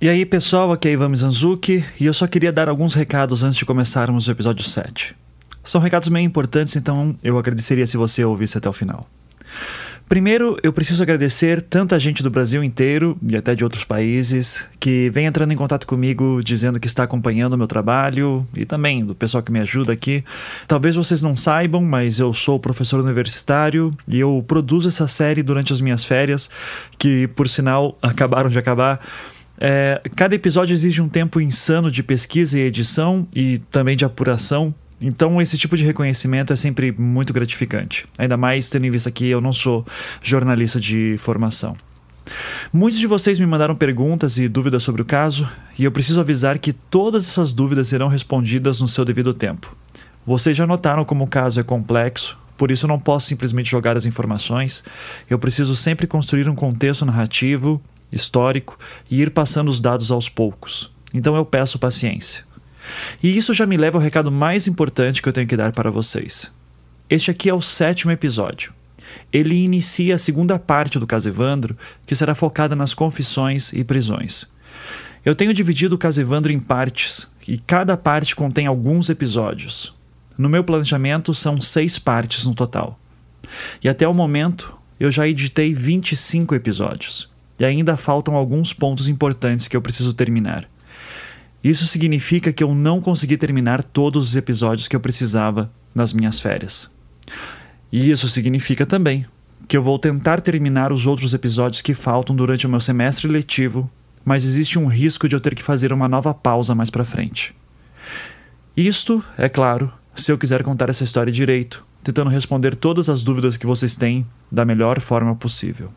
E aí, pessoal, aqui é Ivan Mizanzuki e eu só queria dar alguns recados antes de começarmos o episódio 7. São recados meio importantes, então eu agradeceria se você ouvisse até o final. Primeiro, eu preciso agradecer tanta gente do Brasil inteiro e até de outros países que vem entrando em contato comigo dizendo que está acompanhando o meu trabalho e também do pessoal que me ajuda aqui. Talvez vocês não saibam, mas eu sou professor universitário e eu produzo essa série durante as minhas férias, que por sinal acabaram de acabar. É, cada episódio exige um tempo insano de pesquisa e edição e também de apuração. Então, esse tipo de reconhecimento é sempre muito gratificante, ainda mais tendo em vista que eu não sou jornalista de formação. Muitos de vocês me mandaram perguntas e dúvidas sobre o caso, e eu preciso avisar que todas essas dúvidas serão respondidas no seu devido tempo. Vocês já notaram como o caso é complexo, por isso eu não posso simplesmente jogar as informações, eu preciso sempre construir um contexto narrativo histórico e ir passando os dados aos poucos. Então eu peço paciência. E isso já me leva ao recado mais importante que eu tenho que dar para vocês. Este aqui é o sétimo episódio. Ele inicia a segunda parte do caso Evandro, que será focada nas confissões e prisões. Eu tenho dividido o caso Evandro em partes, e cada parte contém alguns episódios. No meu planejamento, são seis partes no total. E até o momento, eu já editei 25 episódios e ainda faltam alguns pontos importantes que eu preciso terminar. Isso significa que eu não consegui terminar todos os episódios que eu precisava nas minhas férias. E isso significa também que eu vou tentar terminar os outros episódios que faltam durante o meu semestre letivo, mas existe um risco de eu ter que fazer uma nova pausa mais para frente. Isto, é claro, se eu quiser contar essa história direito, tentando responder todas as dúvidas que vocês têm da melhor forma possível.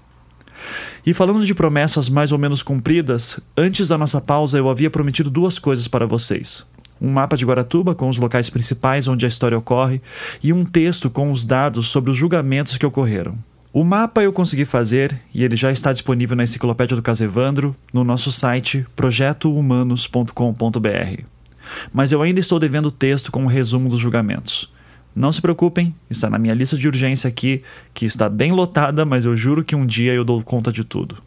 E falando de promessas mais ou menos cumpridas, antes da nossa pausa eu havia prometido duas coisas para vocês. Um mapa de Guaratuba com os locais principais onde a história ocorre e um texto com os dados sobre os julgamentos que ocorreram. O mapa eu consegui fazer e ele já está disponível na Enciclopédia do Caso Evandro no nosso site projetohumanos.com.br. Mas eu ainda estou devendo o texto com o resumo dos julgamentos. Não se preocupem, está na minha lista de urgência aqui, que está bem lotada, mas eu juro que um dia eu dou conta de tudo.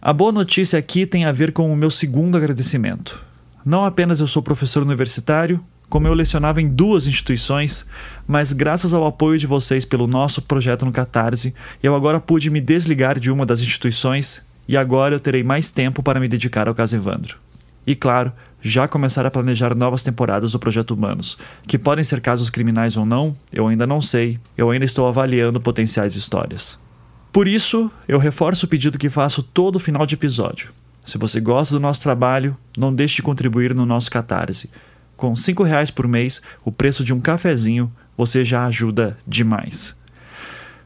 A boa notícia aqui tem a ver com o meu segundo agradecimento. Não apenas eu sou professor universitário, como eu lecionava em duas instituições, mas graças ao apoio de vocês pelo nosso projeto no Catarse, eu agora pude me desligar de uma das instituições e agora eu terei mais tempo para me dedicar ao caso Evandro. E claro, já começar a planejar novas temporadas do Projeto Humanos, que podem ser casos criminais ou não, eu ainda não sei, eu ainda estou avaliando potenciais histórias. Por isso, eu reforço o pedido que faço todo final de episódio. Se você gosta do nosso trabalho, não deixe de contribuir no nosso Catarse. Com R$ reais por mês, o preço de um cafezinho, você já ajuda demais.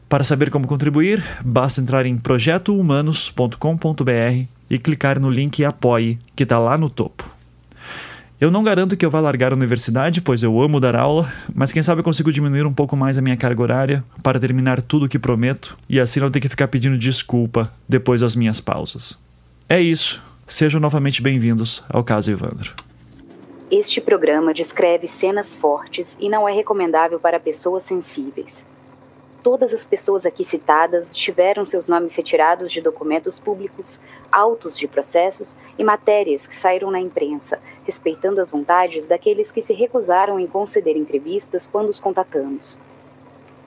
Para saber como contribuir, basta entrar em projetohumanos.com.br e clicar no link Apoie, que está lá no topo. Eu não garanto que eu vá largar a universidade, pois eu amo dar aula, mas quem sabe eu consigo diminuir um pouco mais a minha carga horária para terminar tudo o que prometo e assim não ter que ficar pedindo desculpa depois das minhas pausas. É isso. Sejam novamente bem-vindos ao caso Evandro. Este programa descreve cenas fortes e não é recomendável para pessoas sensíveis. Todas as pessoas aqui citadas tiveram seus nomes retirados de documentos públicos, autos de processos e matérias que saíram na imprensa, respeitando as vontades daqueles que se recusaram em conceder entrevistas quando os contatamos.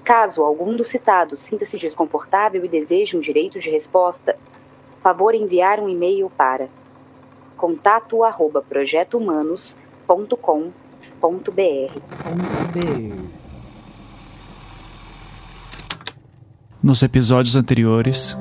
Caso algum dos citados sinta-se desconfortável e deseje um direito de resposta, favor enviar um e-mail para contato@projetohumanos.com.br. Nos episódios anteriores.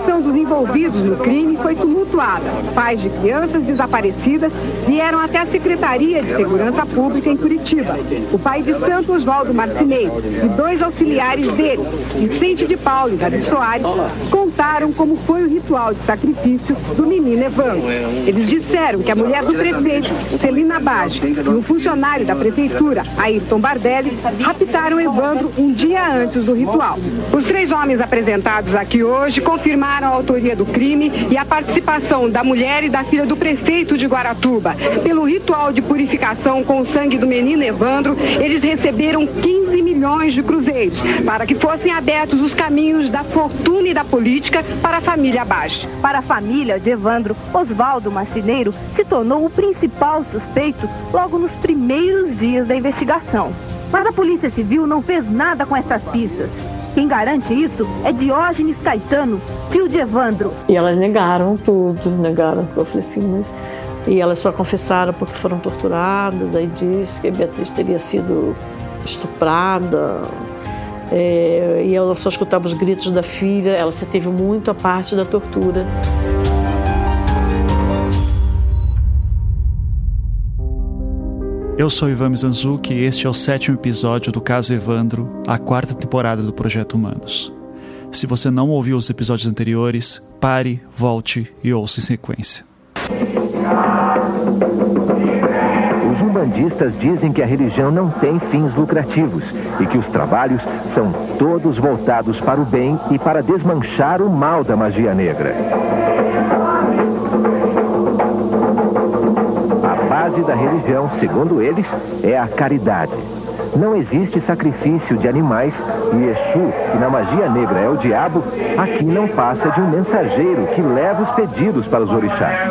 Apresentação dos envolvidos no crime foi tumultuada. Pais de crianças desaparecidas vieram até a Secretaria de Segurança Pública em Curitiba. O pai de Santo Oswaldo Marcineiro e dois auxiliares dele, Vicente de Paulo e Davi Soares, contaram como foi o ritual de sacrifício do menino Evandro. Eles disseram que a mulher do prefeito, Celina Bage, e um funcionário da prefeitura, Ayrton Bardelli, raptaram Evandro um dia antes do ritual. Os três homens apresentados aqui hoje confirmaram confirmaram a autoria do crime e a participação da mulher e da filha do prefeito de Guaratuba. Pelo ritual de purificação com o sangue do menino Evandro, eles receberam 15 milhões de cruzeiros para que fossem abertos os caminhos da fortuna e da política para a família abaixo. Para a família de Evandro, Oswaldo Marcineiro se tornou o principal suspeito logo nos primeiros dias da investigação. Mas a Polícia Civil não fez nada com essas pistas. Quem garante isso é Diógenes Caetano, tio de Evandro. E elas negaram tudo, negaram. Eu falei assim, mas. E elas só confessaram porque foram torturadas. Aí disse que a Beatriz teria sido estuprada. É, e ela só escutava os gritos da filha. Ela se teve muito a parte da tortura. Eu sou Ivan Mizanzuki e este é o sétimo episódio do caso Evandro, a quarta temporada do Projeto Humanos. Se você não ouviu os episódios anteriores, pare, volte e ouça em sequência. Os umbandistas dizem que a religião não tem fins lucrativos e que os trabalhos são todos voltados para o bem e para desmanchar o mal da magia negra. Base da religião, segundo eles, é a caridade. Não existe sacrifício de animais e Exu, que na magia negra é o diabo, aqui não passa de um mensageiro que leva os pedidos para os orixás.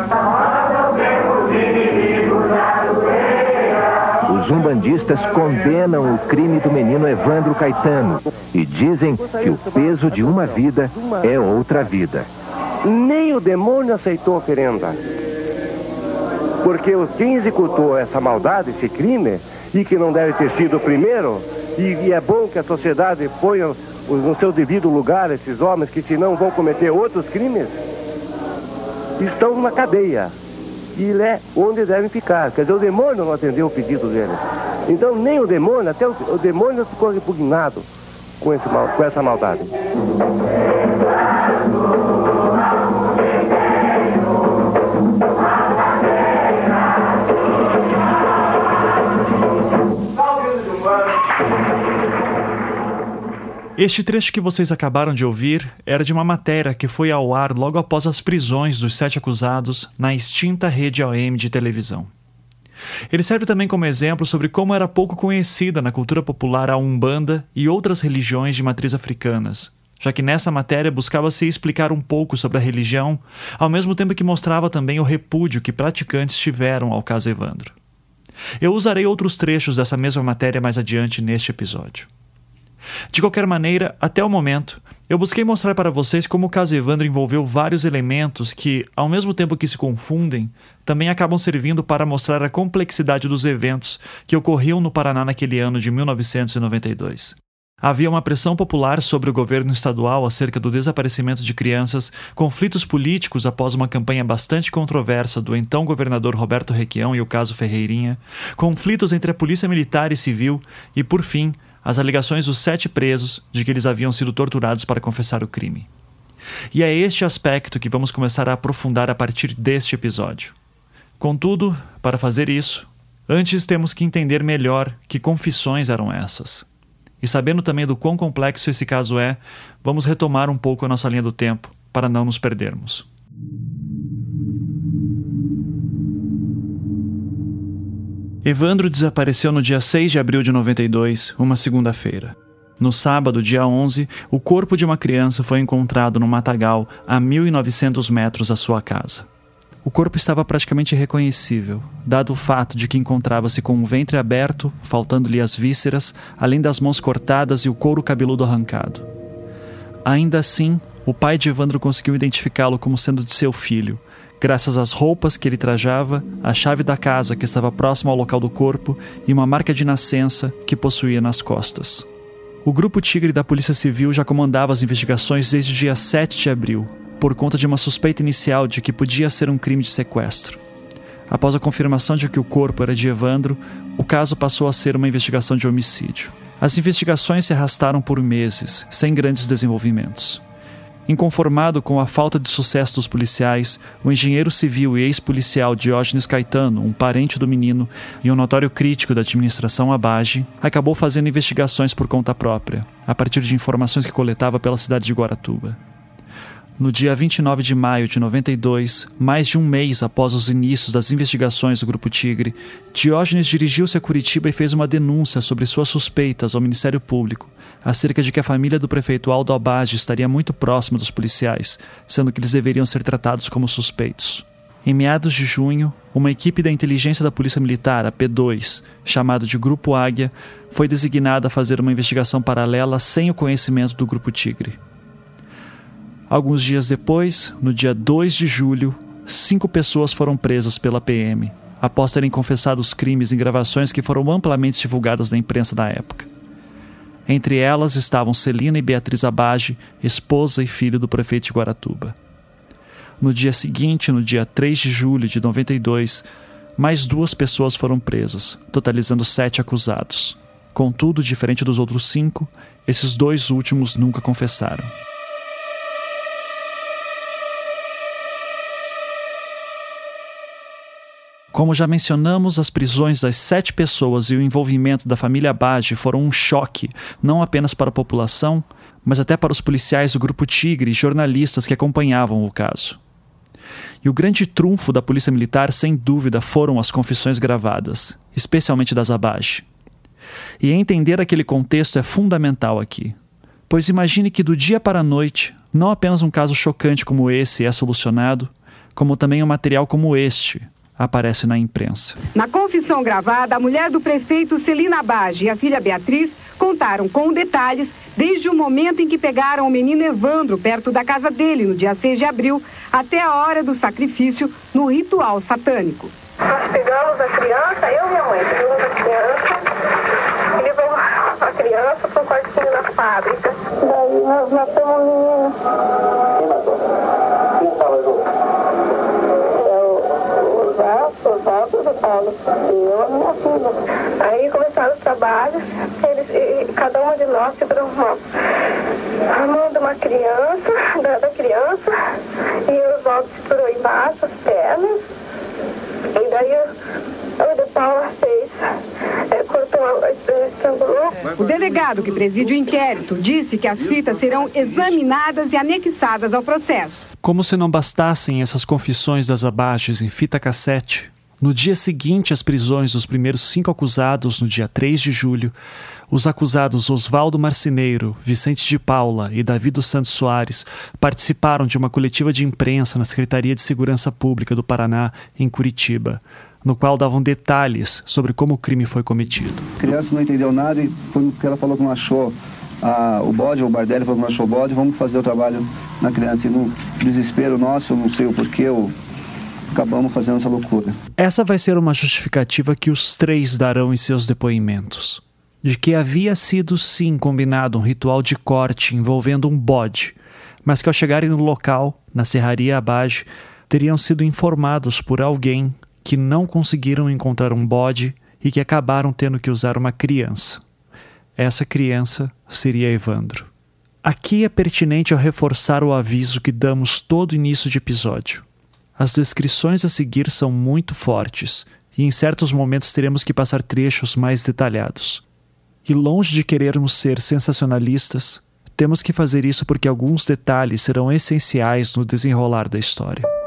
Os umbandistas condenam o crime do menino Evandro Caetano e dizem que o peso de uma vida é outra vida. Nem o demônio aceitou a oferenda. Porque quem executou essa maldade, esse crime, e que não deve ter sido o primeiro, e, e é bom que a sociedade ponha no seu devido lugar esses homens que senão vão cometer outros crimes, estão na cadeia. E é onde devem ficar. Quer dizer, o demônio não atendeu o pedido deles. Então nem o demônio, até o, o demônio ficou repugnado com, esse, com essa maldade. Este trecho que vocês acabaram de ouvir era de uma matéria que foi ao ar logo após as prisões dos sete acusados na extinta rede AM de televisão. Ele serve também como exemplo sobre como era pouco conhecida na cultura popular a Umbanda e outras religiões de matriz africanas, já que nessa matéria buscava-se explicar um pouco sobre a religião, ao mesmo tempo que mostrava também o repúdio que praticantes tiveram ao caso Evandro. Eu usarei outros trechos dessa mesma matéria mais adiante neste episódio. De qualquer maneira, até o momento, eu busquei mostrar para vocês como o caso Evandro envolveu vários elementos que, ao mesmo tempo que se confundem, também acabam servindo para mostrar a complexidade dos eventos que ocorriam no Paraná naquele ano de 1992. Havia uma pressão popular sobre o governo estadual acerca do desaparecimento de crianças, conflitos políticos após uma campanha bastante controversa do então governador Roberto Requião e o caso Ferreirinha, conflitos entre a polícia militar e civil e, por fim, as alegações dos sete presos de que eles haviam sido torturados para confessar o crime. E é este aspecto que vamos começar a aprofundar a partir deste episódio. Contudo, para fazer isso, antes temos que entender melhor que confissões eram essas. E sabendo também do quão complexo esse caso é, vamos retomar um pouco a nossa linha do tempo para não nos perdermos. Evandro desapareceu no dia 6 de abril de 92, uma segunda-feira. No sábado, dia 11, o corpo de uma criança foi encontrado no matagal a 1.900 metros da sua casa. O corpo estava praticamente irreconhecível, dado o fato de que encontrava-se com o ventre aberto, faltando-lhe as vísceras, além das mãos cortadas e o couro cabeludo arrancado. Ainda assim, o pai de Evandro conseguiu identificá-lo como sendo de seu filho, graças às roupas que ele trajava, a chave da casa que estava próxima ao local do corpo e uma marca de nascença que possuía nas costas. O Grupo Tigre da Polícia Civil já comandava as investigações desde o dia 7 de abril, por conta de uma suspeita inicial de que podia ser um crime de sequestro. Após a confirmação de que o corpo era de Evandro, o caso passou a ser uma investigação de homicídio. As investigações se arrastaram por meses, sem grandes desenvolvimentos. Inconformado com a falta de sucesso dos policiais, o engenheiro civil e ex-policial Diógenes Caetano, um parente do menino e um notório crítico da administração Abage, acabou fazendo investigações por conta própria, a partir de informações que coletava pela cidade de Guaratuba. no dia 29 de maio de 92, mais de um mês após os inícios das investigações do Grupo Tigre, Diógenes dirigiu-se a Curitiba e fez uma denúncia sobre suas suspeitas ao Ministério Público, acerca de que a família do prefeito Aldo Abage estaria muito próxima dos policiais, sendo que eles deveriam ser tratados como suspeitos. Em meados de junho, uma equipe da inteligência da Polícia Militar, a P2, chamada de Grupo Águia, foi designada a fazer uma investigação paralela sem o conhecimento do Grupo Tigre. Alguns dias depois, no dia 2 de julho, cinco pessoas foram presas pela PM, após terem confessado os crimes em gravações que foram amplamente divulgadas na imprensa da época. Entre elas estavam Celina e Beatriz Abage, esposa e filho do prefeito de Guaratuba. No dia seguinte, no dia 3 de julho de 92, mais duas pessoas foram presas, totalizando sete acusados. Contudo, diferente dos outros cinco, esses dois últimos nunca confessaram. Como já mencionamos, as prisões das sete pessoas e o envolvimento da família Bage foram um choque, não apenas para a população, mas até para os policiais do Grupo Tigre e jornalistas que acompanhavam o caso. E o grande trunfo da Polícia Militar, sem dúvida, foram as confissões gravadas, especialmente das Abage. E entender aquele contexto é fundamental aqui. Pois imagine que do dia para a noite, não apenas um caso chocante como esse é solucionado, como também um material como este aparece na imprensa. Na confissão gravada, a mulher do prefeito Celina Abage e a filha Beatriz contaram com detalhes desde o momento em que pegaram o menino Evandro perto da casa dele no dia 6 de abril até a hora do sacrifício no ritual satânico. Nós pegamos a criança, eu e minha mãe, pegamos a criança e levamos a criança para um quartinho na fábrica. Daí nós matamos o menino. Quem matou? Quem estava Os altos do Paulo. E eu e minha filha. Aí começaram os trabalhos, eles, cada uma de nós segurou uma, a mão de uma criança, da, da criança, e os Oswaldo segurou embaixo as pernas. E daí o de Paula fez, é, cortou, estrangulou. O delegado que preside o inquérito disse que as fitas serão examinadas e anexadas ao processo. Como se não bastassem essas confissões das abaixes em fita cassete, no dia seguinte às prisões dos primeiros cinco acusados, no dia 3 de julho, os acusados Oswaldo Marceneiro, Vicente de Paula e Davi dos Santos Soares participaram de uma coletiva de imprensa na Secretaria de Segurança Pública do Paraná, em Curitiba, no qual davam detalhes sobre como o crime foi cometido. A criança não entendeu nada e foi que ela falou que não achou a, o bode, o Bardelli falou que não achou o bode, vamos fazer o trabalho na criança. E no desespero nosso, eu não sei o porquê, eu acabamos fazendo essa loucura. Essa vai ser uma justificativa que os três darão em seus depoimentos. De que havia sido sim combinado um ritual de corte envolvendo um bode, mas que ao chegarem no local, na Serraria Abage, teriam sido informados por alguém que não conseguiram encontrar um bode e que acabaram tendo que usar uma criança. Essa criança seria Evandro. Aqui é pertinente eu reforçar o aviso que damos todo início de episódio. As descrições a seguir são muito fortes e em certos momentos teremos que passar trechos mais detalhados. E longe de querermos ser sensacionalistas, temos que fazer isso porque alguns detalhes serão essenciais no desenrolar da história.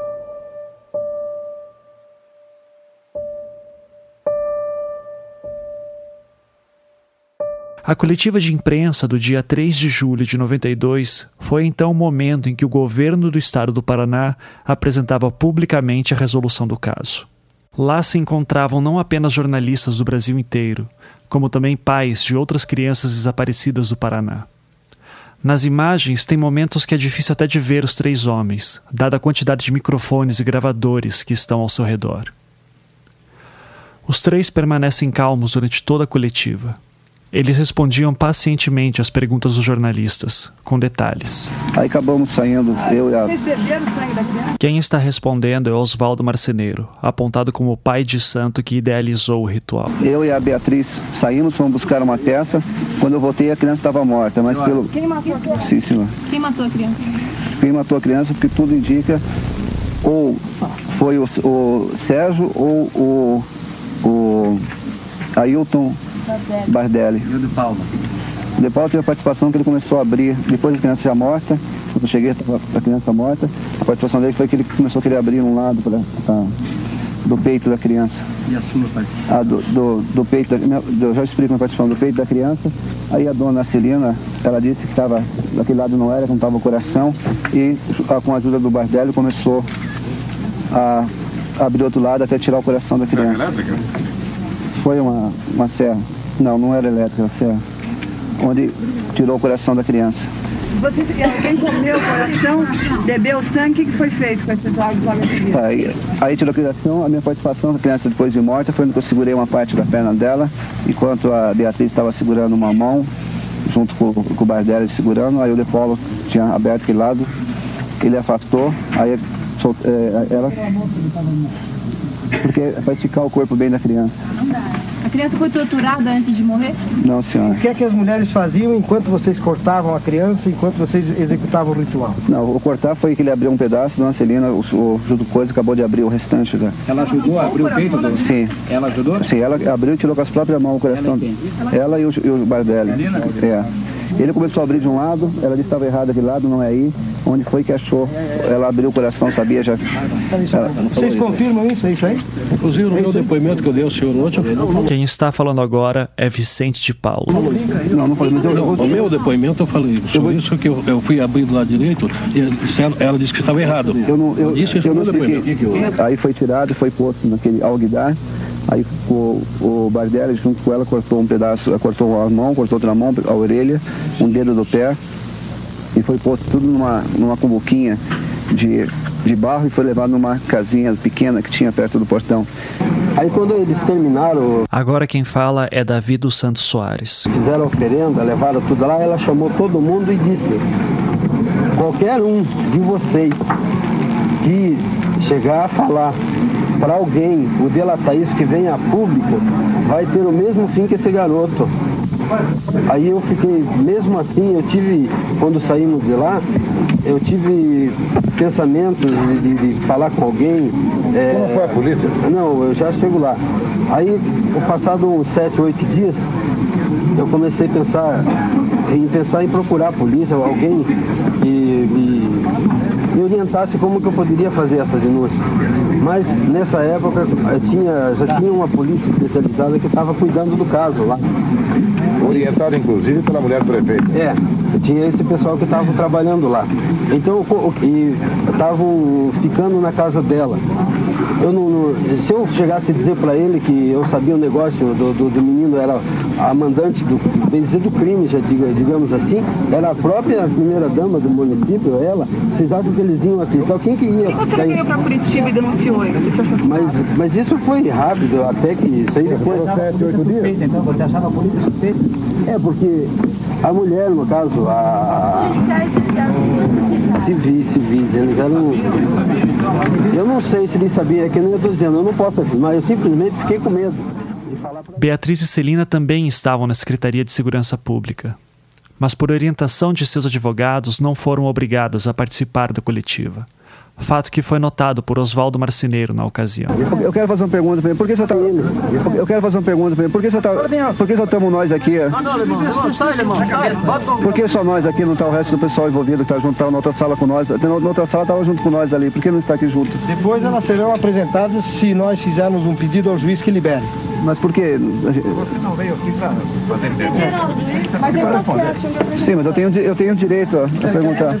A coletiva de imprensa do dia 3 de julho de 92 foi então o momento em que o governo do estado do Paraná apresentava publicamente a resolução do caso. Lá se encontravam não apenas jornalistas do Brasil inteiro, como também pais de outras crianças desaparecidas do Paraná. Nas imagens tem momentos que é difícil até de ver os três homens, dada a quantidade de microfones e gravadores que estão ao seu redor. Os três permanecem calmos durante toda a coletiva, eles respondiam pacientemente às perguntas dos jornalistas, com detalhes. Aí acabamos saindo, eu e a. Quem está respondendo é Oswaldo Marceneiro, apontado como o pai de santo que idealizou o ritual. Eu e a Beatriz saímos, fomos buscar uma peça. Quando eu voltei, a criança estava morta, mas pelo. Quem matou a criança? Sim, senhor. Quem matou a criança? Quem matou a criança, porque tudo indica ou foi o, o Sérgio ou o, o Ailton Bardelli. E o de Paula? O De Paulo teve a participação que ele começou a abrir, depois da criança já morta, quando eu cheguei estava a criança morta, a participação dele foi que ele começou a querer abrir um lado pra, pra, do peito da criança. E a sua participação? Ah, do, do, do peito, da, meu, já explico a participação do peito da criança. Aí a dona Celina, ela disse que estava, daquele lado não era, que não estava o coração, e com a ajuda do Bardelli começou a abrir outro lado até tirar o coração da criança. Foi uma, uma serra. Não, não era elétrica, era serra. Onde tirou o coração da criança. Você, alguém comeu o coração, bebeu sangue, o que que foi feito com esses órgãos lá? Aí, aí tirou a criação, a minha participação da criança depois de morta foi quando eu segurei uma parte da perna dela, enquanto a Beatriz estava segurando uma mão, junto com, com o Bardelli segurando, aí o De Paulo tinha aberto aquele lado, ele afastou, aí sol- é, ela. Porque é para esticar o corpo bem da criança. A criança foi torturada antes de morrer? Não, senhora. O que é que as mulheres faziam enquanto vocês cortavam a criança, enquanto vocês executavam o ritual? Não, o cortar foi que ele abriu um pedaço, Dona Celina, o, o junto coisa, acabou de abrir o restante da. Ela ajudou a abrir o peito do... Sim. Ela ajudou? Sim, ela abriu e tirou com as próprias mãos o coração. Ela e o, e o Bardelli. É. Ele começou a abrir de um lado, ela disse que estava errado aquele lado, não é aí. Onde foi que achou? Ela abriu o coração, sabia já. Ela- Vocês confirmam isso, é isso aí? Inclusive, no meu depoimento que eu dei ao senhor ontem, eu Quem está falando agora é Vicente de Paulo. Não, não falei, mas eu, eu, o meu depoimento eu falei sobre isso que eu, eu fui abrir do lado direito e ela, ela disse que estava errado. eu não, eu, disse isso eu no não meu expliquei. depoimento. Aí foi tirado e foi posto naquele alguidar. Aí o, o Bardelli, junto com ela, cortou um pedaço, cortou a mão, cortou outra mão, a orelha, um dedo do pé. E foi posto tudo numa, numa cumbuquinha de, de barro e foi levado numa casinha pequena que tinha perto do portão. Aí quando eles terminaram, Agora quem fala é Davi dos Santos Soares. fizeram a oferenda, levaram tudo lá, ela chamou todo mundo e disse: qualquer um de vocês que chegar a falar para alguém o delatar isso que venha a público, vai ter o mesmo fim que esse garoto. Aí eu fiquei, mesmo assim, eu tive, quando saímos de lá, eu tive pensamentos de, de- de falar com alguém. Como foi a polícia? Não, eu já chego lá. Aí, passado uns sete, oito dias, eu comecei a pensar em pensar em procurar a polícia alguém que me, me orientasse como que eu poderia fazer essa denúncia. Mas nessa época tinha, já tinha uma polícia especializada que estava cuidando do caso lá. Orientado inclusive pela mulher do prefeito. É, tinha esse pessoal que estava trabalhando lá. Então, e estavam ficando na casa dela. Eu não- se eu chegasse a dizer para ele que eu sabia o negócio do, do, do menino, era a mandante do, bem dizer, do crime, já diga- digamos assim, era a própria primeira dama do município, ela, vocês acham que eles iam acreditar? Quem que ia? Você não veio para Curitiba e denunciou ele? Mas, mas isso foi rápido, até que isso aí depois. Sete, oito dias? Então, você achava a polícia suspeita? É, porque a mulher, no caso, a. Civis, civis, eles eram. Eu não sei se ele sabia, é que nem eu estou dizendo, eu não posso afirmar, eu simplesmente fiquei com medo. Beatriz e Celina também estavam na Secretaria de Segurança Pública, mas por orientação de seus advogados não foram obrigadas a participar da coletiva. Fato que foi notado por Oswaldo Marceneiro na ocasião. Eu quero fazer uma pergunta para ele. Por que você tá... Eu quero fazer uma pergunta para ele. Por que você tá... Por que só estamos nós aqui? Por que só nós aqui, não está o resto do pessoal envolvido que está junto, tá na outra sala com nós? Na outra sala estava junto com nós ali. Por que não está aqui junto? Depois elas serão apresentadas se nós fizermos um pedido ao juiz que libere. Mas por que? Você não veio aqui para fazer Sim, mas eu tenho, eu tenho direito a, a perguntar.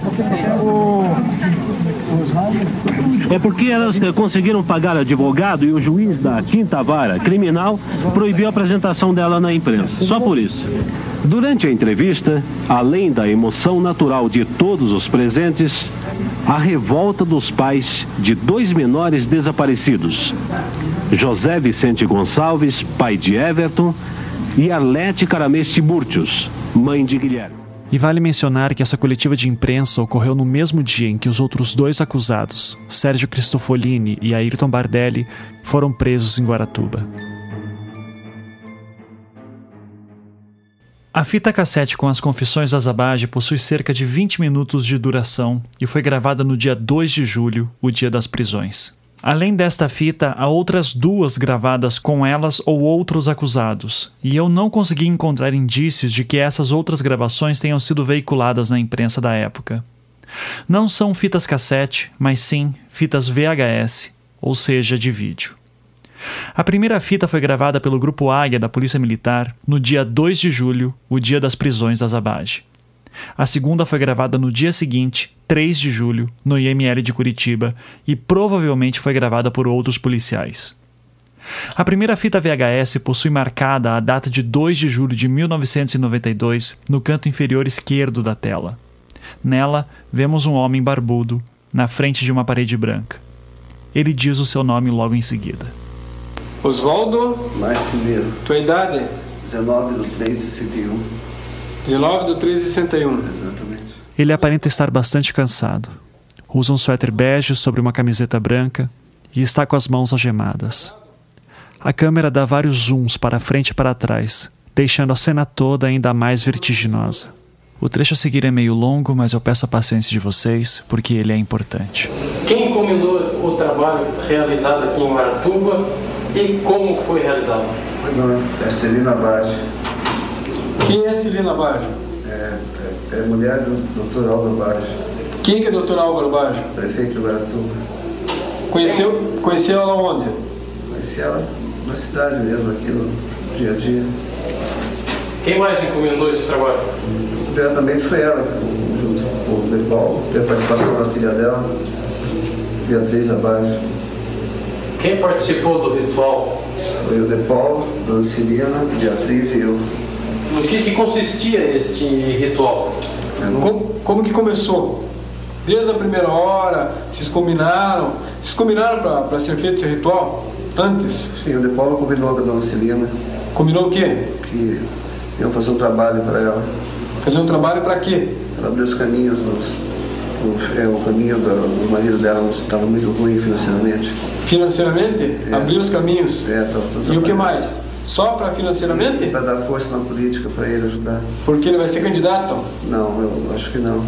É porque elas eh, conseguiram pagar advogado e o juiz da quinta vara criminal proibiu a apresentação dela na imprensa. Só por isso. Durante a entrevista, além da emoção natural de todos os presentes, a revolta dos pais de dois menores desaparecidos. José Vicente Gonçalves, pai de Everton, e Arlete Carameste Burtius, mãe de Guilherme. E vale mencionar que essa coletiva de imprensa ocorreu no mesmo dia em que os outros dois acusados, Sérgio Cristofolini e Ayrton Bardelli, foram presos em Guaratuba. A fita cassete com as confissões da Zabage possui cerca de 20 minutos de duração e foi gravada no dia 2 de julho, o dia das prisões. Além desta fita, há outras duas gravadas com elas ou outros acusados, e eu não consegui encontrar indícios de que essas outras gravações tenham sido veiculadas na imprensa da época. Não são fitas cassete, mas sim fitas VHS, ou seja, de vídeo. A primeira fita foi gravada pelo Grupo Águia da Polícia Militar no dia 2 de julho, o dia das prisões da Zabage. A segunda foi gravada no dia seguinte, 3 de julho, no IML de Curitiba, e provavelmente foi gravada por outros policiais. A primeira fita VHS possui marcada a data de 2 de julho de 1992 no canto inferior esquerdo da tela. Nela, vemos um homem barbudo, na frente de uma parede branca. Ele diz o seu nome logo em seguida. Oswaldo, Marceneiro, tua idade? 19 do 3 61. 19 do 361. Exatamente. Ele aparenta estar bastante cansado. Usa um suéter bege sobre uma camiseta branca e está com as mãos algemadas. A câmera dá vários zooms para frente e para trás, deixando a cena toda ainda mais vertiginosa. O trecho a seguir é meio longo, mas eu peço a paciência de vocês, porque ele é importante. Quem encomendou o trabalho realizado aqui em Maratuba e como foi realizado? Não, é Celina Vage. Quem é Celina Baggio? É, é, mulher do Dr. Álvaro Vage, Quem que é Dr. Álvaro Baggio? prefeito de Guaratuba. Conheceu, conheceu ela onde? Conheci ela na cidade mesmo, aqui no dia a dia. Quem mais encomendou esse trabalho? Diretamente foi ela, junto com o Depol, teve a participação da filha dela, Beatriz Abage. Quem participou do ritual? Foi o Depol, Dona Cirina, Beatriz e eu. No que se consistia este ritual? Como, como que começou? Desde a primeira hora, vocês combinaram? Vocês combinaram para ser feito esse ritual? Antes? Sim, o Depol combinou com a Dona Cirina Combinou o quê? que iam fazer um trabalho para ela, Fazer um trabalho para quê? para abrir os caminhos, no- é, o caminho do, do marido dela estava muito ruim financeiramente. Financeiramente? Abrir os caminhos. É, tava todo E o que mais? Só para financeiramente? Para dar força na política para ele ajudar. Porque ele vai ser candidato? Não, eu acho que não.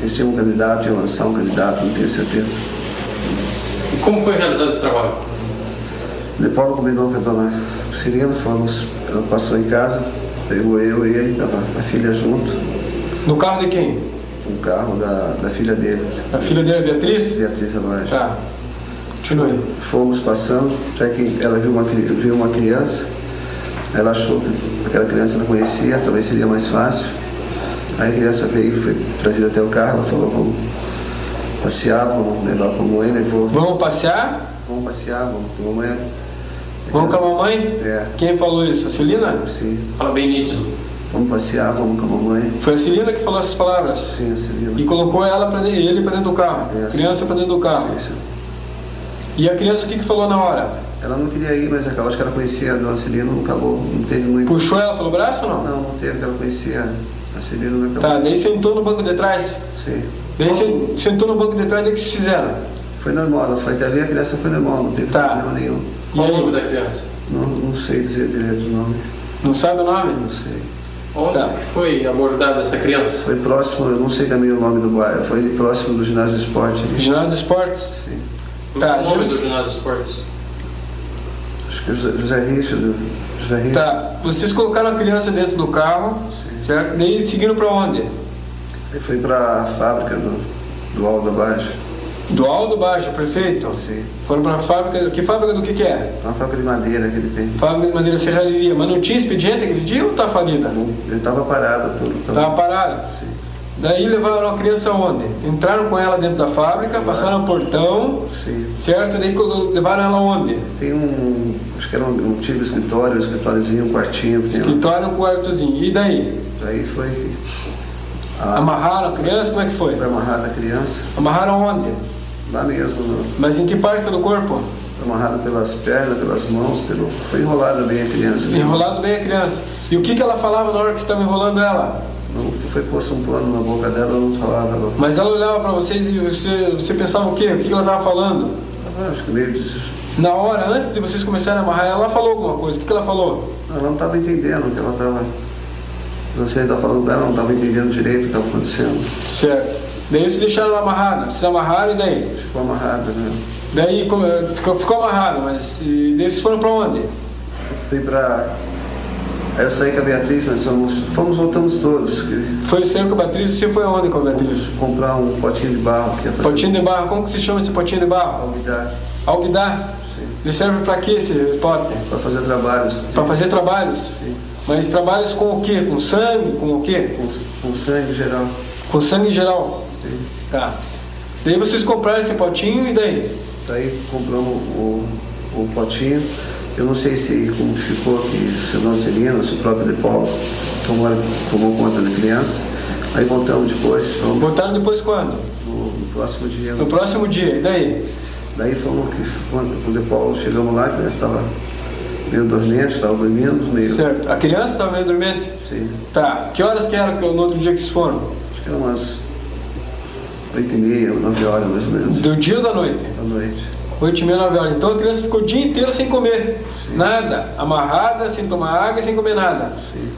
Eles tinham um candidato, iam lançar um candidato, não tenho certeza. E como foi realizado esse trabalho? De Paulo combinou com a dona Cirina, fomos, ela passou em casa, pegou eu e ele, a filha junto, No carro de quem? no carro da, da filha dele, A filha dele, Beatriz? Beatriz Alage. Tá. Continue. Fomos passando, até que ela viu uma, viu uma criança, ela achou que aquela criança não conhecia, talvez seria mais fácil. Aí a criança veio, foi trazida até o carro, ela falou, vamos passear, vamos levar para a mãe, levou, Vamos passear? vamos passear, vamos com a mãe. Vamos com a mamãe? É, Quem falou isso? A Celina? sim, Fala bem nítido. vamos passear, vamos com a mamãe. Foi a Celina que falou essas palavras? Sim, a Celina. E colocou ela pra ele para dentro do carro. É, criança para dentro do carro. Isso. E a criança o que, que falou na hora? Ela não queria ir, mas acho que ela conhecia a dona Celina, não acabou, não teve muito. Puxou ela pelo braço ou não? Não, não teve, ela conhecia a Celina, não acabou. Tá, daí sentou no banco de trás. Sim. Daí sen- sentou no banco de trás, daí o que vocês fizeram? Foi normal, ela foi até ali, a criança foi normal, não teve Tá. problema nenhum. Qual o nome da criança? Não, não sei dizer direito o nome, Não sabe o nome? não sei. Onde foi abordada essa criança? Foi próximo, eu não sei também o nome do bairro, foi próximo do ginásio de esporte. Ginásio de Esportes? Sim. Tá, o nome eles- do ginásio de esportes? Acho que é José, José Richard. José Richard. Tá, vocês colocaram a criança dentro do carro, certo? Daí seguiram pra onde? Ele foi para a fábrica do, do Aldo Abaixo. Do Aldo Baixo, perfeito? Sim. Foram pra fábrica, que fábrica do que que é? Uma fábrica de madeira que ele tem. Fábrica de madeira serralheria, mas não tinha expediente aquele dia ou tá falida? Ele estava parado tudo. tava- Tava parado? Sim. Daí levaram a criança onde? Entraram com ela dentro da fábrica, passaram o portão, Sim. certo? Daí levaram ela onde? Tem um, acho que era um, um tipo de escritório, um escritóriozinho, um quartinho. Escritório, um quartozinho. E daí? Aí foi Amarraram a criança? Como é que foi? foi amarrada a criança, Amarraram onde? lá mesmo, no- Mas em que parte do corpo? foi amarrada pelas pernas, pelas mãos, pelo, foi enrolada bem a criança. Enrolado bem a criança. E o que, que ela falava na hora que você estava enrolando ela? Que foi posto um pano na boca dela, ela não falava. Mas ela olhava pra vocês e você, você pensava o quê? O que, ela estava falando? ela acho que meio. Na hora, antes de vocês começarem a amarrar ela, ela falou alguma coisa. O que, ela falou? ela não estava entendendo o que ela estava. Você estava falando dela, não estava entendendo direito o que estava acontecendo. Certo. Daí vocês deixaram ela amarrada. Vocês amarraram e daí? Ficou amarrada, né? Daí ficou ficou amarrado, mas e, daí vocês foram pra onde? Fui pra. Aí eu saí com a Beatriz, nós fomos, fomos voltamos todos. Foi você com a Beatriz você foi aonde com a Beatriz? Comprar um potinho de barro. Que Potinho de barro, como que se chama esse potinho de barro? Alguidar. Alguidar? Ele serve pra quê esse pote? Para fazer trabalhos. Pra fazer trabalhos? Mas trabalhos com o quê? Com sangue? Com o quê? Com, sangue geral. Com sangue geral? Sim. Tá. Daí vocês compraram esse potinho e daí? Daí compramos o, o potinho. Eu não sei se como ficou que se a dona Celina, se o próprio De Paulo tomou, tomou conta da criança. Aí voltamos depois. Fomos, Voltaram depois quando? no, no próximo dia. No próximo dia, e daí? Daí fomos que quando com o De Paulo chegamos lá, a criança estava meio dormente, estava dormindo, meio. Certo. A criança estava meio dormente? Sim. Tá. Que horas que era no outro dia que vocês foram? Acho que eram umas oito e meia, nove horas mais ou menos. Do dia ou da noite? Da noite. Oito e meia, nove horas. Então a criança ficou o dia inteiro sem comer. Nada. Amarrada, sem tomar água e sem comer nada. Sim.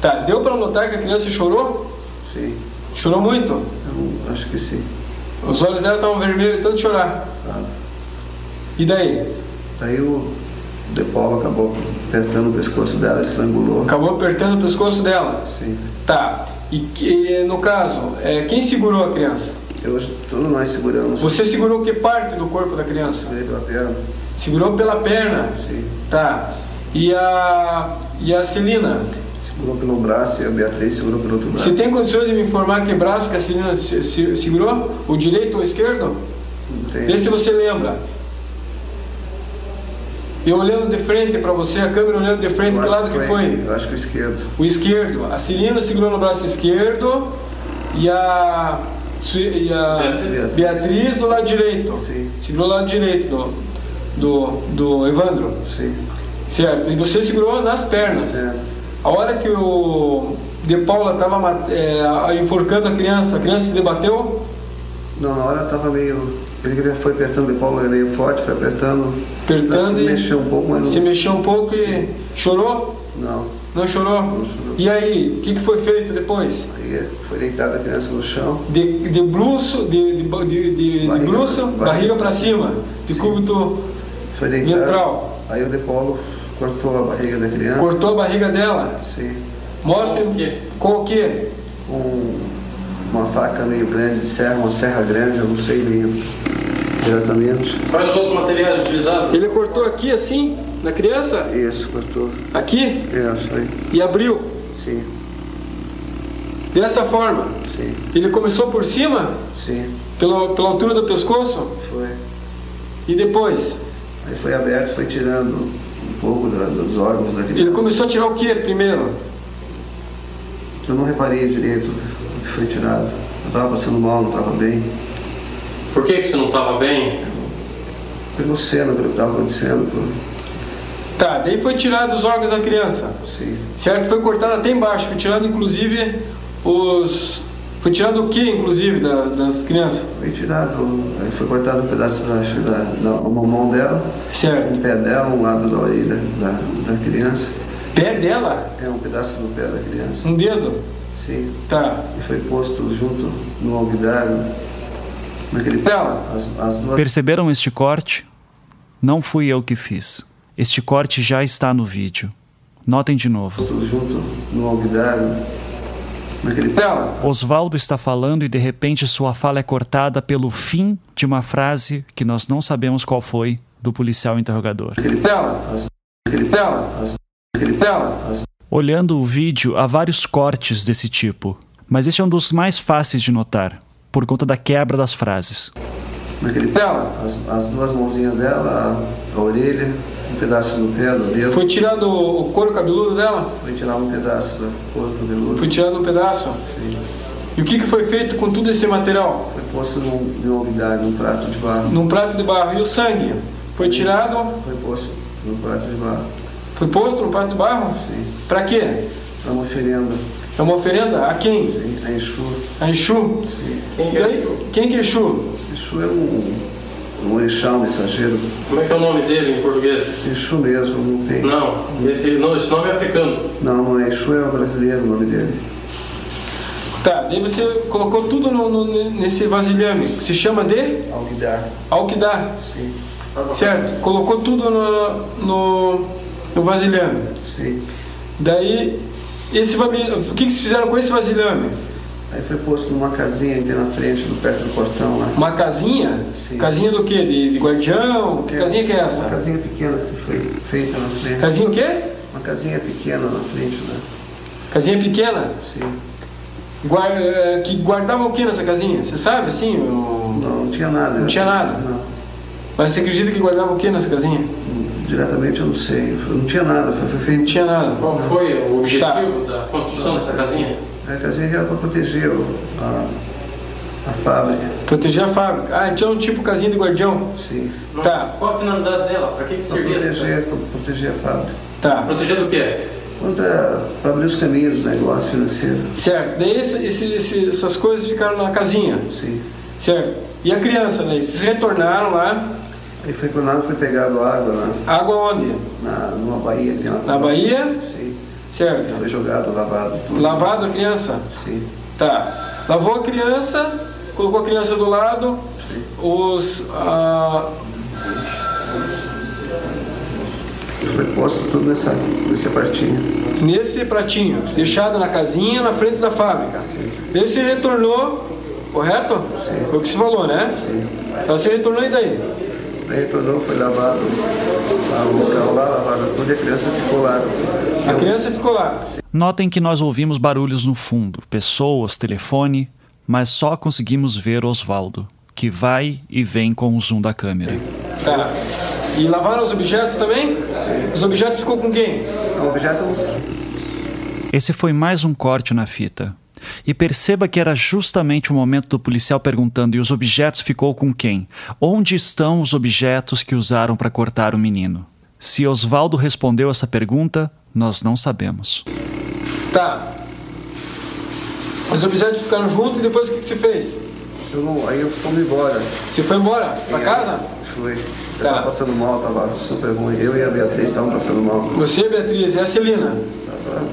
Tá. Deu para notar que a criança chorou? Sim. Chorou muito? Eu acho que sim. Os olhos dela estavam vermelhos de tanto chorar. Tá. E daí? Daí o De Paulo acabou apertando o pescoço dela, estrangulou. Acabou apertando o pescoço dela? Sim. Tá. E no caso, é, quem segurou a criança? Eu, todos nós seguramos. Você segurou que parte do corpo da criança? Segurei pela perna. Segurou pela perna? Sim. Tá. E a, e a Celina? Segurou pelo braço e a Beatriz segurou pelo outro braço. Você tem condições de me informar que braço que a Celina se- se- segurou? O direito ou o esquerdo? Tem. Vê se você lembra. Eu olhando de frente para você, a câmera olhando de frente, que lado que foi? Eu acho que o esquerdo. O esquerdo. A Celina segurou no braço esquerdo e a, e a Beatriz no lado direito. Sim. Segurou no lado direito do, do, do Evandro. Sim. Certo. E você segurou nas pernas. É. A hora que o De Paula estava enforcando a criança, a criança se debateu? Não, na hora estava meio. Ele foi apertando de Paulo, ele meio forte, foi apertando. Apertando se mexeu um pouco, mas não. Se mexeu um pouco e chorou? Não. Não chorou? E aí, o que, que foi feito depois? Aí foi deitada a criança no chão. De, de bruço, de, de, de, Barriga- bruço, barriga barriga para cima, de cúbito Foi deitada. ventral. Aí o De Paulo cortou a barriga da criança. Cortou a barriga dela. Sim. Mostre o quê? Com o quê? Com uma faca meio grande de serra, uma serra grande, eu não sei meio diretamente. Quais os outros materiais utilizados? Ele cortou aqui assim, na criança? Isso, cortou. Aqui? Isso aí. E abriu? Sim, Dessa forma? sim, Ele começou por cima? sim. Pela, pela altura do pescoço? Foi. E depois? Aí foi aberto, foi tirando um pouco da- dos órgãos da criança. Ele começou a tirar o que primeiro? Eu não reparei direito o que foi tirado. Eu estava passando mal, não estava bem. Por que, que você não estava bem? Pelo cena, pelo que estava acontecendo. Tá, daí foi tirado os órgãos da criança. Sim. Certo? Foi cortado até embaixo, foi tirado inclusive os. Foi tirado o que, inclusive, da- das crianças? Foi tirado, aí foi cortado um pedaço acho, da, da uma mão dela, Certo. um pé dela, um lado da orelha da, da criança. Pé dela? É um pedaço do pé da criança. Um dedo? Sim. Tá. E foi posto junto no alguidário. Naquele Dela? As, as duas Perceberam este corte? Não fui eu que fiz. Este corte já está no vídeo. Notem de novo. postos junto no alguidário. Naquele Dela? Oswaldo está falando e de repente sua fala é cortada pelo fim de uma frase que nós não sabemos qual foi do policial interrogador. Dela? Olhando o vídeo, há vários cortes desse tipo, mas este é um dos mais fáceis de notar, por conta da quebra das frases. naquele Dela? as, as duas mãozinhas dela, a, a orelha, um pedaço do pé, do dedo. Foi tirado o couro cabeludo dela? Foi tirar um pedaço do corpo cabeludo. Foi tirado um pedaço? E o que, que foi feito com todo esse material? Foi posto num, num alguidário, num prato de barro. Num prato de barro. E o sangue? Foi tirado? Foi posto num prato de barro. Foi posto num prato de barro? Sim. Pra quê? É uma oferenda. É uma oferenda? A quem? Sim, a Exu. A Exu? Quem que é aí, quem que é Exu? Exu é um, um orixá, um mensageiro. Como é que é o nome dele em português? Exu mesmo, não tem. Não, esse, não, esse nome é africano. Não, não é Exu, é o brasileiro o nome dele. Tá, daí você colocou tudo no, no- nesse vasilhame, que se chama de? Alquidar. Alquidar. Sim. Certo, colocou tudo no, no, no vasilhame. Sim. Daí, esse o que, que vocês fizeram com esse vasilhame? Aí foi posto numa casinha aqui na frente, do perto do portão lá. Uma casinha? Sim. Casinha do quê? De, de guardião? Que casinha que é essa? Uma casinha pequena que foi feita na frente. Casinha o quê? Uma casinha pequena na frente, né? Casinha pequena? Sim. Gua- eh, que guardava o que nessa casinha? Você sabe assim? o- Não, não tinha nada. Não tinha nada? Não. Mas você acredita que guardava o que nessa casinha? Diretamente eu não sei. Não tinha nada, foi, foi feito. Não tinha nada. Qual foi o objetivo Tá. da construção dessa casinha? A casinha era para proteger o- a, a fábrica. Proteger a fábrica. Ah, então tipo casinha de guardião? Sim. Tá, Qual a finalidade dela? Para que, que Para servia essa proteger, pra proteger a fábrica. tá. Proteger do quê? Para abrir os caminhos do negócio financeiro. Certo. Daí esse- esse- esse- essas coisas ficaram na casinha. Sim. Certo. E a criança, né? Vocês retornaram lá. Aí foi quando nada foi pegado água na, Água onde? na, numa baía. Tem lá Na Bahia? Sim. Certo. Foi jogado, lavado. Tudo. Lavado a criança? Sim. Tá. Lavou a criança, colocou a criança do lado, os. ah, Foi posto tudo nessa, nessa partinha. nesse pratinho, deixado na casinha, na frente da fábrica. Daí você retornou, correto? Foi o que você falou, né? Então você retornou e daí? Retornou, foi lavado o local lá, lavado tudo e a criança ficou lá. A criança ficou lá. Notem que nós ouvimos barulhos no fundo, pessoas, telefone, mas só conseguimos ver Osvaldo, que vai e vem com o zoom da câmera. Tá. E lavaram os objetos também? Os objetos ficou com quem? O objeto não Esse foi mais um corte na fita. E perceba que era justamente o momento do policial perguntando: e os objetos ficou com quem? Onde estão os objetos que usaram para cortar o menino? Se Osvaldo respondeu essa pergunta, nós não sabemos. Tá. Os objetos ficaram juntos e depois o que, que você fez? Eu não, aí eu fui embora. Você foi embora? Pra Sim, casa? Fui. Tá. Tava passando mal, tava super ruim. Eu e a Beatriz estavam passando mal. Você, Beatriz, e a Celina? Tava,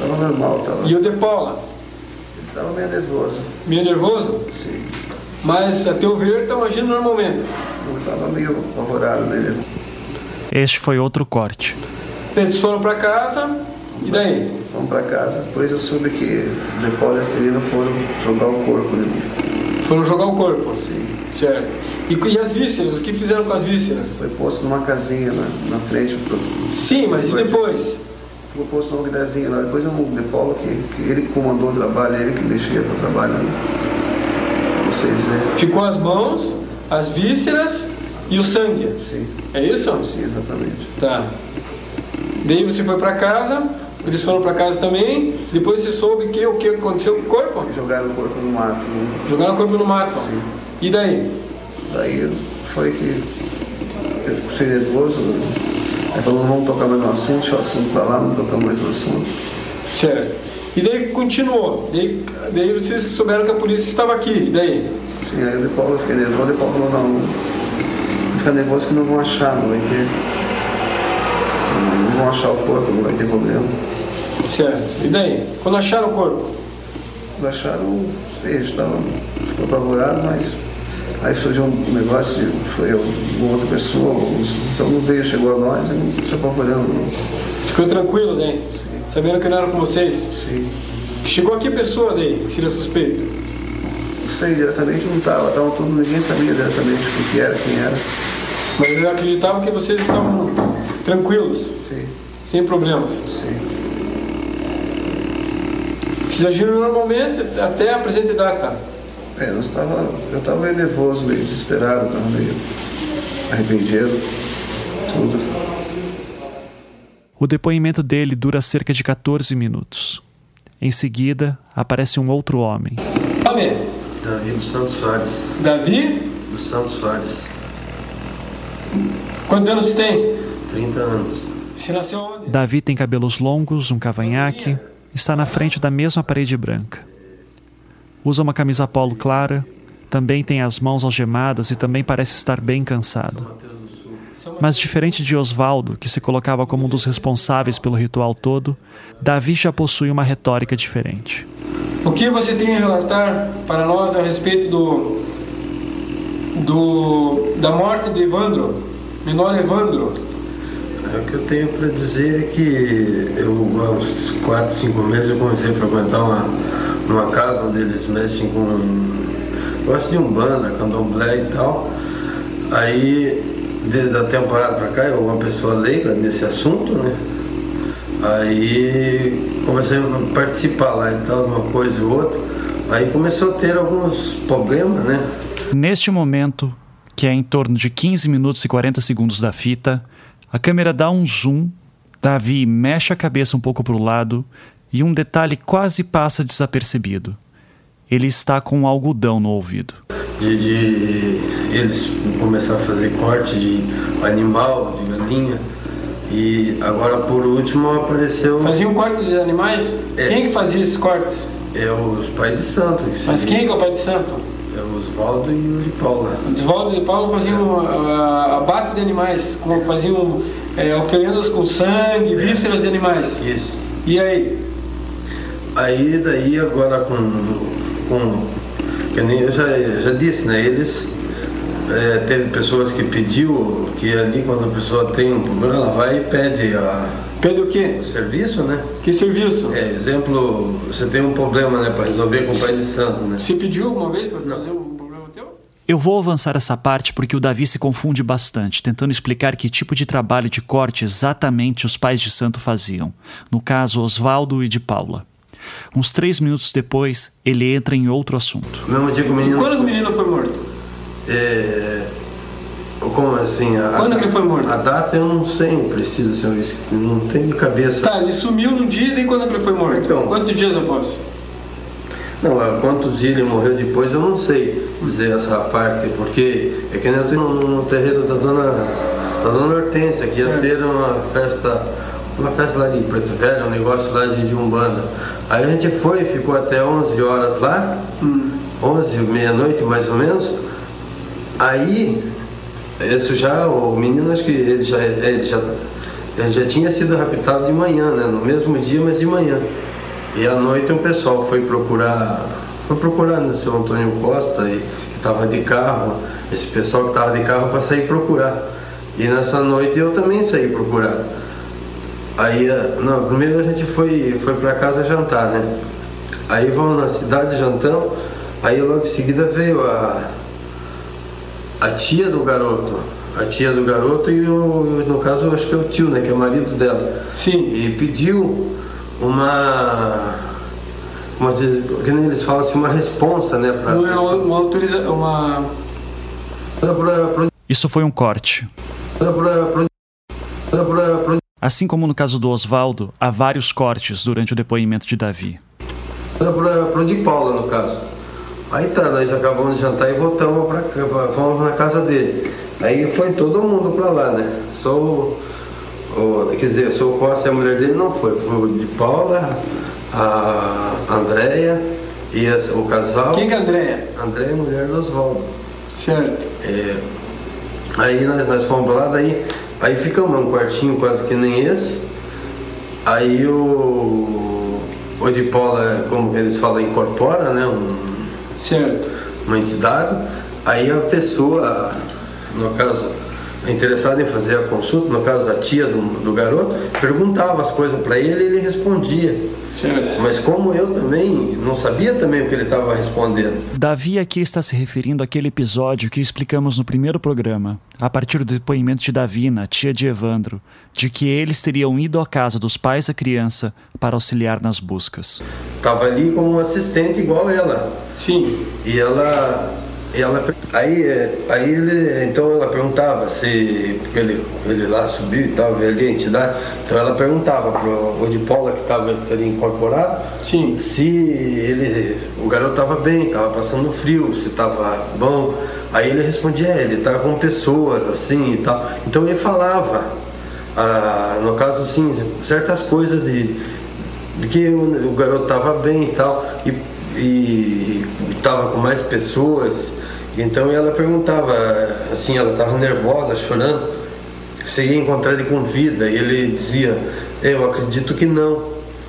tava normal, tava. E o De Paula? Tava meio nervoso. Meio nervoso? Sim. Mas, a teu ver, estão agindo normalmente. Eu tava meio apavorado nele. Este foi outro corte. Eles foram pra casa, e daí? Fomos pra casa. Depois eu soube que o De Paula e a Celina foram jogar o corpo nele. Foram jogar o corpo. Sim. Certo. E, e as vísceras? O que fizeram com as vísceras? Foi posto numa casinha na, na frente. do- Sim, mas e depois? Foi posto lugarzinho lá. Depois o De Paula, que, que ele comandou o trabalho, ele que mexia com o trabalho. Vocês, né? Ficou as mãos, as vísceras e o sangue. Sim. É isso? Sim, exatamente. Tá. Daí você foi pra casa, eles foram pra casa também, depois você soube que, o que aconteceu com o corpo? Jogaram o corpo no mato. Né? Jogaram o corpo no mato. E daí? Daí foi que eu fiquei nervoso. Né? Aí falou, não vamos tocar mais no assunto, deixa o assunto pra lá, não tocamos mais no assunto. Certo. E daí continuou. Daí, daí vocês souberam que a polícia estava aqui. E daí? Sim, aí o Paulo eu fiquei nervoso, o Paulo falou, não, não fica nervoso que não vão achar, não vai ter. Não vão achar o corpo, não vai ter problema. Certo. E daí? Quando acharam o corpo? Quando acharam, sei, estava ficou apavorado, mas aí surgiu um negócio, de- foi eu, uma outra pessoa, então não veio, chegou a nós e não se apavorando. Ficou tranquilo daí? Sabendo que não era com vocês? Sim. Chegou aqui a pessoa daí, que seria suspeito? Não sei, diretamente não estava, tava tudo, ninguém sabia diretamente o que era, quem era. Mas eles acreditavam que vocês estavam tranquilos, Sim, sem problemas. sim. Vocês agiram normalmente até a presente data. É, nós tava, eu estava meio nervoso, meio desesperado, estava meio arrependido, tudo. O depoimento dele dura cerca de 14 minutos. Em seguida, aparece um outro homem. Nome? Davi dos Santos Soares. Davi? Dos Santos Soares. Quantos anos você tem? 30 anos. Você nasceu onde? Davi tem cabelos longos, um cavanhaque, está na frente da mesma parede branca. Usa uma camisa polo clara, também tem as mãos algemadas e também parece estar bem cansado. Mas diferente de Osvaldo, que se colocava como um dos responsáveis pelo ritual todo, Davi já possui uma retórica diferente. O que você tem a relatar para nós a respeito do, do da morte de Evandro, menor Evandro? O que eu tenho para dizer é que eu, aos 4, 5 meses, eu comecei a frequentar uma, uma casa onde eles mexem com. Gosto de umbanda, candomblé e tal. Aí, desde a temporada para cá, eu uma pessoa leiga nesse assunto, né? Aí comecei a participar lá e tal, uma coisa e outra. Aí começou a ter alguns problemas, né? Neste momento, que é em torno de 15 minutos e 40 segundos da fita, a câmera dá um zoom, Davi mexe a cabeça um pouco para o lado e um detalhe quase passa desapercebido. Ele está com um algodão no ouvido. De, de eles começaram a fazer corte de animal, de galinha. E agora por último apareceu. Fazia um corte de animais? É. Quem que fazia esses cortes? É os pais de santo. Que Mas quem que é o pai de santo? É o Oswaldo e o de Paula. Oswaldo e Paulo faziam uh, abate de animais, faziam é, oferendas com sangue, vísceras de animais. Isso. E aí? Aí daí agora com. com eu já, já disse, né? Eles. É, teve pessoas que pediu que ali quando a pessoa tem um problema, ela vai e pede a, Pede o quê? o serviço, né? Que serviço? É, exemplo, você tem um problema, né, para resolver com o pai de santo, né? Você pediu alguma vez para fazer um problema teu? Eu vou avançar essa parte porque o Davi se confunde bastante, tentando explicar que tipo de trabalho de corte exatamente os pais de santo faziam. No caso, Osvaldo e de Paula. Uns três minutos depois, ele entra em outro assunto. No mesmo dia que o menino. Quando o menino foi morto? É, como assim? A, Quando que ele foi morto? A data eu não sei, preciso, assim, não tenho de cabeça. Tá, ele sumiu no dia e quando que ele foi morto? Então. Quantos dias após? Não, quantos dias ele morreu depois eu não sei dizer essa parte, porque é que nem eu tenho no, terreiro da dona, da dona Hortência, que ia ter uma festa, uma festa lá de Preto Velho, um negócio lá de, de Umbanda. Aí a gente foi, ficou até 11 horas lá, 11, meia-noite mais ou menos. Aí, isso já, o menino acho que ele já, ele já, ele já tinha sido raptado de manhã, né? No mesmo dia, mas de manhã. E à noite o pessoal foi procurar, foi procurar no seu Antônio Costa, e, que estava de carro, esse pessoal que estava de carro para sair procurar. E nessa noite eu também saí procurar. Aí, eh, não, primeiro a gente foi, foi para casa jantar, né? Aí vamos na cidade, jantamos, aí logo em seguida veio a, a tia do garoto. A tia do garoto e o, no caso acho que é o tio, né? Que é o marido dela. Sim. E pediu uma. Uma, que nem eles falam assim, uma responsa, né? É uma, uma autorização, uma... Isso foi um corte. Assim como no caso do Osvaldo, há vários cortes durante o depoimento de Davi. pra, pra, pra de Paula, no caso. Aí tá, nós acabamos de jantar e voltamos pra, pra- fomos na casa dele. Aí foi todo mundo pra lá, né? Só o, o- quer dizer, só o Costa e a mulher dele não foi. Foi o de Paula, a Andréia e as- o casal. Quem que é a Andréia? Andréia, mulher do Oswaldo. Certo. É, aí nós, nós fomos lá, daí aí ficamos num quartinho quase que nem esse. Aí o, o de Paula, como eles falam, incorpora, né? Um, certo. Uma entidade. Aí a pessoa, no caso, interessada em fazer a consulta, no caso a tia do, do garoto, perguntava as coisas para ele e ele respondia. Certo. Mas como eu também não sabia também o que ele estava respondendo. Davi aqui está se referindo àquele episódio que explicamos no primeiro programa, a partir do depoimento de Davina, tia de Evandro, de que eles teriam ido à casa dos pais da criança para auxiliar nas buscas. Tava ali como um assistente igual ela. Sim. E ela, ela aí, é, aí ele, então ela perguntava se porque ele, ele lá subiu e tal, veio ali a entidade. Então ela perguntava pro o de Paula que estava ali incorporado, Sim. se ele, o garoto estava bem, estava passando frio, se estava bom. Aí ele respondia, é, ele está com pessoas assim e tal. Então ele falava, ah, no caso sim, certas coisas de, de que o, o garoto estava bem e tal, e estava com mais pessoas. Então ela perguntava, assim, ela estava nervosa, chorando. cheguei a encontrar ele com vida e ele dizia, eu acredito que não,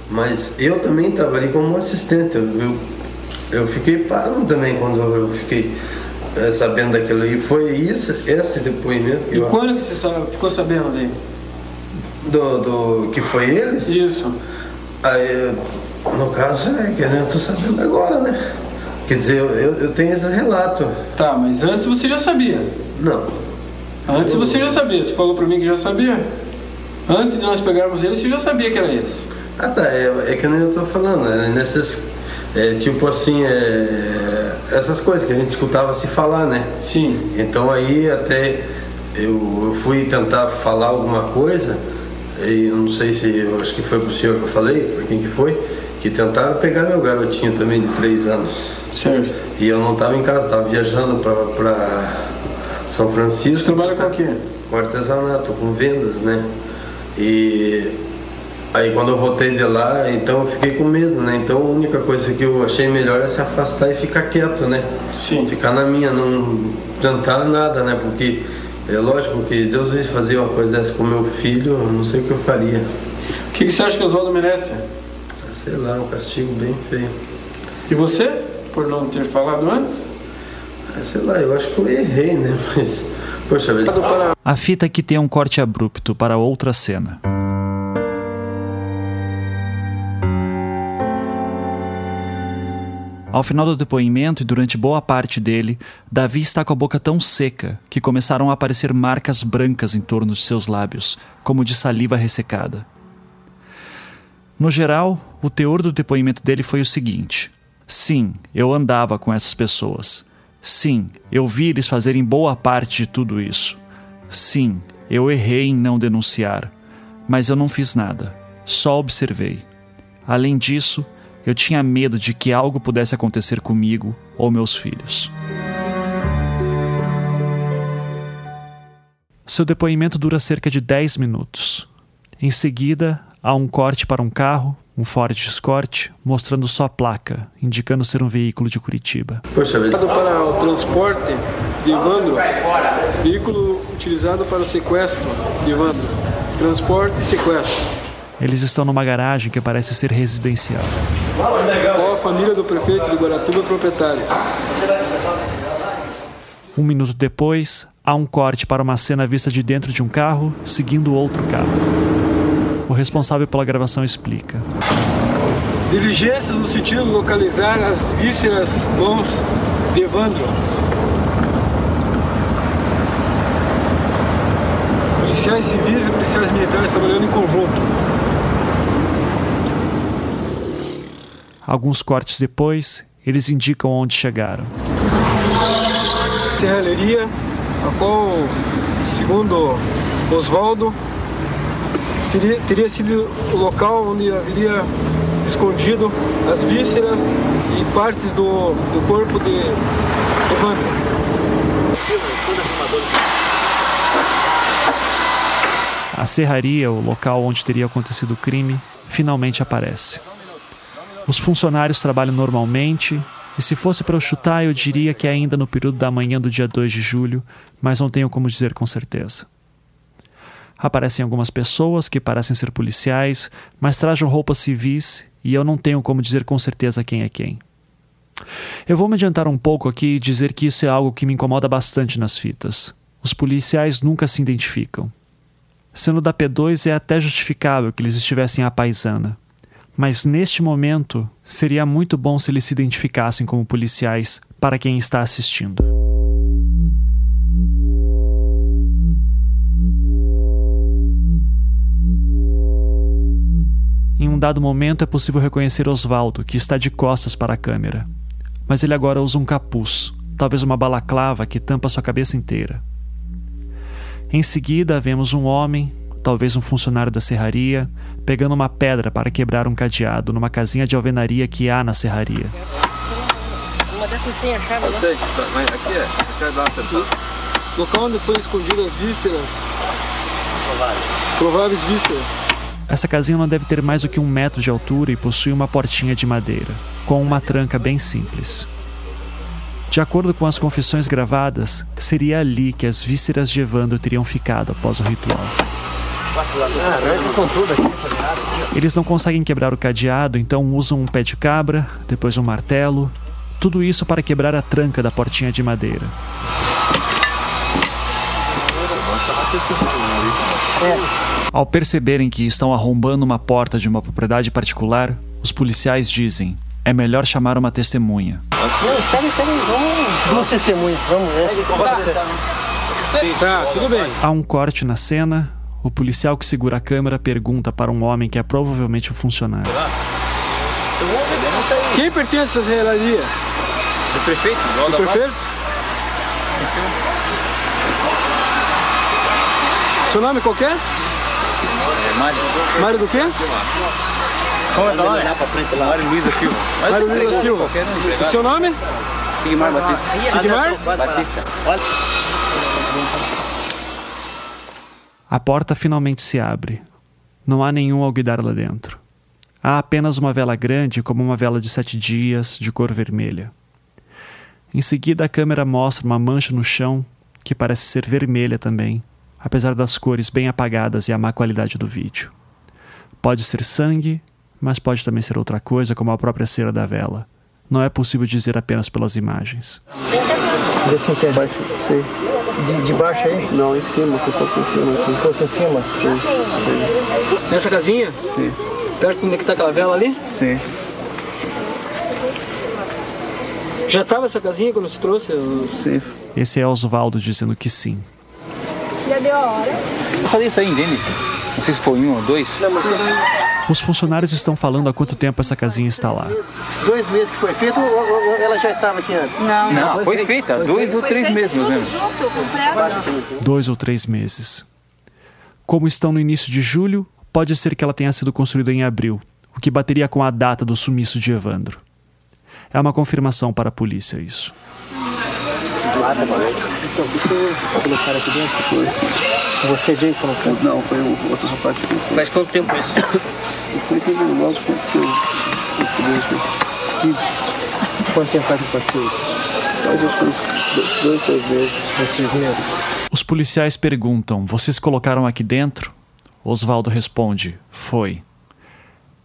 mas eu também estava ali como assistente, eu, eu, eu fiquei parado também quando eu fiquei é, sabendo daquilo e foi isso, esse depoimento. E eu... quando que você ficou sabendo daí? Do, do que foi eles? Isso. Aí, no caso é que eu estou sabendo agora, né? Quer dizer, eu, eu, tenho esse relato. Tá, mas antes você já sabia? Não. Antes eu... você já sabia, você falou para mim que já sabia. Antes de nós pegarmos eles, você já sabia que era eles. Ah tá, é, é que nem eu estou falando, né? Nessas. É, tipo assim, é, essas coisas que a gente escutava se falar, né? Sim. Então aí até eu, eu fui tentar falar alguma coisa, e não sei se, eu acho que foi pro senhor que eu falei, por quem que foi, que tentaram pegar meu garotinho também de três anos. Certo. E eu não estava em casa, estava viajando para São Francisco. Você trabalha com o quê? Com artesanato, com vendas, né? E aí quando eu voltei de lá, então eu fiquei com medo, né? Então a única coisa que eu achei melhor é se afastar e ficar quieto, né? Sim. Ficar na minha, não tentar nada, né? Porque é lógico que Deus veio fazer uma coisa dessa com meu filho, eu não sei o que eu faria. O que, que você acha que Oswaldo merece? Sei lá, um castigo bem feio. E você? Por não ter falado antes? Ah, sei lá, eu acho que eu errei, né? Mas, poxa vida. A fita aqui tem um corte abrupto para outra cena. Ao final do depoimento e durante boa parte dele, Davi está com a boca tão seca que começaram a aparecer marcas brancas em torno de seus lábios, como de saliva ressecada. No geral, o teor do depoimento dele foi o seguinte: Sim, eu andava com essas pessoas. Sim, eu vi eles fazerem boa parte de tudo isso. Sim, eu errei em não denunciar. Mas eu não fiz nada, só observei. Além disso, eu tinha medo de que algo pudesse acontecer comigo ou meus filhos. Seu depoimento dura cerca de 10 minutos. Em seguida, há um corte para um carro, um Ford Escort, mostrando sua placa, indicando ser um veículo de Curitiba. Poxa vida. Para o transporte de Evandro, veículo utilizado para o sequestro de Evandro. Transporte e sequestro. Eles estão numa garagem que parece ser residencial. Qual a família do prefeito de Guaratuba proprietário? Um minuto depois, há um corte para uma cena vista de dentro de um carro, seguindo outro carro. O responsável pela gravação explica. Diligências no sentido de localizar as vísceras mãos de Evandro. Policiais civis e policiais militares trabalhando em conjunto. Alguns cortes depois, eles indicam onde chegaram. Serralheria, a qual, segundo Oswaldo, seria, teria sido o local onde haveria escondido as vísceras e partes do, do corpo de Evandro. A serraria, o local onde teria acontecido o crime, finalmente aparece. Os funcionários trabalham normalmente, e se fosse para eu chutar, eu diria que é ainda no período da manhã do dia 2 de julho, mas não tenho como dizer com certeza. Aparecem algumas pessoas que parecem ser policiais, mas trajam roupas civis e eu não tenho como dizer com certeza quem é quem. Eu vou me adiantar um pouco aqui e dizer que isso é algo que me incomoda bastante nas fitas. Os policiais nunca se identificam. Sendo da P2 é até justificável que eles estivessem à paisana. Mas neste momento, seria muito bom se eles se identificassem como policiais para quem está assistindo. Em um dado momento é possível reconhecer Osvaldo, que está de costas para a câmera. Mas ele agora usa um capuz, talvez uma balaclava que tampa sua cabeça inteira. Em seguida, vemos um homem, talvez um funcionário da serraria, pegando uma pedra para quebrar um cadeado numa casinha de alvenaria que há na serraria. Uma dessas tem a chave, né? Aqui é. Aqui é Local onde foi escondido as vísceras. Prováveis. Prováveis vísceras. Essa casinha não deve ter mais do que um metro de altura e possui uma portinha de madeira, com uma tranca bem simples. De acordo com as confissões gravadas, seria ali que as vísceras de Evandro teriam ficado após o ritual. Eles não conseguem quebrar o cadeado, então usam um pé de cabra, depois um martelo, tudo isso para quebrar a tranca da portinha de madeira. Ao perceberem que estão arrombando uma porta de uma propriedade particular, os policiais dizem: é melhor chamar uma testemunha. Duas testemunhas, vamos ver. Tá, tudo bem. Há um corte na cena. O policial que segura a câmera pergunta para um homem que é provavelmente o funcionário. Quem pertence a essa realia? O prefeito? O prefeito? Seu nome qualquer? É Mário. Mário do quê? Como é o nome? Mário Luiz da Silva. Mário Luiz da Silva. O seu nome? Sigmar Batista. Sigmar? Batista. A porta finalmente se abre. Não há nenhum alguidar lá dentro. Há apenas uma vela grande, como uma vela de sete dias, de cor vermelha. Em seguida, a câmera mostra uma mancha no chão, que parece ser vermelha também, apesar das cores bem apagadas e a má qualidade do vídeo. Pode ser sangue, mas pode também ser outra coisa, como a própria cera da vela. Não é possível dizer apenas pelas imagens. Baixo. De, de baixo aí? Não, em cima, se fosse em cima. Se fosse em cima? Sim. Nessa casinha? Sim. Perto de onde que tá aquela vela ali? Sim. Já tava essa casinha quando se trouxe? Sim. Esse é Oswaldo dizendo que sim. Já deu a hora? Vou fazer isso aí, entende? Não sei se foi um ou dois. Os funcionários estão falando há quanto tempo essa casinha está lá. Dois meses que foi feito ou, ou- ou ela já estava aqui antes? Não. Não, foi feita. Dois ou três meses, mais ou menos. Dois ou três meses. Como estão no início de julho, pode ser que ela tenha sido construída em abril, o que bateria com a data do sumiço de Evandro. É uma confirmação para a polícia isso. Então, você colocaram aqui dentro? Foi. Você veio colocando? Não, foi o outro rapaz que colocou. Faz quanto tempo isso? Foi que logo que aconteceu. Quanto tempo faz que aconteceu isso? Uns dois, três meses. Dois, três meses. Os policiais perguntam: Vocês colocaram aqui dentro? Oswaldo responde: Foi.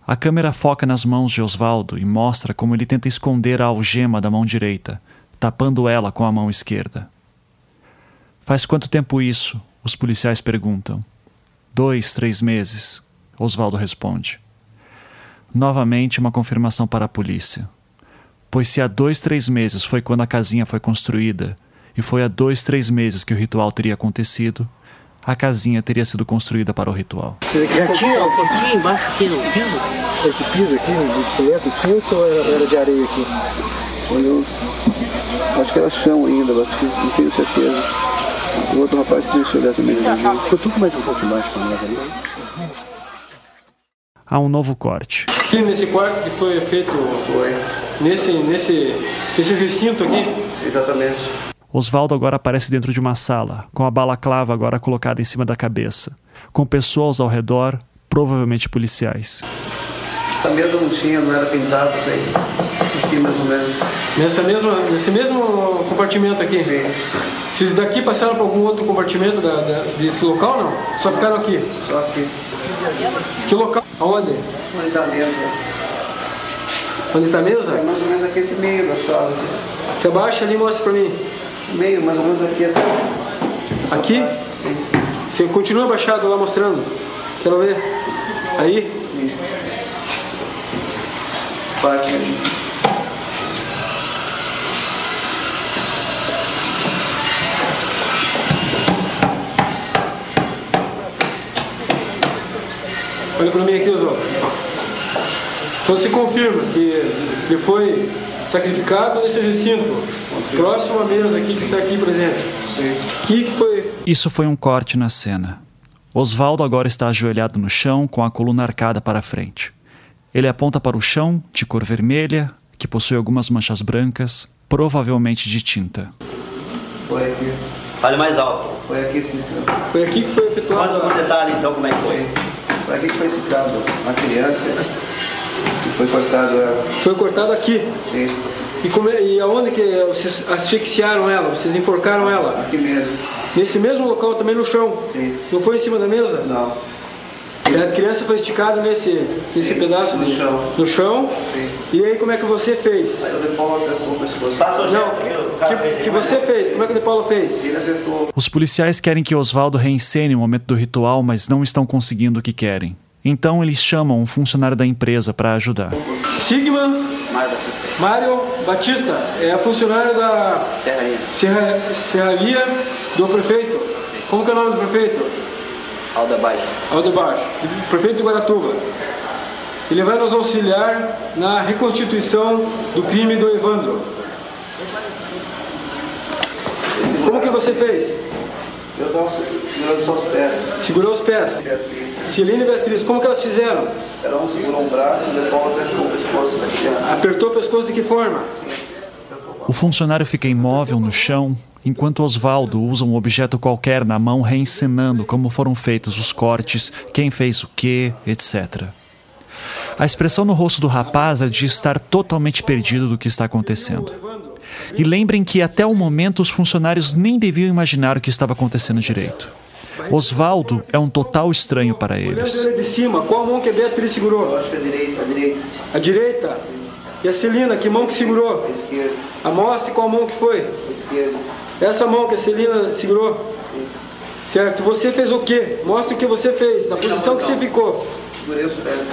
A câmera foca nas mãos de Oswaldo e mostra como ele tenta esconder a algema da mão direita, tapando ela com a mão esquerda. Faz quanto tempo isso? Os policiais perguntam. Dois, três meses. Oswaldo responde. Novamente, uma confirmação para a polícia. Pois se há dois, três meses foi quando a casinha foi construída, e foi há dois, três meses que o ritual teria acontecido, a casinha teria sido construída para o ritual. Já tinha um pouquinho embaixo aqui no piso? Esse piso aqui, de cimento, tinha ou era, era de areia aqui? Eu acho que era chão ainda, mas que não tenho certeza. O outro rapaz que deixou olhar também. Foi tudo mais um pouco embaixo para nós ali. Há um novo corte. Aqui nesse quarto que foi feito. Foi. Nesse, nesse, esse recinto aqui? Exatamente. Oswaldo agora aparece dentro de uma sala, com a balaclava agora colocada em cima da cabeça, com pessoas ao redor, provavelmente policiais. A mesa não tinha, não era pintada, tem aqui mais ou menos. Nessa mesma, nesse mesmo compartimento aqui? Sim. Vocês daqui passaram para algum outro compartimento da, da- desse local não? Só ficaram aqui? Só aqui. Que local? Aonde? Onde está a mesa? Onde está a mesa? É mais ou menos aqui esse meio da sala. Você abaixa ali e mostra para mim. Meio, mais ou menos aqui assim. Aqui? Sim. Você continua abaixado lá mostrando? Quero ver. Aí? Sim. Parte Olha para mim aqui, Oswaldo. Então se confirma que ele foi sacrificado nesse recinto, próximo à mesa aqui que está aqui presente. Que que foi Isso foi um corte na cena. Oswaldo agora está ajoelhado no chão, com a coluna arcada para frente. Ele aponta para o chão, de cor vermelha, que possui algumas manchas brancas, provavelmente de tinta. Foi aqui. Fale mais alto. Foi aqui sim, senhor. Foi aqui que foi efetuado. Conta por detalhe então como é que foi. Aqui que foi ficado uma criança e foi cortado ela. Foi cortado aqui. Sim. E, como, é- e aonde que vocês asfixiaram ela? Vocês enforcaram ela? Aqui mesmo. Nesse mesmo local, também no chão? Sim. Não foi em cima da mesa? Não. E a criança foi esticada nesse, nesse pedaço no de- chão. no chão? E aí como é que você fez? Aí o De Paulo apertou o pescoço. Não, que, que você fez? Como é que o De Paulo fez? Os policiais querem que Oswaldo reencene o momento do ritual, mas não estão conseguindo o que querem. Então eles chamam um funcionário da empresa para ajudar. Sigma Mário Batista é funcionário da Serra- Serraria do prefeito. Como que é o nome do prefeito? Aldebaixo. Aldebaixo, prefeito de Guaratuba. Ele vai nos auxiliar na reconstituição do crime do Evandro. Como que você fez? Eu tava segurando só os pés. Segurou os pés. Celina e Beatriz, como que elas fizeram? Cada um segurou um braço e o De Paulo apertou o pescoço da criança. Apertou o pescoço de que forma? O funcionário fica imóvel no chão, enquanto Oswaldo usa um objeto qualquer na mão reencenando como foram feitos os cortes, quem fez o que, etc. A expressão no rosto do rapaz é de estar totalmente perdido do que está acontecendo. E lembrem que até o momento os funcionários nem deviam imaginar o que estava acontecendo direito. Oswaldo é um total estranho para eles. ele de cima, qual mão que a Beatriz segurou? Eu acho que a direita, a direita, A direita. E a Celina, que mão que segurou? a esquerda, A mostre qual mão que foi? a esquerda. Essa mão que a Celina segurou? Certo. Você fez o quê? Mostre o que você fez, na posição que você ficou. Segurei os pés.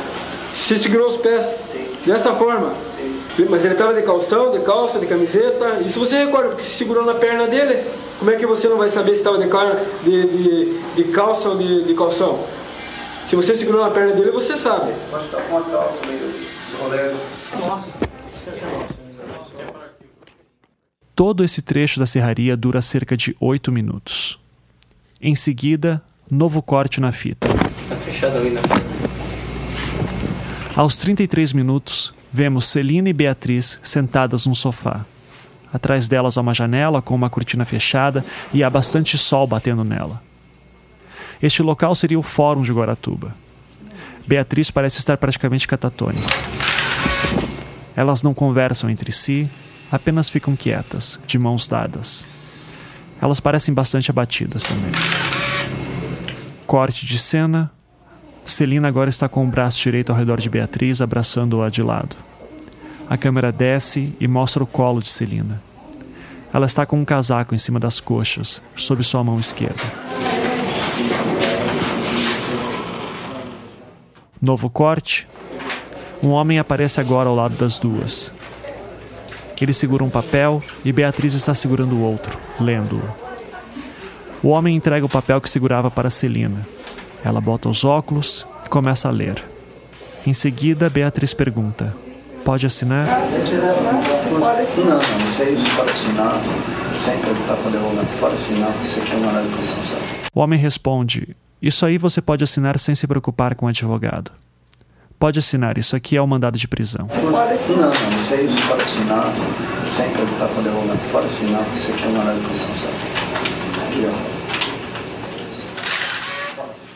Você segurou os pés. Dessa forma. Mas ele estava de calção, de calça, de camiseta. E se você recorda porque se segurou na perna dele, como é que você não vai saber se estava de, de, de, de calça ou de, de calção? Se você segurou na perna dele, você sabe. Que tá com uma calça meio de rolê. Todo esse trecho da serraria dura cerca de oito minutos. Em seguida, novo corte na fita. Tá fechado ali na Aos 33 minutos, vemos Celina e Beatriz sentadas num sofá. Atrás delas há uma janela com uma cortina fechada e há bastante sol batendo nela. Este local seria o Fórum de Guaratuba. Beatriz parece estar praticamente catatônica. Elas não conversam entre si, apenas ficam quietas, de mãos dadas. Elas parecem bastante abatidas também. Corte de cena, Celina agora está com o braço direito ao redor de Beatriz, abraçando-a de lado. A câmera desce e mostra o colo de Celina. Ela está com um casaco em cima das coxas, sob sua mão esquerda. Novo corte. Um homem aparece agora ao lado das duas. Ele segura um papel e Beatriz está segurando o outro, lendo-o. O homem entrega o papel que segurava para Celina. Ela bota os óculos e começa a ler. Em seguida, Beatriz pergunta: Pode assinar? Pode assinar. Não, não, isso aí não pode assinar. Sempre ele com advogado. Pode assinar, porque isso aqui é uma hora de prisão, sabe? O homem responde: Isso aí você pode assinar sem se preocupar com o advogado. Pode assinar, isso aqui é o mandado de prisão. Pode assinar. Não, não, isso pode assinar. Ele tá com advogado. Pode assinar, porque isso aqui é uma hora de prisão, sabe? Aqui, ó.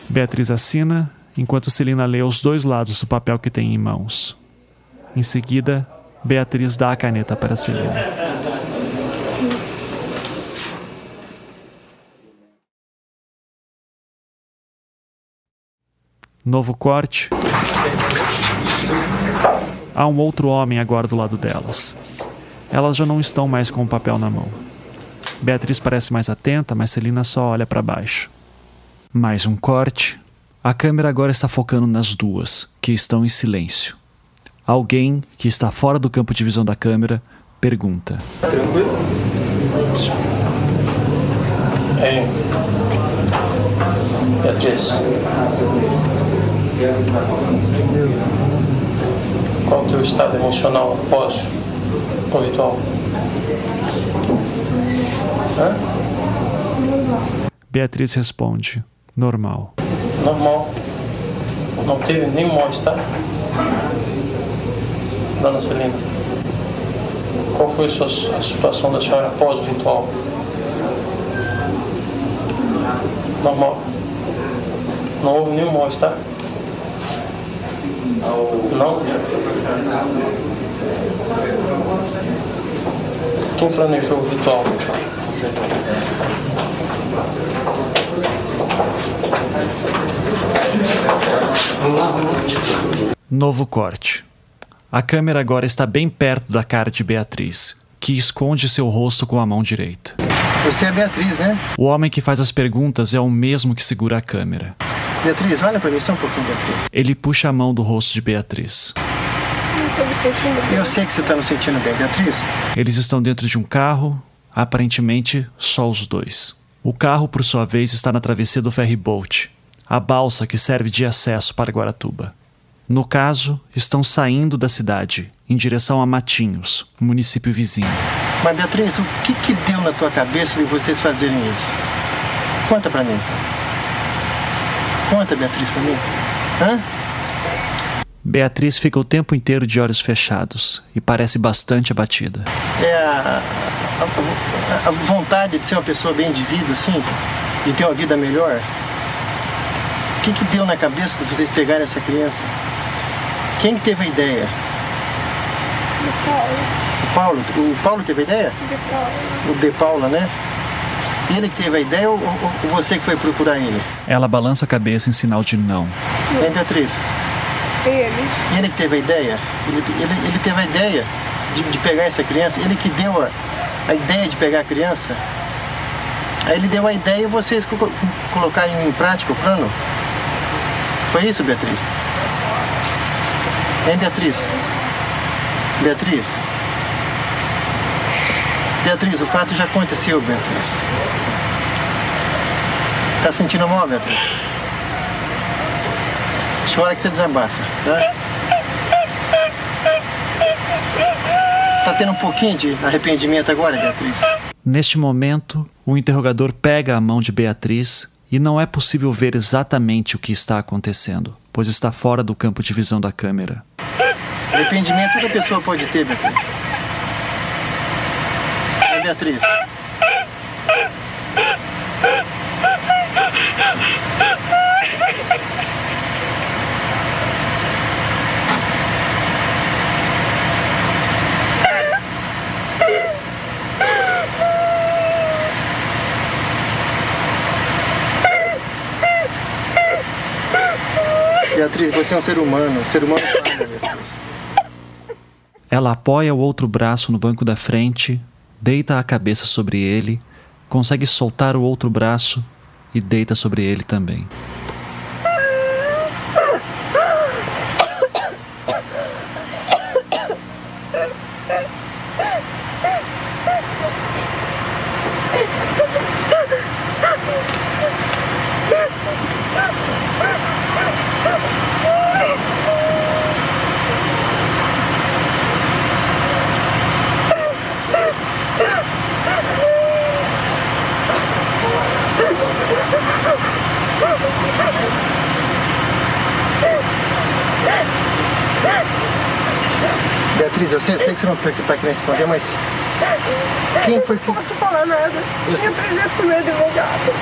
Beatriz assina, enquanto Celina lê os dois lados do papel que tem em mãos. Em seguida, Beatriz dá a caneta para Celina. Novo corte. Há um outro homem agora do lado delas. Elas já não estão mais com o papel na mão. Beatriz parece mais atenta, mas Celina só olha para baixo. Mais um corte. A câmera agora está focando nas duas, que estão em silêncio. Alguém que está fora do campo de visão da câmera pergunta: Tranquilo? É. Beatriz. Qual o teu estado emocional após o ritual? Hã? Beatriz responde: Normal. Normal. Não teve nenhum mal-estar? Dona Celina, qual foi a, sua, a situação da senhora após o ritual? Normal. Não houve nenhum mal-estar? Não? Quem planejou o ritual? Novo corte. A câmera agora está bem perto da cara de Beatriz, que esconde seu rosto com a mão direita. Você é Beatriz, né? O homem que faz as perguntas é o mesmo que segura a câmera. Beatriz, olha pra mim só um pouquinho, Beatriz. Ele puxa a mão do rosto de Beatriz. Não tô me sentindo bem. Eu sei que você tá me sentindo bem, Beatriz. Eles estão dentro de um carro, aparentemente só os dois. O carro, por sua vez, está na travessia do ferryboat, a balsa que serve de acesso para Guaratuba. No caso, estão saindo da cidade, em direção a Matinhos, município vizinho. Mas, Beatriz, o que que deu na tua cabeça de vocês fazerem isso? Conta pra mim. Conta, Beatriz, pra mim. Hã? Beatriz fica o tempo inteiro de olhos fechados e parece bastante abatida. É a, a, a vontade de ser uma pessoa bem de vida, assim? De ter uma vida melhor? O que que deu na cabeça de vocês pegarem essa criança? Quem que teve a ideia? O Paulo. O Paulo teve a ideia? O De Paula, né? Ele que teve a ideia ou, ou- você que foi procurar ele? Ela balança a cabeça em sinal de não. Hein, Beatriz? Ele. Ele que teve a ideia? Ele, ele, ele teve a ideia de, de pegar essa criança? Ele que deu a, a ideia de pegar a criança? Aí ele deu a ideia e vocês co- colocaram em prática o plano? Foi isso, Beatriz? Hein, Beatriz? Beatriz? Beatriz, o fato já aconteceu, Beatriz. Tá sentindo mal, Beatriz? Chora que você desabafa, tá? Tá tendo um pouquinho de arrependimento agora, Beatriz? Neste momento, o interrogador pega a mão de Beatriz e não é possível ver exatamente o que está acontecendo, pois está fora do campo de visão da câmera. Arrependimento toda pessoa pode ter, Beatriz. Beatriz? Beatriz, você é um ser humano. Um ser humano falha, Beatriz. Ela apoia o outro braço no banco da frente, deita a cabeça sobre ele, consegue soltar o outro braço e deita sobre ele também. Beatriz, eu sei, sei que você não tá, tá querendo responder, mas quem foi que. Não posso falar nada. Sem a presença do meu advogado.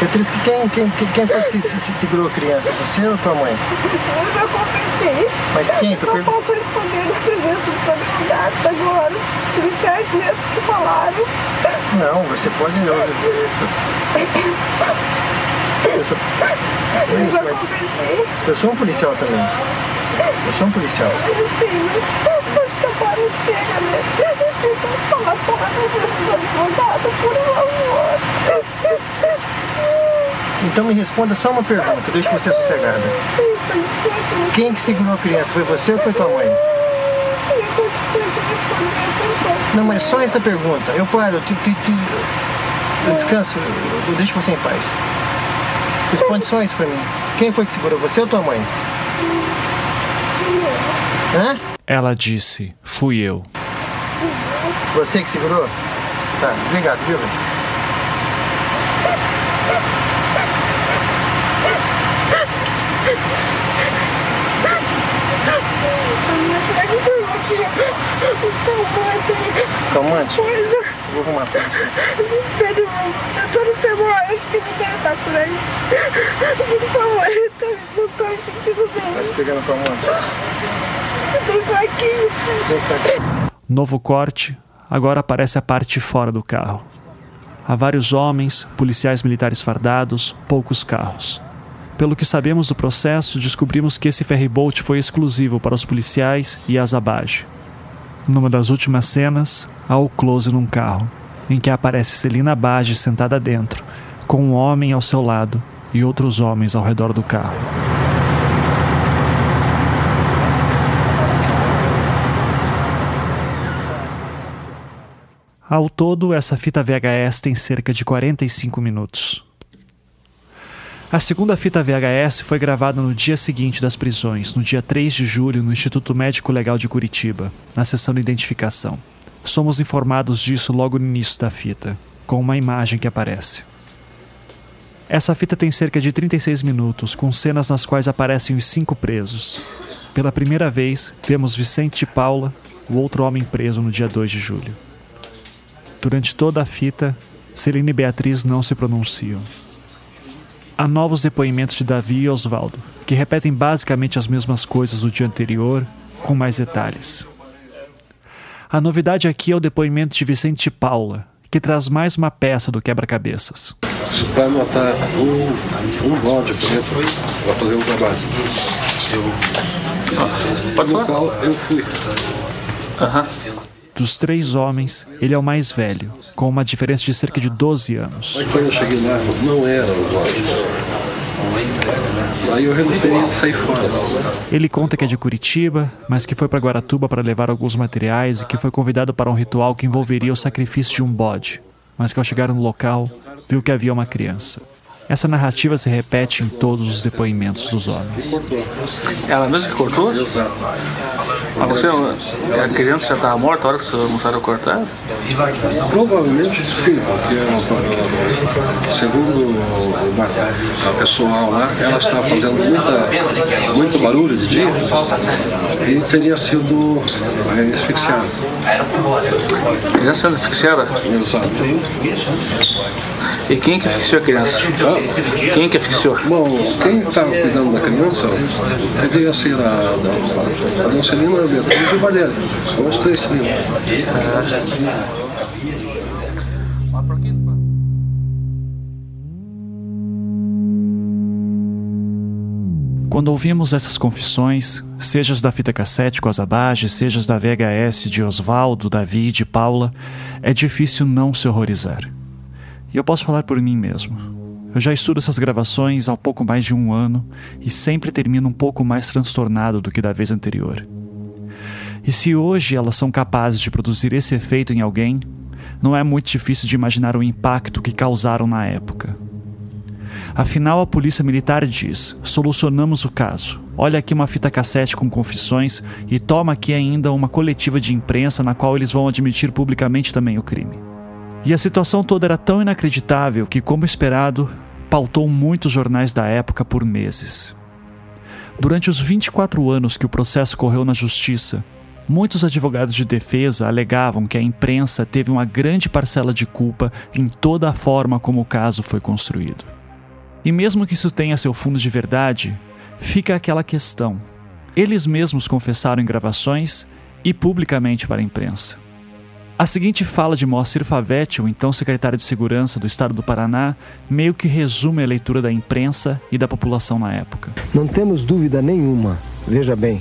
Beatriz, que- quem, quem, quem, foi que se, se- se segurou a criança? Você ou tua mãe? Eu já confessei. Mas quem? Tu Não posso responder na presença dos advogados agora. Os policiais mesmo que falaram. Não, você pode. Eu, eu, sou, é Eu isso, já mas eu sou um policial também. Eu sou um policial. Sim, mas Então me responda só uma pergunta, deixa você sossegada. Quem que segurou a criança? Foi você ou foi tua mãe? Não, mas só essa pergunta. Eu paro, eu, te, eu descanso, eu deixo você em paz. Responde só isso pra mim. Quem foi que segurou, você ou tua mãe? Hã? Ela disse: Fui eu. Você que segurou? Tá, obrigado, viu? Calmante. Coisa. Eu vou arrumar pra você. Ele, toda semana, acho que ninguém tá por aí. Por favor, eu tô, não tô me sentindo bem. Tá se pegando calmante? Pra cá. Novo corte. agora aparece a parte fora do carro. Há vários homens, policiais militares fardados, poucos carros. Pelo que sabemos do processo, descobrimos que esse ferryboat foi exclusivo para os policiais e as Abage. Numa das últimas cenas, há o close num carro, em que aparece Celina Abage sentada dentro, com um homem ao seu lado e outros homens ao redor do carro. Ao todo, essa fita VHS tem cerca de 45 minutos. A segunda fita VHS foi gravada no dia seguinte das prisões, no dia 3 de julho, no Instituto Médico Legal de Curitiba, na sessão de identificação. Somos informados disso logo no início da fita, com uma imagem que aparece. Essa fita tem cerca de 36 minutos, com cenas nas quais aparecem os cinco presos. Pela primeira vez, vemos Vicente e Paula, o outro homem preso no dia 2 de julho. Durante toda a fita, Celina e Beatriz não se pronunciam. Há novos depoimentos de Davi e Oswaldo, que repetem basicamente as mesmas coisas do dia anterior, com mais detalhes. A novidade aqui é o depoimento de Vicente e Paula, que traz mais uma peça do quebra-cabeças. Para matar um, um bode preto para fazer um trabalho. Eu, Pode no qual eu fui. Aham. Dos três homens, ele é o mais velho, com uma diferença de cerca de 12 anos. Aí quando eu cheguei lá, não era o. Aí eu relutei fora. Ele conta que é de Curitiba, mas que foi para Guaratuba para levar alguns materiais e que foi convidado para um ritual que envolveria o sacrifício de um bode, mas que ao chegar no local, viu que havia uma criança. Essa narrativa se repete em todos os depoimentos dos homens. Ela mesma que cortou? Mas você, a criança já estava morta a hora que vocês mostraram cortar? Provavelmente sim, porque segundo o a pessoal lá, ela estava fazendo muita, muito barulho de dia e teria sido eh, asfixiada. A criança sendo asfixiada? Exato. E quem que asfixiou a criança? Quem que asfixiou? Bom, quem estava cuidando da criança devia ser a, a, a a Quando ouvimos essas confissões, seja as da fita cassete com as abages, seja as da VHS de Oswaldo, Davi e de Paula, é difícil não se horrorizar. E eu posso falar por mim mesmo. Eu já estudo essas gravações há pouco mais de um ano e sempre termino um pouco mais transtornado do que da vez anterior. E se hoje elas são capazes de produzir esse efeito em alguém, não é muito difícil de imaginar o impacto que causaram na época. Afinal, a polícia militar diz: solucionamos o caso. Olha aqui uma fita cassete com confissões e toma aqui ainda uma coletiva de imprensa na qual eles vão admitir publicamente também o crime. E a situação toda era tão inacreditável que, como esperado, pautou muitos jornais da época por meses. Durante os 24 anos que o processo correu na justiça, muitos advogados de defesa alegavam que a imprensa teve uma grande parcela de culpa em toda a forma como o caso foi construído. E mesmo que isso tenha seu fundo de verdade, fica aquela questão. Eles mesmos confessaram em gravações e publicamente para a imprensa. A seguinte fala de Moacir Favetti, o então secretário de Segurança do Estado do Paraná, meio que resume a leitura da imprensa e da população na época. Não temos dúvida nenhuma, veja bem,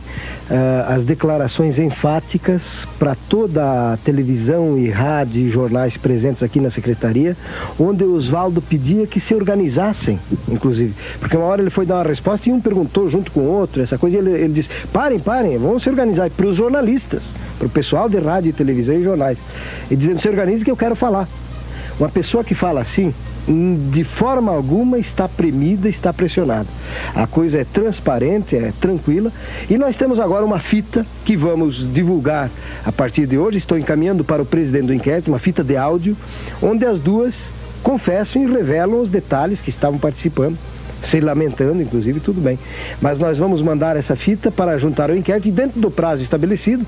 eh, as declarações enfáticas para toda a televisão e rádio e jornais presentes aqui na secretaria, onde o Oswaldo pedia que se organizassem, inclusive. Porque uma hora ele foi dar uma resposta e um perguntou junto com o outro, essa coisa, e ele, ele disse: parem, parem, vamos se organizar para os jornalistas, para o pessoal de rádio, televisão e jornais. E dizendo: se organize que eu quero falar. Uma pessoa que fala assim, de forma alguma está premida, está pressionada. A coisa é transparente, é tranquila. E nós temos agora uma fita que vamos divulgar a partir de hoje. Estou encaminhando para o presidente do inquérito, uma fita de áudio, onde as duas confessam e revelam os detalhes que estavam participando se lamentando, inclusive, tudo bem. Mas nós vamos mandar essa fita para juntar o inquérito e, dentro do prazo estabelecido,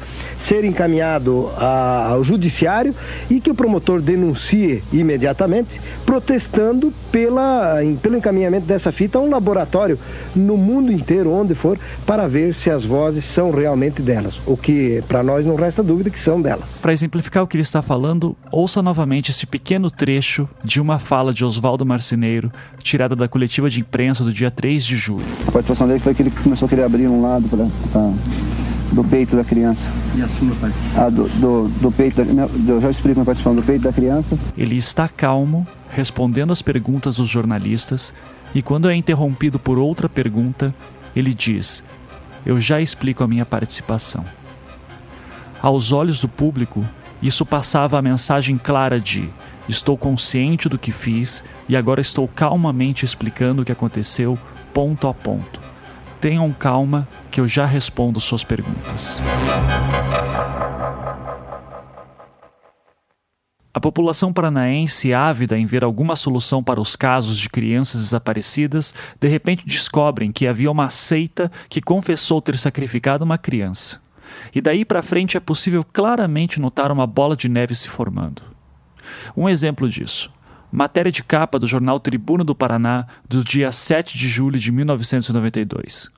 ser encaminhado a, ao judiciário e que o promotor denuncie imediatamente, protestando pela, pelo encaminhamento dessa fita a um laboratório no mundo inteiro, onde for, para ver se as vozes são realmente delas. O que, para nós, não resta dúvida que são delas. Para exemplificar o que ele está falando, ouça novamente esse pequeno trecho de uma fala de Oswaldo Marceneiro, tirada da coletiva de imprensa do dia 3 de julho. A participação dele foi que ele começou a querer abrir um lado pra, pra, do peito da criança. E a sua pai? Ah, do, do, do peito da, meu, eu já explico minha participação do peito da criança. Ele está calmo, respondendo às perguntas dos jornalistas, e quando é interrompido por outra pergunta, ele diz: Eu já explico a minha participação. Aos olhos do público, isso passava a mensagem clara de: estou consciente do que fiz e agora estou calmamente explicando o que aconteceu, ponto a ponto. Tenham calma que eu já respondo suas perguntas. A população paranaense, ávida em ver alguma solução para os casos de crianças desaparecidas, de repente descobrem que havia uma seita que confessou ter sacrificado uma criança. E daí para frente é possível claramente notar uma bola de neve se formando. Um exemplo disso. Matéria de capa do jornal Tribuno do Paraná, do dia 7 de julho de 1992.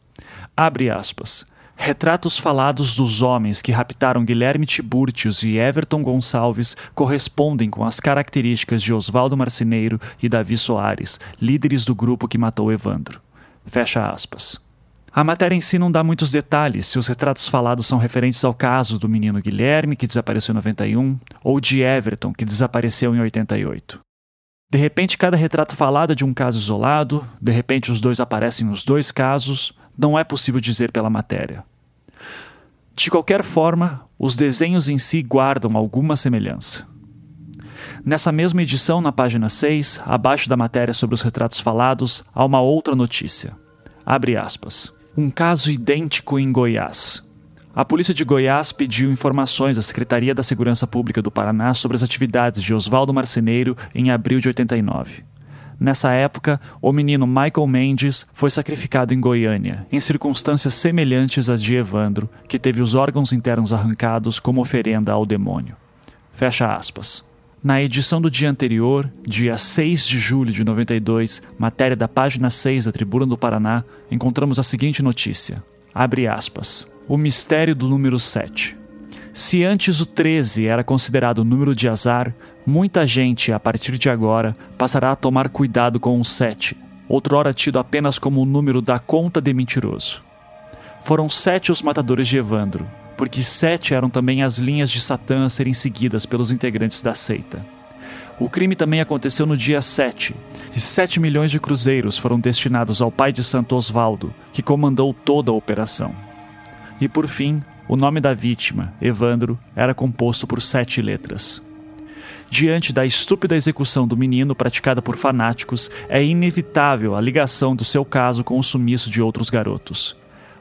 Abre aspas. Retratos falados dos homens que raptaram Guilherme Tiburtius e Everton Gonçalves correspondem com as características de Oswaldo Marceneiro e Davi Soares, líderes do grupo que matou Evandro. Fecha aspas. A matéria em si não dá muitos detalhes se os retratos falados são referentes ao caso do menino Guilherme, que desapareceu em 91, ou de Everton, que desapareceu em 88. De repente, cada retrato falado é de um caso isolado, de repente, os dois aparecem nos dois casos, não é possível dizer pela matéria. De qualquer forma, os desenhos em si guardam alguma semelhança. Nessa mesma edição, na página 6, abaixo da matéria sobre os retratos falados, há uma outra notícia. Abre aspas. Um caso idêntico em Goiás. A polícia de Goiás pediu informações à Secretaria da Segurança Pública do Paraná sobre as atividades de Oswaldo Marceneiro em abril de 89. Nessa época, o menino Michael Mendes foi sacrificado em Goiânia, em circunstâncias semelhantes às de Evandro, que teve os órgãos internos arrancados como oferenda ao demônio. Fecha aspas. Na edição do dia anterior, dia 6 de julho de 92, matéria da página 6 da Tribuna do Paraná, encontramos a seguinte notícia. Abre aspas. O mistério do número 7. Se antes o 13 era considerado o número de azar, muita gente, a partir de agora, passará a tomar cuidado com o 7, outrora tido apenas como o número da conta de mentiroso. Foram sete os matadores de Evandro, porque sete eram também as linhas de Satã a serem seguidas pelos integrantes da seita. O crime também aconteceu no dia 7, e 7 milhões de cruzeiros foram destinados ao pai de Santo Osvaldo, que comandou toda a operação. E por fim, o nome da vítima, Evandro, era composto por sete letras. Diante da estúpida execução do menino praticada por fanáticos, é inevitável a ligação do seu caso com o sumiço de outros garotos.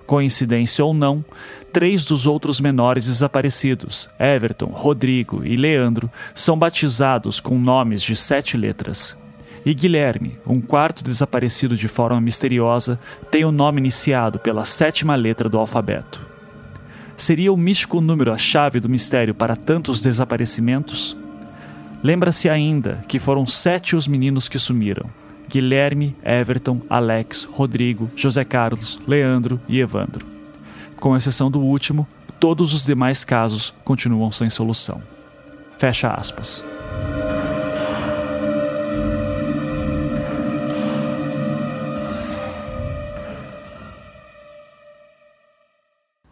Coincidência ou não, três dos outros menores desaparecidos, Everton, Rodrigo e Leandro, são batizados com nomes de sete letras. E Guilherme, um quarto desaparecido de forma misteriosa, tem o nome iniciado pela sétima letra do alfabeto. Seria o místico número a chave do mistério para tantos desaparecimentos? Lembra-se ainda que foram sete os meninos que sumiram: Guilherme, Everton, Alex, Rodrigo, José Carlos, Leandro e Evandro. Com exceção do último, todos os demais casos continuam sem solução. Fecha aspas.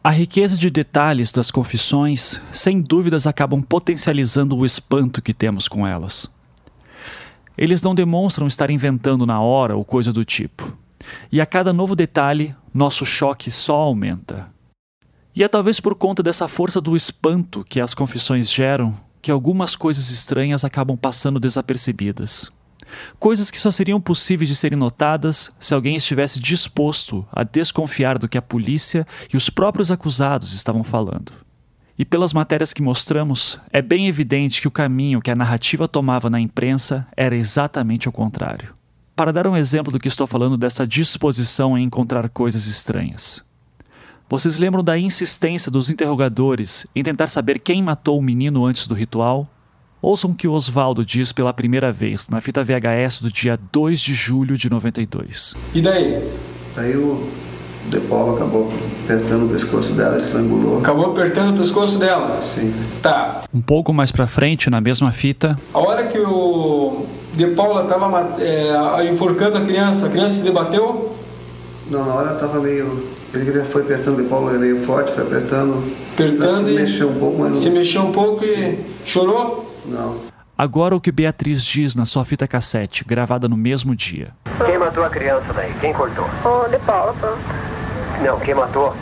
A riqueza de detalhes das confissões, sem dúvidas, acabam potencializando o espanto que temos com elas. Eles não demonstram estar inventando na hora ou coisa do tipo. E a cada novo detalhe, nosso choque só aumenta. E é talvez por conta dessa força do espanto que as confissões geram que algumas coisas estranhas acabam passando desapercebidas. Coisas que só seriam possíveis de serem notadas se alguém estivesse disposto a desconfiar do que a polícia e os próprios acusados estavam falando. E pelas matérias que mostramos, é bem evidente que o caminho que a narrativa tomava na imprensa era exatamente o contrário. para dar um exemplo do que estou falando dessa disposição em encontrar coisas estranhas. Vocês lembram da insistência dos interrogadores em tentar saber quem matou o menino antes do ritual? Ouçam o que Oswaldo diz pela primeira vez na fita VHS do dia 2 de julho de 92. E daí? Aí o De Paulo acabou apertando o pescoço dela, estrangulou. Acabou apertando o pescoço dela? Sim. Tá. Um pouco mais pra frente, na mesma fita, A hora que o De Paula estava é, enforcando a criança, a criança se debateu? Não, na hora tava meio. Ele foi apertando De Paulo meio forte, foi apertando. Apertando se mexeu um pouco, mas não. Se mexeu um pouco e chorou? Não. agora o que Beatriz diz na sua fita cassete, gravada no mesmo dia. Quem matou a criança daí? Quem cortou? Ô, de Paula. Não, quem matou?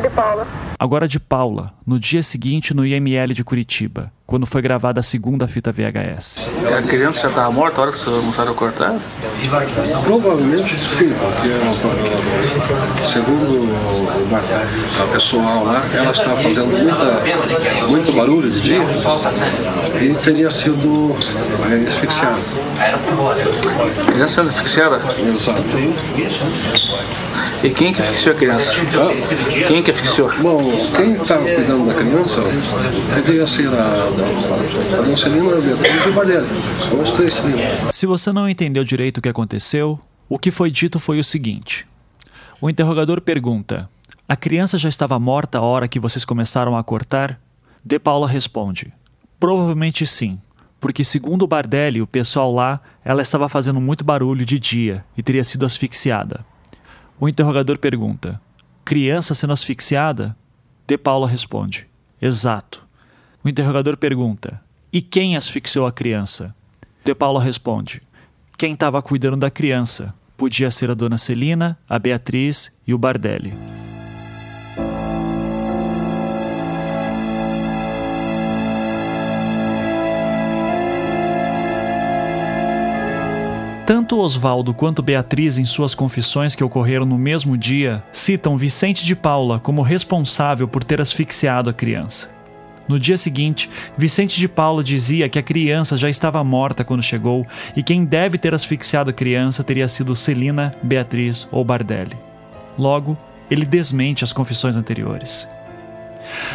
De Paula. Agora de Paula, no dia seguinte no IML de Curitiba, quando foi gravada a segunda fita VHS. A criança já estava morta a hora que vocês começaram a cortar? Provavelmente sim, porque segundo o pessoal lá, ela estava fazendo muita, muito barulho de dia e teria sido eh, asfixiada. A criança sendo asfixiada? Exato. E quem que asfixiou a criança? Quem que asfixiou? Bom, quem estava cuidando da criança ser a, a, a Beatriz e o. São os três. Se você não entendeu direito o que aconteceu, o que foi dito foi o seguinte: o interrogador pergunta: A criança já estava morta a hora que vocês começaram a cortar? De Paula responde: Provavelmente sim, porque segundo o Bardelli, o pessoal lá, ela estava fazendo muito barulho de dia e teria sido asfixiada. O interrogador pergunta: Criança sendo asfixiada? De Paula responde: Exato. O interrogador pergunta: E quem asfixiou a criança? De Paula responde: Quem estava cuidando da criança? Podia ser a dona Celina, a Beatriz e o Bardelli. Tanto Oswaldo quanto Beatriz, em suas confissões que ocorreram no mesmo dia, citam Vicente de Paula como responsável por ter asfixiado a criança. No dia seguinte, Vicente de Paula dizia que a criança já estava morta quando chegou e quem deve ter asfixiado a criança teria sido Celina, Beatriz ou Bardelli. Logo, ele desmente as confissões anteriores.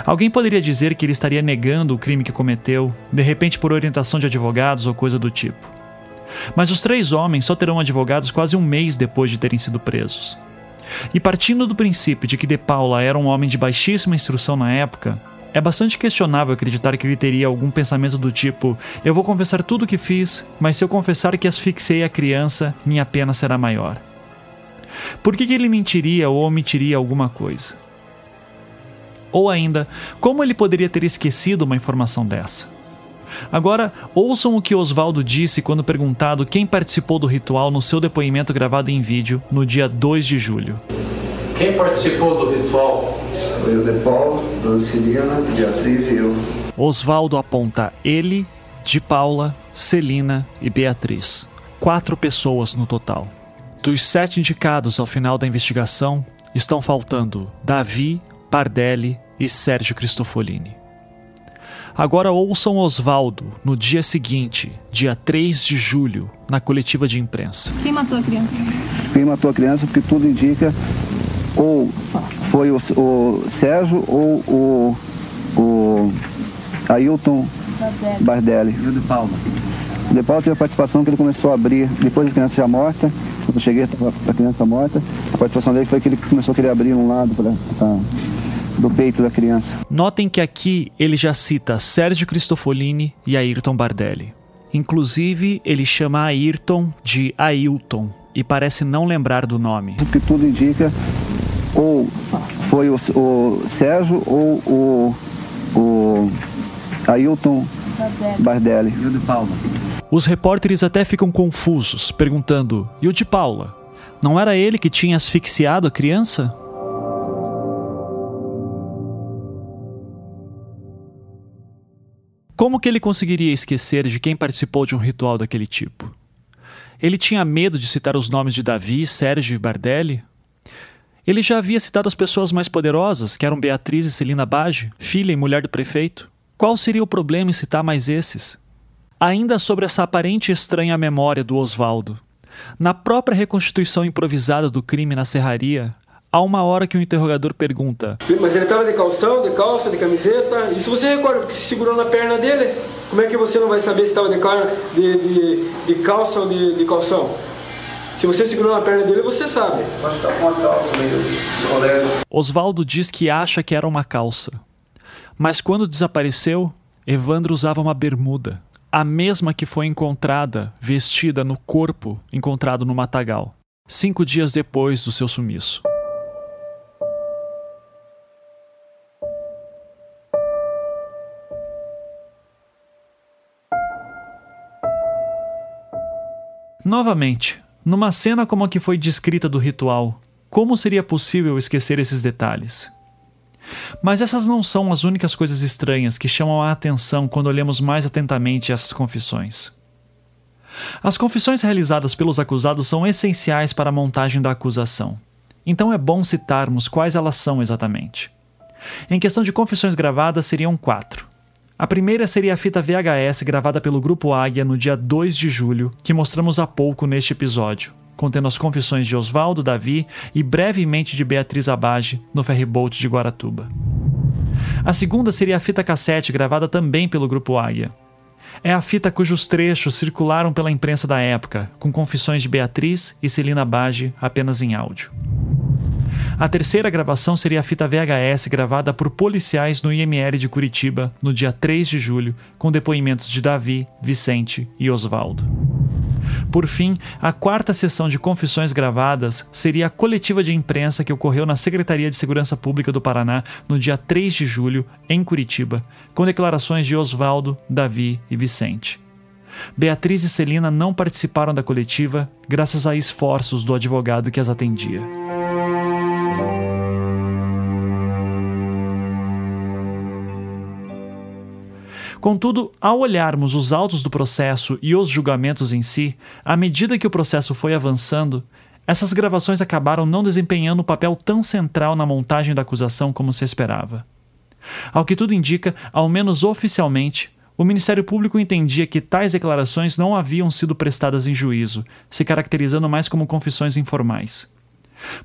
Alguém poderia dizer que ele estaria negando o crime que cometeu, de repente por orientação de advogados ou coisa do tipo. Mas os três homens só terão advogados quase um mês depois de terem sido presos. E partindo do princípio de que De Paula era um homem de baixíssima instrução na época, é bastante questionável acreditar que ele teria algum pensamento do tipo: eu vou confessar tudo o que fiz, mas se eu confessar que asfixiei a criança, minha pena será maior. Por que, que ele mentiria ou omitiria alguma coisa? Ou ainda, como ele poderia ter esquecido uma informação dessa? Agora, ouçam o que Oswaldo disse quando perguntado quem participou do ritual no seu depoimento gravado em vídeo no dia 2 de julho. Quem participou do ritual? Foi o De Paulo, Dona Celina, Beatriz e eu. Oswaldo aponta ele, de Paula, Celina e Beatriz. Quatro pessoas no total. Dos sete indicados ao final da investigação, estão faltando Davi, Pardelli e Sérgio Cristofolini. Agora ouçam Oswaldo no dia seguinte, dia 3 de julho, na coletiva de imprensa. Quem matou a criança? Quem matou a criança, porque tudo indica ou foi o, o Sérgio ou o, o Ailton Bardelli. E o De Paula? O De Paula teve a participação que ele começou a abrir, depois da criança já morta, quando eu cheguei a criança morta, a participação dele foi que ele começou a querer abrir um lado pra- do peito da criança. Notem que aqui ele já cita Sérgio Cristofolini e Ayrton Bardelli. Inclusive, ele chama Ayrton de Ailton e parece não lembrar do nome. O que tudo indica ou foi o, o Sérgio ou o, o Ailton Bardelli. E o De Paula? Os repórteres até ficam confusos, perguntando: e o de Paula? Não era ele que tinha asfixiado a criança? Como que ele conseguiria esquecer de quem participou de um ritual daquele tipo? Ele tinha medo de citar os nomes de Davi, Sérgio e Bardelli? Ele já havia citado as pessoas mais poderosas, que eram Beatriz e Celina Bage, filha e mulher do prefeito. Qual seria o problema em citar mais esses? Ainda sobre essa aparente estranha memória do Oswaldo. Na própria reconstituição improvisada do crime na serraria, há uma hora que o interrogador pergunta: Mas ele estava de calção, de calça, de camiseta. E se você recorda que se segurou na perna dele, como é que você não vai saber se estava de, de, de, de calça ou de, de calção? Se você segurou na perna dele, você sabe. Tá com uma calça meio Oswaldo diz que acha que era uma calça. Mas quando desapareceu, Evandro usava uma bermuda, a mesma que foi encontrada vestida no corpo encontrado no matagal, cinco dias depois do seu sumiço. Novamente, numa cena como a que foi descrita do ritual, como seria possível esquecer esses detalhes? Mas essas não são as únicas coisas estranhas que chamam a atenção quando olhamos mais atentamente essas confissões. As confissões realizadas pelos acusados são essenciais para a montagem da acusação, então é bom citarmos quais elas são exatamente. Em questão de confissões gravadas, seriam quatro. A primeira seria a fita VHS gravada pelo Grupo Águia no dia 2 de julho, que mostramos há pouco neste episódio, contendo as confissões de Oswaldo Davi e brevemente de Beatriz Abage no ferryboat de Guaratuba. A segunda seria a fita cassete gravada também pelo Grupo Águia. É a fita cujos trechos circularam pela imprensa da época, com confissões de Beatriz e Celina Bage apenas em áudio. A terceira gravação seria a fita VHS gravada por policiais no IML de Curitiba no dia 3 de julho, com depoimentos de Davi, Vicente e Oswaldo. Por fim, a quarta sessão de confissões gravadas seria a coletiva de imprensa que ocorreu na Secretaria de Segurança Pública do Paraná no dia 3 de julho, em Curitiba, com declarações de Oswaldo, Davi e Vicente. Beatriz e Celina não participaram da coletiva graças a esforços do advogado que as atendia. Contudo, ao olharmos os autos do processo e os julgamentos em si, à medida que o processo foi avançando, essas gravações acabaram não desempenhando um papel tão central na montagem da acusação como se esperava. Ao que tudo indica, ao menos oficialmente, o Ministério Público entendia que tais declarações não haviam sido prestadas em juízo, se caracterizando mais como confissões informais.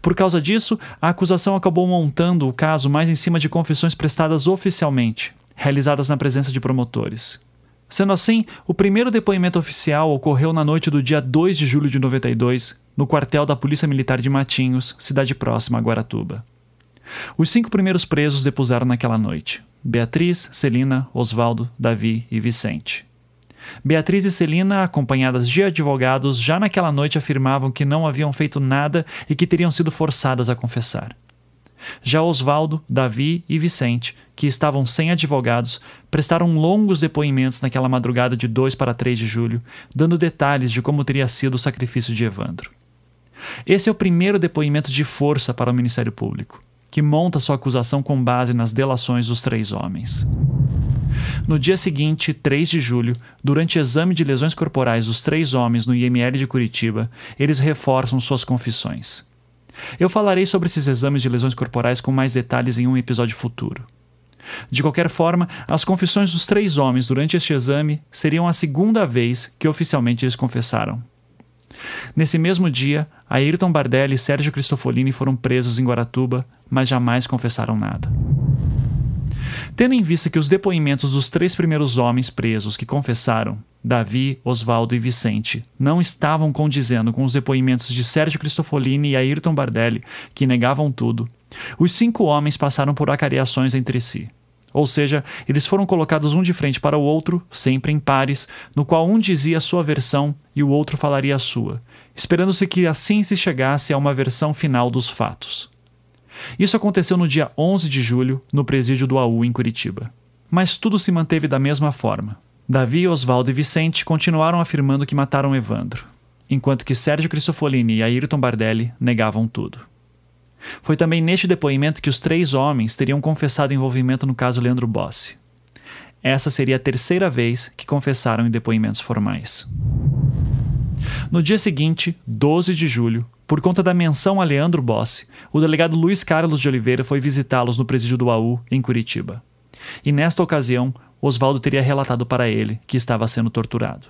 Por causa disso, a acusação acabou montando o caso mais em cima de confissões prestadas oficialmente, realizadas na presença de promotores. Sendo assim, o primeiro depoimento oficial ocorreu na noite do dia 2 de julho de 92, no quartel da Polícia Militar de Matinhos, cidade próxima a Guaratuba. Os cinco primeiros presos depuseram naquela noite: Beatriz, Celina, Osvaldo, Davi e Vicente. Beatriz e Celina, acompanhadas de advogados, já naquela noite afirmavam que não haviam feito nada e que teriam sido forçadas a confessar. Já Osvaldo, Davi e Vicente, que estavam sem advogados, prestaram longos depoimentos naquela madrugada de 2 para 3 de julho, dando detalhes de como teria sido o sacrifício de Evandro. Esse é o primeiro depoimento de força para o Ministério Público, que monta sua acusação com base nas delações dos três homens. No dia seguinte, 3 de julho, durante exame de lesões corporais dos três homens no IML de Curitiba, eles reforçam suas confissões. Eu falarei sobre esses exames de lesões corporais com mais detalhes em um episódio futuro. De qualquer forma, as confissões dos três homens durante este exame seriam a segunda vez que oficialmente eles confessaram. Nesse mesmo dia, Ayrton Bardelli e Sérgio Cristofolini foram presos em Guaratuba, mas jamais confessaram nada. Tendo em vista que os depoimentos dos três primeiros homens presos que confessaram, Davi, Oswaldo e Vicente, não estavam condizendo com os depoimentos de Sérgio Cristofolini e Ayrton Bardelli, que negavam tudo, os cinco homens passaram por acariações entre si. Ou seja, eles foram colocados um de frente para o outro, sempre em pares, no qual um dizia a sua versão e o outro falaria a sua, esperando-se que assim se chegasse a uma versão final dos fatos. Isso aconteceu no dia 11 de julho, no presídio do AU em Curitiba. Mas tudo se manteve da mesma forma. Davi, Oswaldo e Vicente continuaram afirmando que mataram Evandro, enquanto que Sérgio Cristofolini e Ayrton Bardelli negavam tudo. Foi também neste depoimento que os três homens teriam confessado envolvimento no caso Leandro Bossi. Essa seria a terceira vez que confessaram em depoimentos formais. No dia seguinte, 12 de julho, por conta da menção a Leandro Bossi, o delegado Luiz Carlos de Oliveira foi visitá-los no presídio do AU, em Curitiba. E nesta ocasião, Oswaldo teria relatado para ele que estava sendo torturado.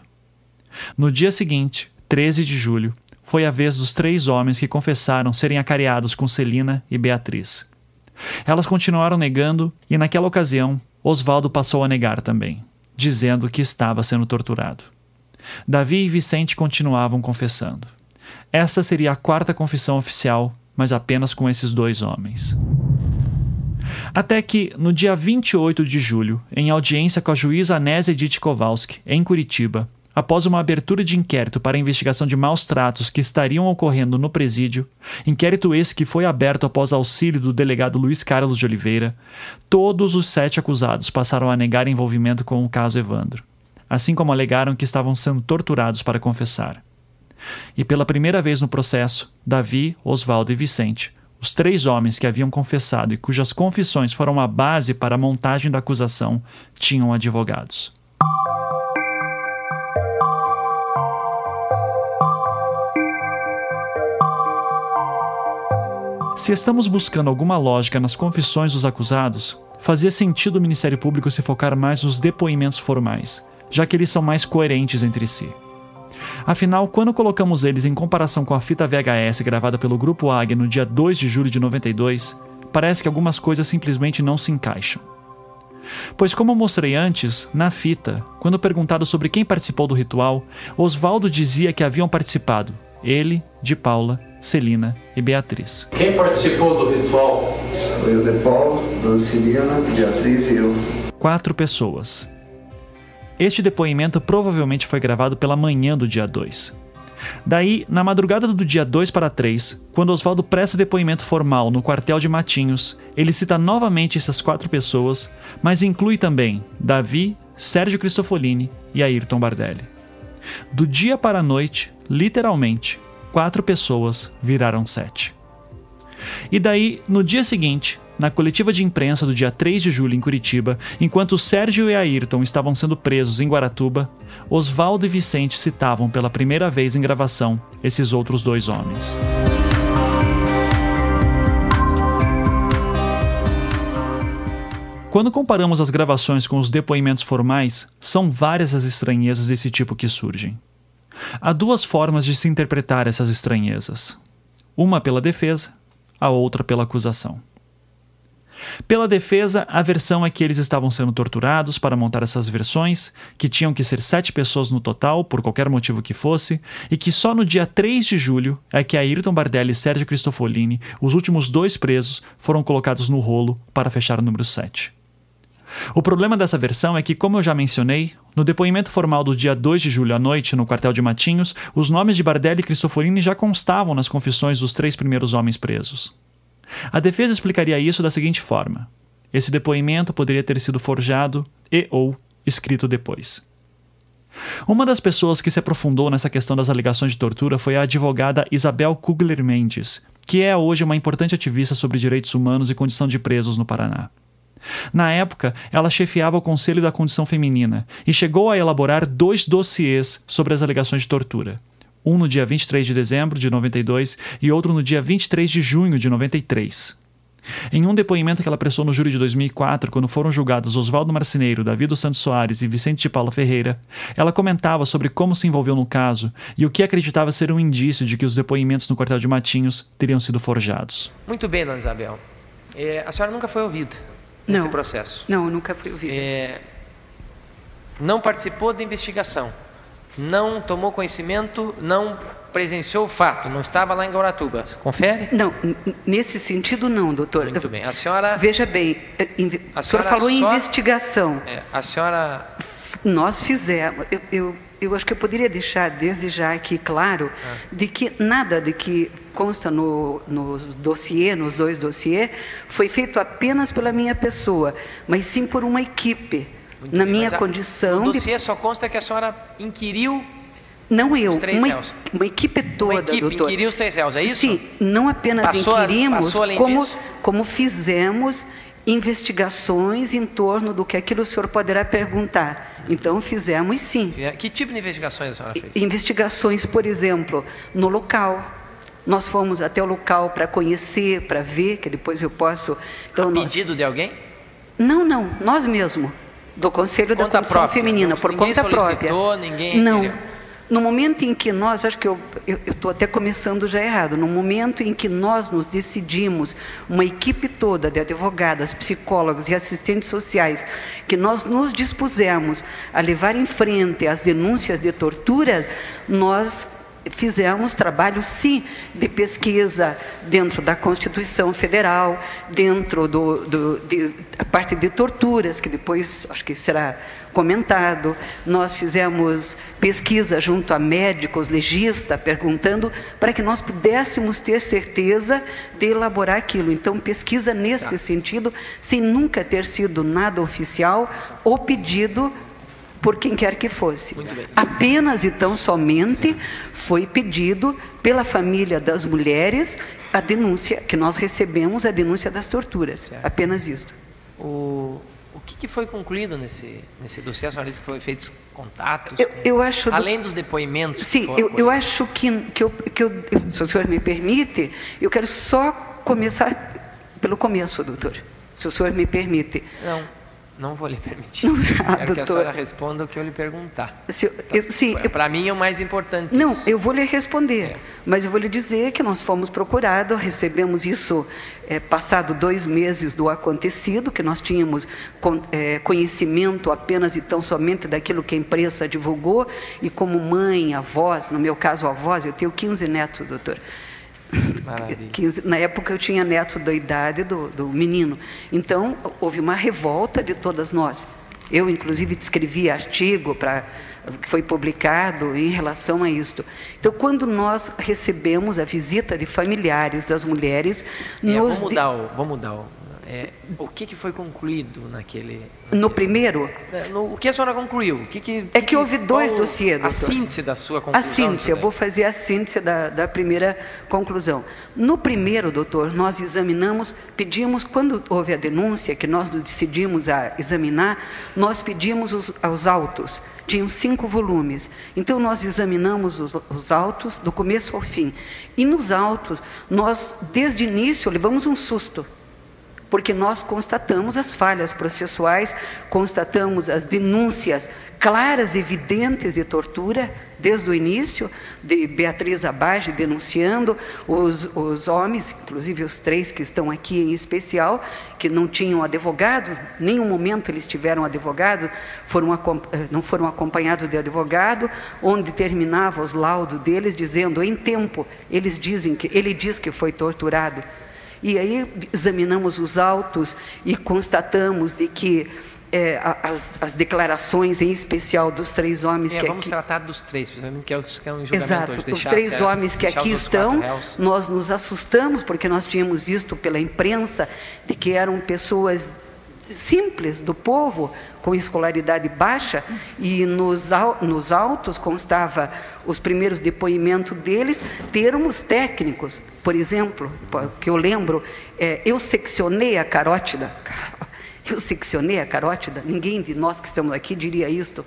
No dia seguinte, 13 de julho, foi a vez dos três homens que confessaram serem acareados com Celina e Beatriz. Elas continuaram negando e, naquela ocasião, Oswaldo passou a negar também, dizendo que estava sendo torturado. Davi e Vicente continuavam confessando. Essa seria a quarta confissão oficial, mas apenas com esses dois homens. Até que, no dia 28 de julho, em audiência com a juíza Anésia Edith Kowalski, em Curitiba, após uma abertura de inquérito para investigação de maus tratos que estariam ocorrendo no presídio, inquérito esse que foi aberto após auxílio do delegado Luiz Carlos de Oliveira, todos os sete acusados passaram a negar envolvimento com o caso Evandro, assim como alegaram que estavam sendo torturados para confessar. E pela primeira vez no processo, Davi, Oswaldo e Vicente, os três homens que haviam confessado e cujas confissões foram a base para a montagem da acusação, tinham advogados. Se estamos buscando alguma lógica nas confissões dos acusados, fazia sentido o Ministério Público se focar mais nos depoimentos formais, já que eles são mais coerentes entre si. Afinal, quando colocamos eles em comparação com a fita VHS gravada pelo Grupo Águia no dia 2 de julho de 92, parece que algumas coisas simplesmente não se encaixam. Pois, como mostrei antes, na fita, quando perguntado sobre quem participou do ritual, Oswaldo dizia que haviam participado ele, de Paula, Celina e Beatriz. Quem participou do ritual? Foi o de Paulo, Dona Celina, Beatriz e eu. Quatro pessoas. Este depoimento provavelmente foi gravado pela manhã do dia 2. Daí, na madrugada do dia 2 para 3, quando Oswaldo presta depoimento formal no quartel de Matinhos, ele cita novamente essas quatro pessoas, mas inclui também Davi, Sérgio Cristofolini e Ayrton Bardelli. Do dia para a noite, literalmente, quatro pessoas viraram sete. E daí, no dia seguinte, na coletiva de imprensa do dia 3 de julho em Curitiba, enquanto Sérgio e Ayrton estavam sendo presos em Guaratuba, Oswaldo e Vicente citavam pela primeira vez em gravação esses outros dois homens. Quando comparamos as gravações com os depoimentos formais, são várias as estranhezas desse tipo que surgem. Há duas formas de se interpretar essas estranhezas: uma pela defesa, a outra pela acusação. Pela defesa, a versão é que eles estavam sendo torturados para montar essas versões, que tinham que ser sete pessoas no total, por qualquer motivo que fosse, e que só no dia 3 de julho é que Ayrton Bardelli e Sérgio Cristofolini, os últimos dois presos, foram colocados no rolo para fechar o número 7. O problema dessa versão é que, como eu já mencionei, no depoimento formal do dia 2 de julho à noite, no quartel de Matinhos, os nomes de Bardelli e Cristofolini já constavam nas confissões dos três primeiros homens presos. A defesa explicaria isso da seguinte forma: esse depoimento poderia ter sido forjado e ou escrito depois. Uma das pessoas que se aprofundou nessa questão das alegações de tortura foi a advogada Isabel Kugler Mendes, que é hoje uma importante ativista sobre direitos humanos e condição de presos no Paraná. Na época, ela chefiava o Conselho da Condição Feminina e chegou a elaborar dois dossiês sobre as alegações de tortura. Um no dia 23 de dezembro de 92 e outro no dia 23 de junho de 93. Em um depoimento que ela prestou no júri de 2004, quando foram julgados Oswaldo Marceneiro, Davi dos Santos Soares e Vicente de Paula Ferreira, ela comentava sobre como se envolveu no caso e o que acreditava ser um indício de que os depoimentos no quartel de Matinhos teriam sido forjados. Muito bem, dona Isabel. É, a senhora nunca foi ouvida nesse não, processo? Não, nunca fui ouvida. É, não participou da investigação? Não tomou conhecimento? Não presenciou o fato? Não estava lá em Gauratuba? Confere? Não, nesse sentido não, doutor. Muito bem. A senhora... Veja bem, eh, a, senhora falou em investigação. É, a senhora... Nós fizemos... Eu, eu, eu, acho que eu poderia deixar desde já aqui claro ah. de que nada de que consta no, no dossiê, nos dois dossiês, foi feito apenas pela minha pessoa, mas sim por uma equipe. Muito na bem, minha condição. No dossiê de... só consta que a senhora inquiriu não eu, uma, uma, equipe toda, uma equipe doutor. inquiriu os três réus, é isso? Sim, não apenas passou inquirimos, a, como, como fizemos investigações em torno do que aquilo o senhor poderá perguntar. Então fizemos sim. Que tipo de investigações a senhora fez? Investigações, por exemplo, no local. Nós fomos até o local para conhecer, para ver, que depois eu posso. Então, a pedido nós... de alguém? Não, não, nós mesmos do Conselho conta da Comissão própria, Feminina, por conta própria. Ninguém não. Queria. no momento em que nós, acho que eu estou até começando já errado, no momento em que nós nos decidimos, uma equipe toda de advogadas, psicólogos e assistentes sociais, que nós nos dispusemos a levar em frente as denúncias de tortura, nós fizemos trabalho, sim, de pesquisa dentro da Constituição Federal, dentro do, do de, a parte de torturas, que depois acho que será comentado. Nós fizemos pesquisa junto a médicos, legistas, perguntando para que nós pudéssemos ter certeza de elaborar aquilo. Então, pesquisa nesse tá. sentido, sem nunca ter sido nada oficial ou pedido por quem quer que fosse. Apenas e tão somente foi pedido pela família das mulheres a denúncia, que nós recebemos a denúncia das torturas. Apenas isso. O, o que, que, foi concluído nesse, nesse dossiê? A senhora disse que foi feitos contatos? Eu, eu acho... Além dos depoimentos? Sim, eu, eu acho que, que, eu, que eu, se o senhor me permite, eu quero só começar pelo começo, doutor. Se o senhor me permite. Não. Não vou lhe permitir. Ah, Quero que a senhora responda o que eu lhe perguntar. Para mim é o mais importante. Não, isso. eu vou lhe responder. É. Mas eu vou lhe dizer que nós fomos procurados, recebemos isso é, passado dois meses do acontecido, que nós tínhamos con, é, conhecimento apenas e tão somente daquilo que a imprensa divulgou, e como mãe, avós, no meu caso avós, eu tenho 15 netos, doutor. 15, na época eu tinha neto da idade do, do menino. Então, houve uma revolta de todas nós. Eu, inclusive, escrevi artigo para que foi publicado em relação a isto. Então, quando nós recebemos a visita de familiares das mulheres, é, nos vamos mudar, o, vamos mudar o, é, o que, que foi concluído naquele, naquele... No primeiro? É, no, o que a senhora concluiu? O que, que, é que, que houve dois dossiês, A síntese da sua conclusão? A síntese, eu vou fazer a síntese da, da primeira conclusão. No primeiro, doutor, nós examinamos, pedimos, quando houve a denúncia, que nós decidimos a examinar, nós pedimos os, os autos. Tinham cinco volumes. Então, nós examinamos os, os autos do começo ao fim. E nos autos, nós, desde o início, levamos um susto porque nós constatamos as falhas processuais, constatamos as denúncias claras, evidentes de tortura, desde o início, de Beatriz Abage denunciando, os, os homens, inclusive os três que estão aqui em especial, que não tinham advogados, nenhum momento eles tiveram advogado, foram, eh, não foram acompanhados de advogado, onde terminava os laudos deles dizendo, em tempo, eles dizem que, ele diz que foi torturado, e aí examinamos os autos e constatamos de que é, as, as, declarações, em especial dos três homens é, que vamos aqui... tratar dos três, principalmente que é o que estão em julgamento Exato, os três homens que aqui estão, nós nos assustamos porque nós tínhamos visto pela imprensa de que eram pessoas simples do povo, com escolaridade baixa, e nos, nos autos constava os primeiros depoimentos deles, termos técnicos. Por exemplo, que eu lembro, é, eu seccionei a carótida. Eu seccionei a carótida, ninguém de nós que estamos aqui diria isto.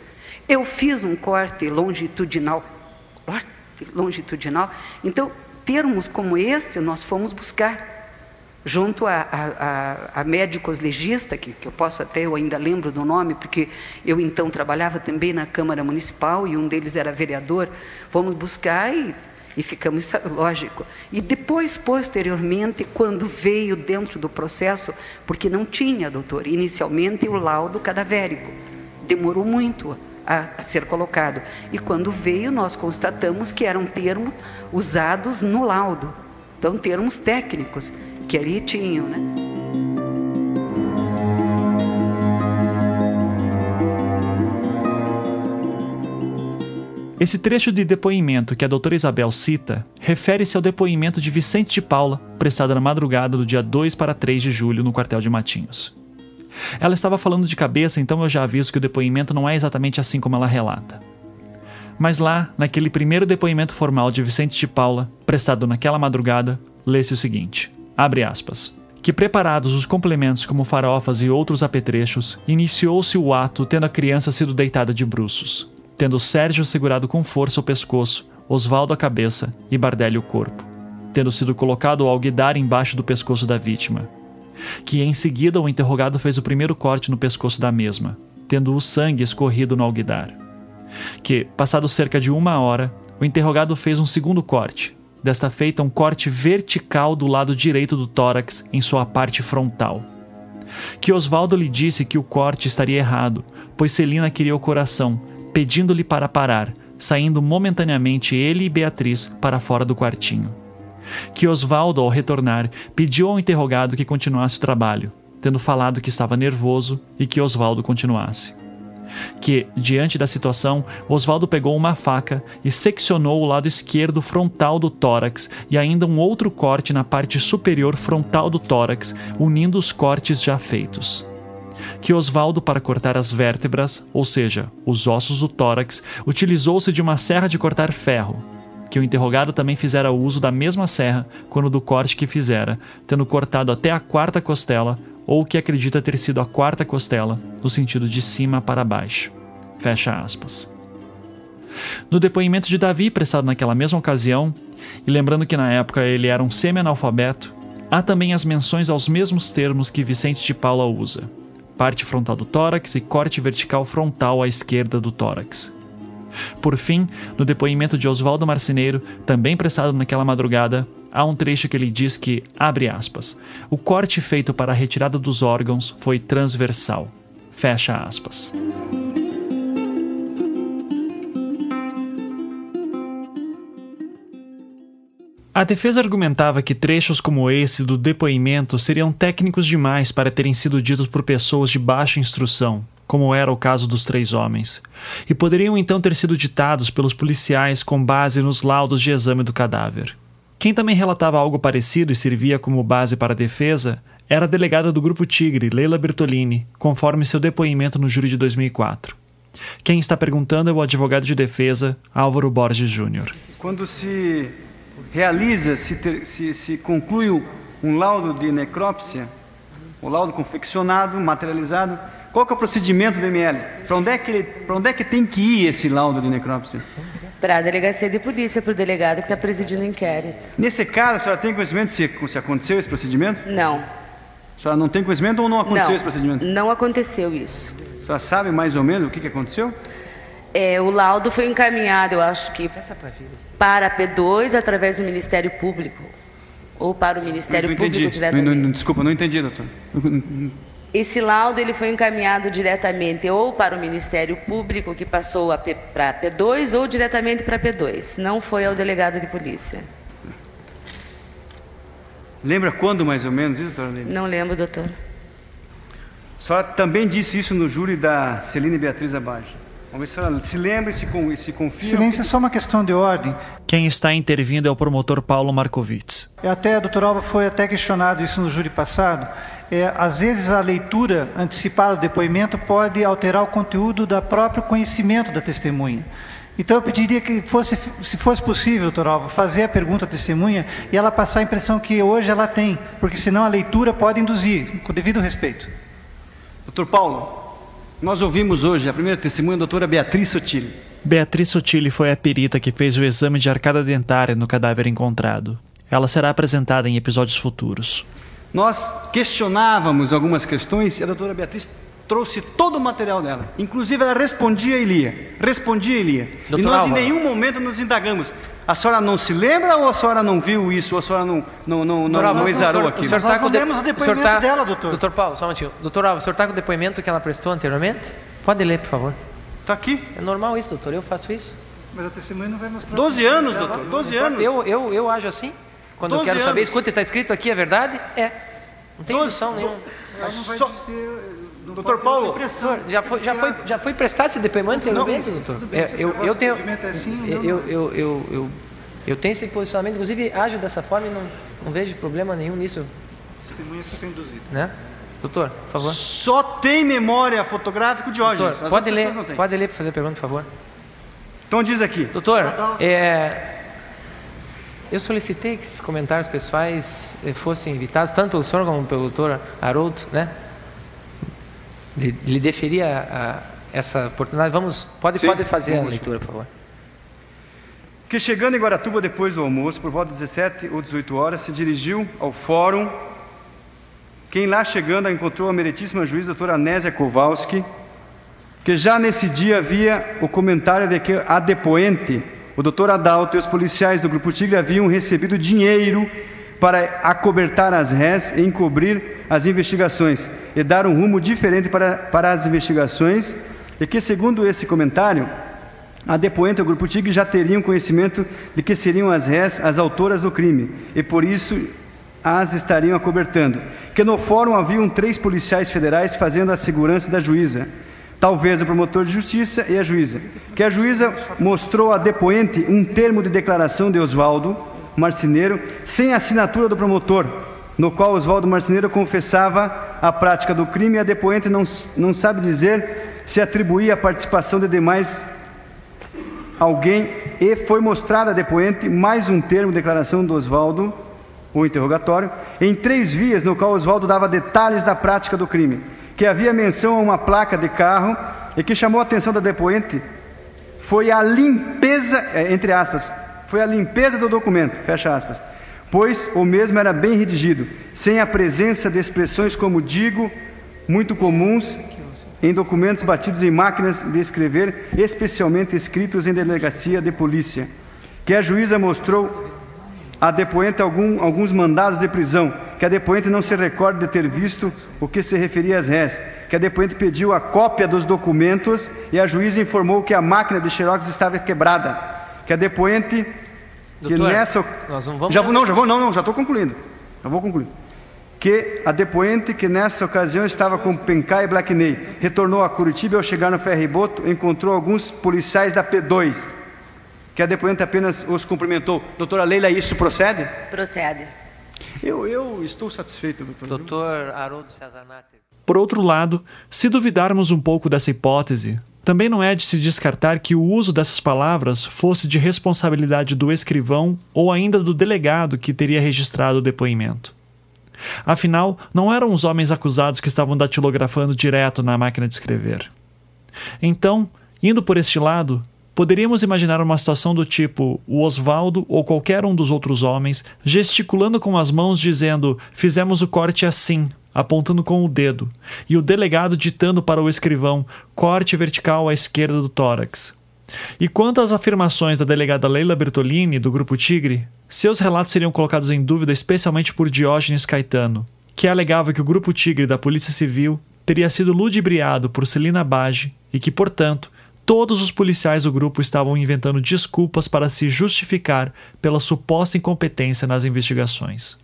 Eu fiz um corte longitudinal. Corte longitudinal. Então, termos como este nós fomos buscar junto a, a, a, médicos legistas, que, que eu posso até, eu ainda lembro do nome, porque eu então trabalhava também na Câmara Municipal e um deles era vereador, fomos buscar e, e ficamos, lógico. E depois, posteriormente, quando veio dentro do processo, porque não tinha, doutor, inicialmente o laudo cadavérico, demorou muito a ser colocado. E quando veio, nós constatamos que eram termos usados no laudo, então termos técnicos que né? Esse trecho de depoimento que a doutora Isabel cita refere-se ao depoimento de Vicente de Paula, prestado na madrugada do dia 2 para 3 de julho no quartel de Matinhos. Ela estava falando de cabeça, então eu já aviso que o depoimento não é exatamente assim como ela relata. Mas lá, naquele primeiro depoimento formal de Vicente de Paula, prestado naquela madrugada, lê-se o seguinte: Abre aspas. Que preparados os complementos como farofas e outros apetrechos, iniciou-se o ato tendo a criança sido deitada de bruços, tendo Sérgio segurado com força o pescoço, Osvaldo a cabeça e Bardelli o corpo, tendo sido colocado o alguidar embaixo do pescoço da vítima. Que em seguida o interrogado fez o primeiro corte no pescoço da mesma, tendo o sangue escorrido no alguidar. Que, passado cerca de uma hora, o interrogado fez um segundo corte, desta feita um corte vertical do lado direito do tórax em sua parte frontal. Que Oswaldo lhe disse que o corte estaria errado, pois Celina queria o coração, pedindo-lhe para parar, saindo momentaneamente ele e Beatriz para fora do quartinho. Que Oswaldo, ao retornar, pediu ao interrogado que continuasse o trabalho, tendo falado que estava nervoso e que Oswaldo continuasse. Que, diante da situação, Oswaldo pegou uma faca e seccionou o lado esquerdo frontal do tórax e ainda um outro corte na parte superior frontal do tórax, unindo os cortes já feitos. Que Oswaldo, para cortar as vértebras, ou seja, os ossos do tórax, utilizou-se de uma serra de cortar ferro, que o interrogado também fizera uso da mesma serra quando do corte que fizera, tendo cortado até a quarta costela, ou que acredita ter sido a quarta costela, no sentido de cima para baixo. Fecha aspas. No depoimento de Davi, prestado naquela mesma ocasião, e lembrando que na época ele era um semi-analfabeto, há também as menções aos mesmos termos que Vicente de Paula usa parte frontal do tórax e corte vertical frontal à esquerda do tórax. Por fim, no depoimento de Oswaldo Marceneiro, também prestado naquela madrugada, há um trecho que ele diz que, abre aspas, o corte feito para a retirada dos órgãos foi transversal. Fecha aspas. A defesa argumentava que trechos como esse do depoimento seriam técnicos demais para terem sido ditos por pessoas de baixa instrução, como era o caso dos três homens, e poderiam então ter sido ditados pelos policiais com base nos laudos de exame do cadáver. Quem também relatava algo parecido e servia como base para a defesa era a delegada do Grupo Tigre, Leila Bertolini, conforme seu depoimento no júri de 2004. Quem está perguntando é o advogado de defesa, Álvaro Borges Júnior. Quando se realiza, se, ter, se, se conclui um laudo de necrópsia, o laudo confeccionado, materializado, qual é o procedimento do ML? Para onde, é que onde é que tem que ir esse laudo de necrópsia? Para a delegacia de polícia, para o delegado que está presidindo o inquérito. Nesse caso, a senhora tem conhecimento se, se aconteceu esse procedimento? Não. A senhora não tem conhecimento ou não aconteceu não, esse procedimento? Não aconteceu isso. A senhora sabe mais ou menos o que, que aconteceu? É, o laudo foi encaminhado, eu acho que para a P2 através do Ministério Público ou para o Ministério não, não Público entendi. diretamente. Não, não, desculpa, não entendi, doutor. Esse laudo ele foi encaminhado diretamente ou para o Ministério Público que passou para a P2 ou diretamente para a P2. Não foi ao delegado de polícia. Lembra quando mais ou menos isso, doutora Não lembro, doutor. A senhora também disse isso no júri da Celine Beatriz Abage. Vamos ver se ela se lembra e se, e se confia. Silêncio é só uma questão de ordem. Quem está intervindo é o promotor Paulo Markovitz. É até, doutor Alva, foi até questionado isso no júri passado. É, às vezes a leitura antecipada do depoimento pode alterar o conteúdo do próprio conhecimento da testemunha. Então eu pediria que fosse, se fosse possível, doutor Alva, fazer a pergunta à testemunha e ela passar a impressão que hoje ela tem, porque senão a leitura pode induzir, com devido respeito. Doutor Paulo, nós ouvimos hoje a primeira testemunha, a doutora Beatriz Sotile. Beatriz Sotile foi a perita que fez o exame de arcada dentária no cadáver encontrado. Ela será apresentada em episódios futuros. Nós questionávamos algumas questões e a doutora Beatriz trouxe todo o material dela. Inclusive ela respondia e lia. Respondia e lia. Doutor e nós Álvaro. em nenhum momento nos indagamos. A senhora não se lembra ou a senhora não viu isso? Ou a senhora não, não, não, não, Doutor não exarou o aquilo? O senhor tá com o de- o senhor tá- dela, doutor. Doutor Paulo, só um minutinho. Doutor Alves, o senhor está com o depoimento que ela prestou anteriormente? Pode ler, por favor. Está aqui. É normal isso, doutor. Eu faço isso. Mas a testemunha não vai mostrar. 12 anos, doutor, 12 anos. Eu, eu, eu ajo assim. Quando eu 12 quero saber, anos. escuta, está escrito aqui, é verdade? É. Não tem indução nenhuma. Só- Doutor Paulo, Doutor, já foi, já foi, já foi prestado esse depoimento anteriormente, doutor? É, eu, eu tenho, eu, eu, eu, eu, eu, eu tenho esse posicionamento, inclusive ajo dessa forma e não, não vejo problema nenhum nisso, Testemunha fica induzida. né? Doutor, por favor. só tem memória fotográfica de As pode ler, não pode ler para fazer a pergunta, por favor. Então diz aqui. Doutor, é, eu solicitei que esses comentários pessoais eh, fossem evitados, tanto pelo senhor como pelo doutor Haroldo, né? Lhe, lhe deferia a- a- essa oportunidade. Vamos, pode, Sim, pode fazer a vamos. leitura, por favor. que chegando em Guaratuba depois do almoço, por volta de 17 ou 18 horas, se dirigiu ao fórum. Quem lá chegando a encontrou a meritíssima juíza doutora Anésia Kowalski, que já nesse dia havia o comentário de que a depoente, o doutor Adalto e os policiais do Grupo Tigre haviam recebido dinheiro para acobertar as rés e encobrir as investigações e dar um rumo diferente para, para as investigações, e que, segundo esse comentário, a depoente e o Grupo Tigre já teriam conhecimento de que seriam as rés as autoras do crime, e por isso as estariam acobertando. Que no fórum haviam três policiais federais fazendo a segurança da juíza, talvez o promotor de justiça e a juíza. Que a juíza mostrou a depoente um termo de declaração de Oswaldo Marceneiro sem assinatura do promotor, no qual Oswaldo Marceneiro confessava a prática do crime e a depoente não, não sabe dizer se atribuía a participação de demais alguém e foi mostrada a depoente mais um termo de declaração do Oswaldo, o interrogatório, em três vias no qual Oswaldo dava detalhes da prática do crime, que havia menção a uma placa de carro e que chamou a atenção da depoente foi a limpeza, é, entre aspas, foi a limpeza do documento, fecha aspas, pois o mesmo era bem redigido, sem a presença de expressões como digo, muito comuns em documentos batidos em máquinas de escrever, especialmente escritos em delegacia de polícia, que a juíza mostrou a depoente algum, alguns mandados de prisão, que a depoente não se recorda de ter visto o que se referia às réis, que a depoente pediu a cópia dos documentos e a juíza informou que a máquina de xerox estava quebrada, que a depoente que Doutor, nessa nós não vamos... já vou, não, já vou, não, não, já estou concluindo. Já vou concluir. Que a depoente que nessa ocasião estava com Pencai e Blackney retornou a Curitiba e ao chegar no ferryboat encontrou alguns policiais da P2. Que a depoente apenas os cumprimentou. Doutora Leila, isso procede? Procede. Eu, eu estou satisfeito, doutor. Doutor Haroldo Cesar Natter. Por outro lado, se duvidarmos um pouco dessa hipótese, também não é de se descartar que o uso dessas palavras fosse de responsabilidade do escrivão ou ainda do delegado que teria registrado o depoimento. Afinal, não eram os homens acusados que estavam datilografando direto na máquina de escrever. Então, indo por este lado, poderíamos imaginar uma situação do tipo o Osvaldo ou qualquer um dos outros homens gesticulando com as mãos dizendo: Fizemos o corte assim, apontando com o dedo, e o delegado ditando para o escrivão: corte vertical à esquerda do tórax. E quanto às afirmações da delegada Leila Bertolini, do Grupo Tigre, seus relatos seriam colocados em dúvida especialmente por Diógenes Caetano, que alegava que o Grupo Tigre da Polícia Civil teria sido ludibriado por Celina Bage e que, portanto, todos os policiais do grupo estavam inventando desculpas para se justificar pela suposta incompetência nas investigações.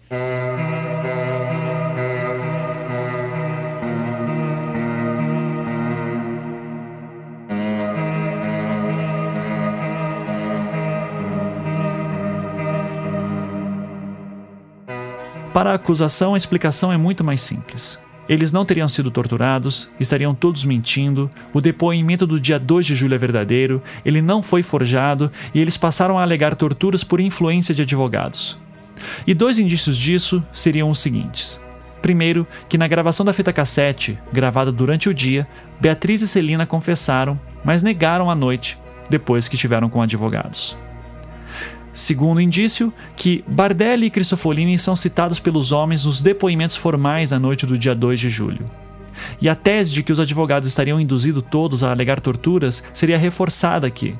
Para a acusação, a explicação é muito mais simples. Eles não teriam sido torturados, estariam todos mentindo, o depoimento do dia 2 de julho é verdadeiro, ele não foi forjado e eles passaram a alegar torturas por influência de advogados. E dois indícios disso seriam os seguintes. Primeiro, que na gravação da fita cassete, gravada durante o dia, Beatriz e Celina confessaram, mas negaram à noite, depois que tiveram com advogados. Segundo indício, que Bardelli e Cristofolini são citados pelos homens nos depoimentos formais à noite do dia 2 de julho. E a tese de que os advogados estariam induzidos todos a alegar torturas seria reforçada aqui,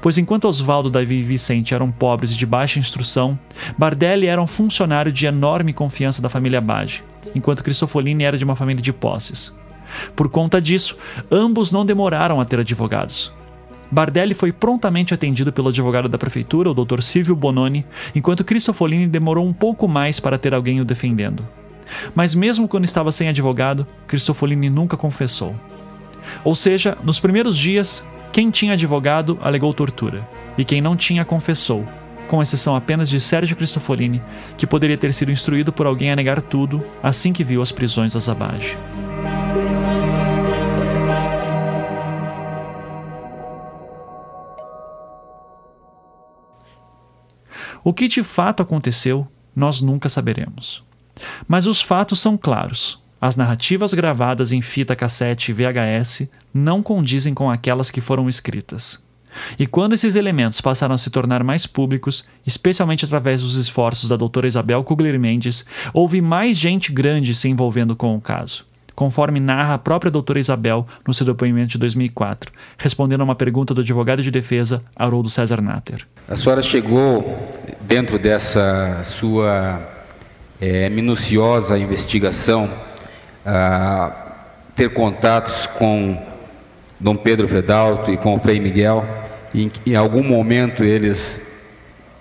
pois enquanto Oswaldo, Davi e Vicente eram pobres e de baixa instrução, Bardelli era um funcionário de enorme confiança da família Bage, enquanto Cristofolini era de uma família de posses. Por conta disso, ambos não demoraram a ter advogados. Bardelli foi prontamente atendido pelo advogado da prefeitura, o Dr. Silvio Bononi, enquanto Cristofolini demorou um pouco mais para ter alguém o defendendo. Mas mesmo quando estava sem advogado, Cristofolini nunca confessou. Ou seja, nos primeiros dias, quem tinha advogado alegou tortura, e quem não tinha confessou, com exceção apenas de Sérgio Cristofolini, que poderia ter sido instruído por alguém a negar tudo assim que viu as prisões da Zabage. O que de fato aconteceu, nós nunca saberemos. Mas os fatos são claros. As narrativas gravadas em fita cassete e VHS não condizem com aquelas que foram escritas. E quando esses elementos passaram a se tornar mais públicos, especialmente através dos esforços da doutora Isabel Kugler Mendes, houve mais gente grande se envolvendo com o caso, conforme narra a própria doutora Isabel no seu depoimento de 2004, respondendo a uma pergunta do advogado de defesa Haroldo César Natter. A senhora chegou, dentro dessa sua é, minuciosa investigação, a ter contatos com Dom Pedro Fedalto e com o Frei Miguel, em, em algum momento eles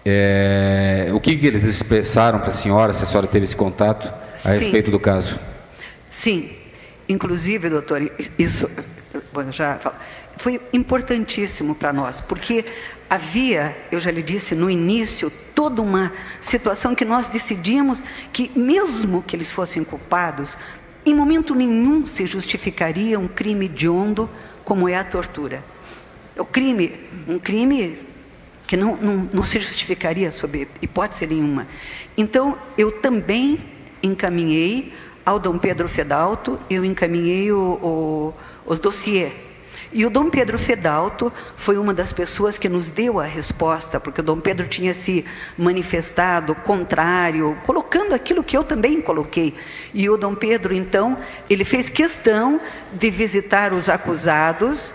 é, o que, que, eles expressaram para a senhora, se a senhora teve esse contato a Sim. respeito do caso? Sim, inclusive, doutor, isso bom, já falo, foi importantíssimo para nós, porque havia, eu já lhe disse no início, toda uma situação que nós decidimos que, mesmo que eles fossem culpados, em momento nenhum se justificaria um crime hediondo como é a tortura. O crime, um crime que não, não, não se justificaria sob hipótese nenhuma. Então, eu também encaminhei ao Dom Pedro Fedalto, eu encaminhei o, o, o dossiê. E o Dom Pedro Fedalto foi uma das pessoas que nos deu a resposta, porque o Dom Pedro tinha se manifestado contrário, colocando aquilo que eu também coloquei. E o Dom Pedro, então, ele fez questão de visitar os acusados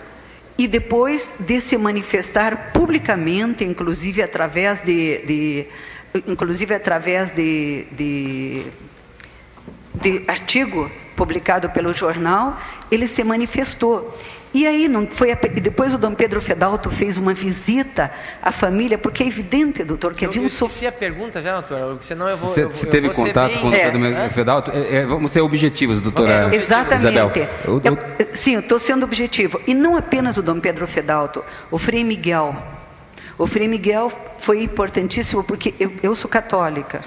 e depois de se manifestar publicamente, inclusive através de, de inclusive através de, de, de artigo publicado pelo jornal, ele se manifestou. E aí não foi a, depois o Dom Pedro Fedalto fez uma visita à família, porque é evidente, doutor, que havia um sofrimento. a pergunta já, doutor, senão eu vou. Você, eu, você teve contato bem... com o é. Dom Fedalto? É, é, vamos ser objetivos, doutora é, Exatamente. Isabel. Eu, eu, sim, eu estou sendo objetivo. E não apenas o Dom Pedro Fedalto, o Frei Miguel. O Frei Miguel foi importantíssimo porque eu, eu sou católica.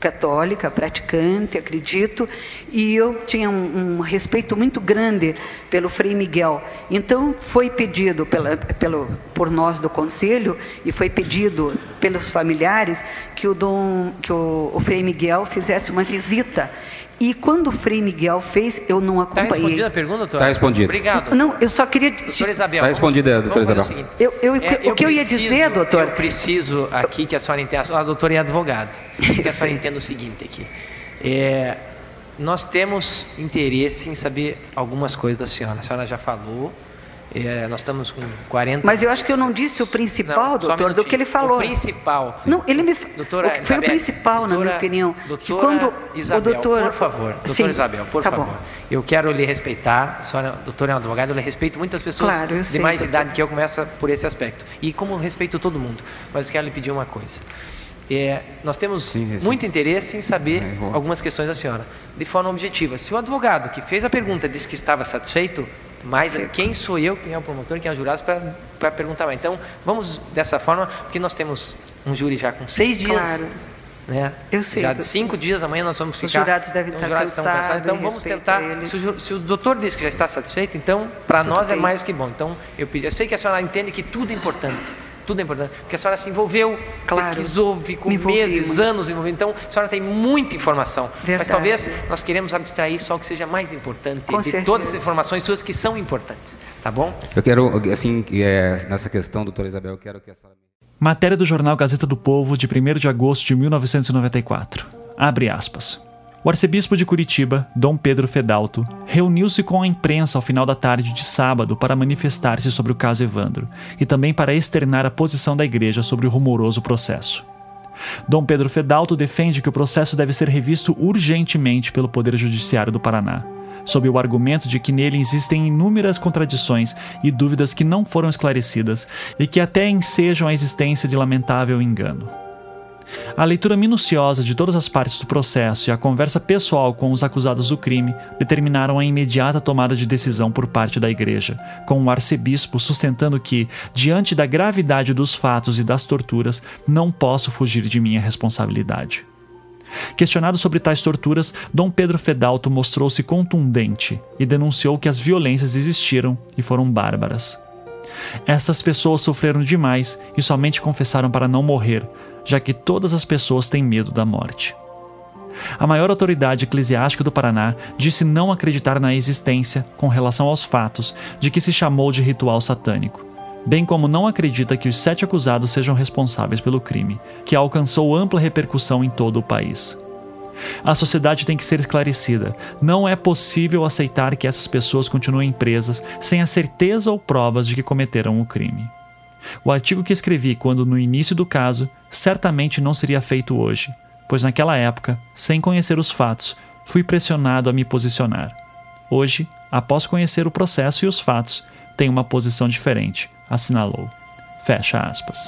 Católica, praticante, acredito, e eu tinha um, um, respeito muito grande pelo Frei Miguel. Então, foi pedido pela, pelo, por nós do Conselho, e foi pedido pelos familiares, que o, Dom, que o, o Frei Miguel fizesse uma visita. E quando o Frei Miguel fez, eu não acompanhei. Está respondida a pergunta, doutora? Está respondida. Obrigado. Não, eu só queria... Doutora Isabel. Está respondida, doutora Isabel. O, eu, eu, é, o que eu ia dizer, doutor... Eu preciso aqui que a senhora entenda... A doutora é advogada. Que a senhora entenda o seguinte aqui. É, nós temos interesse em saber algumas coisas da senhora. A senhora já falou é, nós estamos com 40. Mas eu acho que eu não disse o principal, não, doutor, um do que ele falou. O principal. Não, ele me. Doutora o, foi Isabel, o principal, doutora, na minha opinião. Doutora quando Isabel, o doutor. Por favor, doutora Sim, Isabel, por tá favor. Bom. Eu quero lhe respeitar. A senhora, doutora é uma advogada, eu lhe respeito muitas pessoas claro, de sei, mais idade que eu começa por esse aspecto. E como respeito todo mundo. Mas eu quero lhe pedir uma coisa. É, nós temos sim, sim. muito interesse em saber é, algumas questões da senhora, de forma objetiva. Se o advogado que fez a pergunta disse que estava satisfeito, mas quem sou eu, quem é o promotor, quem é o jurado, para perguntar. Então, vamos dessa forma, porque nós temos um júri já com seis dias. Claro. Né? Eu sei. Já de cinco dias, amanhã nós vamos ficar. Os jurados devem estar jurados cansados. Então vamos tentar. Se o, se o, doutor diz que já está satisfeito, então para nós é bem. é mais que bom. Então eu, eu sei que a senhora entende que tudo é importante tudo é importante. Porque a senhora se envolveu, claro, pesquisou, ficou meses, anos envolvida. Então, a senhora tem muita informação. Verdade. Mas talvez nós queremos abstrair só o que seja mais importante Com de certeza. todas as informações suas que são importantes. Tá bom? Eu quero, assim, é, nessa questão, doutora Isabel, eu quero que a senhora. Matéria do jornal Gazeta do Povo, de 1 de agosto de 1994. Abre aspas. O arcebispo de Curitiba, Dom Pedro Fedalto, reuniu-se com a imprensa ao final da tarde de sábado para manifestar-se sobre o caso Evandro e também para externar a posição da igreja sobre o rumoroso processo. Dom Pedro Fedalto defende que o processo deve ser revisto urgentemente pelo Poder Judiciário do Paraná, sob o argumento de que nele existem inúmeras contradições e dúvidas que não foram esclarecidas e que até ensejam a existência de lamentável engano. A leitura minuciosa de todas as partes do processo e a conversa pessoal com os acusados do crime determinaram a imediata tomada de decisão por parte da Igreja, com o arcebispo sustentando que, diante da gravidade dos fatos e das torturas, não posso fugir de minha responsabilidade. Questionado sobre tais torturas, Dom Pedro Fedalto mostrou-se contundente e denunciou que as violências existiram e foram bárbaras. Essas pessoas sofreram demais e somente confessaram para não morrer, já que todas as pessoas têm medo da morte. A maior autoridade eclesiástica do Paraná disse não acreditar na existência, com relação aos fatos, de que se chamou de ritual satânico, bem como não acredita que os sete acusados sejam responsáveis pelo crime, que alcançou ampla repercussão em todo o país. A sociedade tem que ser esclarecida. Não é possível aceitar que essas pessoas continuem presas sem a certeza ou provas de que cometeram o crime. O artigo que escrevi quando no início do caso certamente não seria feito hoje, pois naquela época, sem conhecer os fatos, fui pressionado a me posicionar. Hoje, após conhecer o processo e os fatos, tenho uma posição diferente, assinalou. Fecha aspas.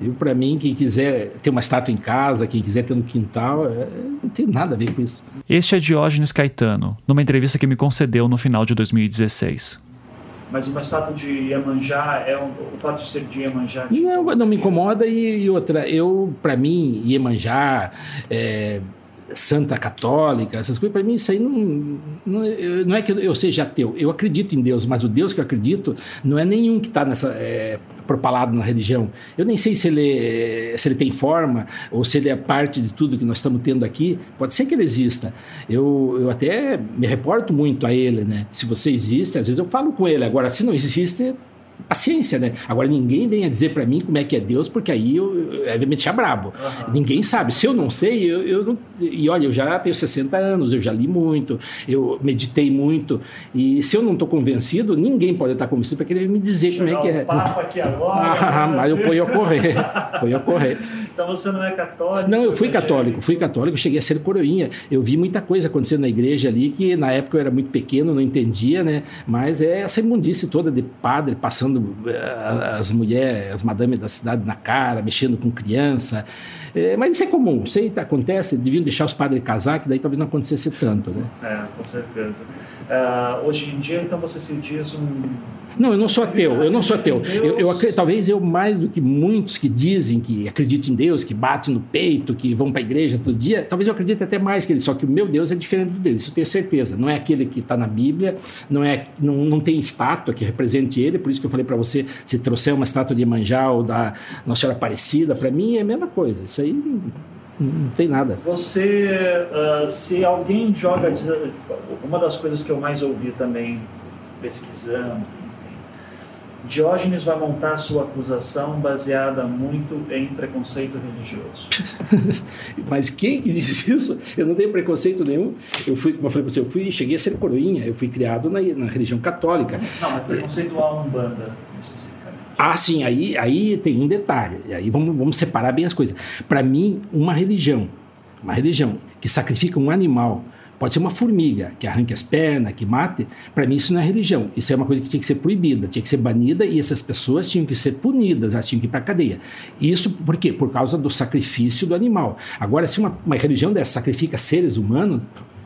Eu, para mim, quem quiser ter uma estátua em casa, quem quiser ter no quintal, é, não tem nada a ver com isso. Este é Diógenes Caetano, numa entrevista que me concedeu no final de 2016. Mas uma estátua de Iemanjá, é um, o fato de ser de Iemanjá... Tipo... Não, não me incomoda e, e outra, eu, para mim, Iemanjá... É, santa católica, essas coisas, para mim isso aí não, não, não, é que eu seja ateu, eu acredito em Deus, mas o Deus que eu acredito não é nenhum que está nessa é, propalado na religião. Eu nem sei se ele, se ele tem forma ou se ele é parte de tudo que nós estamos tendo aqui. Pode ser que ele exista. Eu, eu até me reporto muito a ele, né? Se você existe, às vezes eu falo com ele. Agora, se não existe, paciência, né? Agora ninguém vem a dizer para mim como é que é Deus, porque aí eu, eu, eu me deixar brabo. Uhum. Ninguém sabe. Se eu não sei, eu, eu não, e olha, eu já tenho 60 anos, eu já li muito, eu meditei muito, e se eu não estou convencido, ninguém pode estar convencido para querer me dizer Chegar como é que é. Papo aqui agora, ah, mas eu ponho a correr, ponho a correr. Então você não é católico? Não, eu fui católico, fui católico, cheguei a ser coroinha. Eu vi muita coisa acontecendo na igreja ali que na época eu era muito pequeno, não entendia, né? Mas é essa imundice toda de padre passando eh, as mulheres, as madames da cidade na cara, mexendo com criança. É, mas isso é comum, isso aí acontece, deviam deixar os padres casar, que daí talvez não acontecesse tanto, né? É, com certeza. Uh, hoje em dia, então, você se diz um não, eu não sou ateu, eu não sou ateu. Eu, eu, talvez eu, mais do que muitos que dizem que acreditam em Deus, que batem no peito, que vão para a igreja todo dia, talvez eu acredite até mais que eles, só que o meu Deus é diferente do deles, isso eu tenho certeza. Não é aquele que está na Bíblia, não, é, não, não tem estátua que represente ele, por isso que eu falei para você, se trouxer uma estátua de Manjá ou da Nossa Senhora Aparecida, para mim é a mesma coisa, isso aí não tem nada. Você, uh, se alguém joga, uma das coisas que eu mais ouvi também pesquisando, Diógenes vai montar sua acusação baseada muito em preconceito religioso. Mas quem que diz isso? Eu não tenho preconceito nenhum. Eu fui, como eu falei para você, eu fui, cheguei a ser coroinha, eu fui criado na, na religião católica. Não, mas preconceito à Umbanda, especificamente. Ah, sim, aí, aí tem um detalhe. Aí vamos, vamos separar bem as coisas. Para mim, uma religião, uma religião que sacrifica um animal Pode ser uma formiga que arranque as pernas, que mate. Para mim, isso não é religião. Isso é uma coisa que tinha que ser proibida, tinha que ser banida e essas pessoas tinham que ser punidas, elas tinham que ir para a cadeia. Isso por quê? Por causa do sacrifício do animal. Agora, se uma, uma religião dessa sacrifica seres humanos,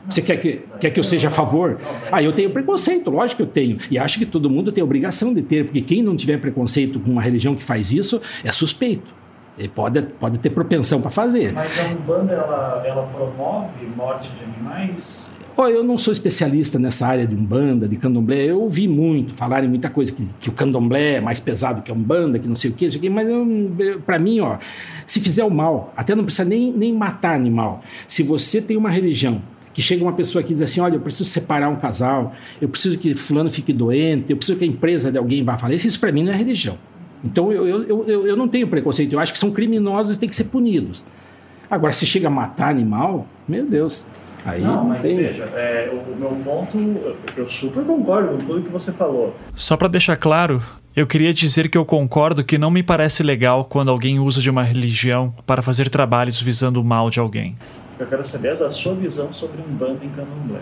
você quer que, quer que eu seja a favor? Ah, eu tenho preconceito, lógico que eu tenho. E acho que todo mundo tem obrigação de ter, porque quem não tiver preconceito com uma religião que faz isso é suspeito. Ele pode, pode ter propensão para fazer. Mas a Umbanda, ela, ela promove morte de animais? Oh, eu não sou especialista nessa área de Umbanda, de Candomblé. Eu ouvi muito, falarem muita coisa, que, que o Candomblé é mais pesado que a Umbanda, que não sei o quê, mas para mim, ó, se fizer o mal, até não precisa nem, nem matar animal. Se você tem uma religião que chega uma pessoa aqui e diz assim, olha, eu preciso separar um casal, eu preciso que fulano fique doente, eu preciso que a empresa de alguém vá falecer, isso para mim não é religião. Então eu, eu, eu, eu não tenho preconceito, eu acho que são criminosos e têm que ser punidos. Agora, se chega a matar animal, meu Deus. Aí não, mas tem... veja, é, o, meu ponto, eu super concordo com tudo que você falou. Só para deixar claro, eu queria dizer que eu concordo que não me parece legal quando alguém usa de uma religião para fazer trabalhos visando o mal de alguém. Eu quero saber a sua visão sobre um bando em candomblé.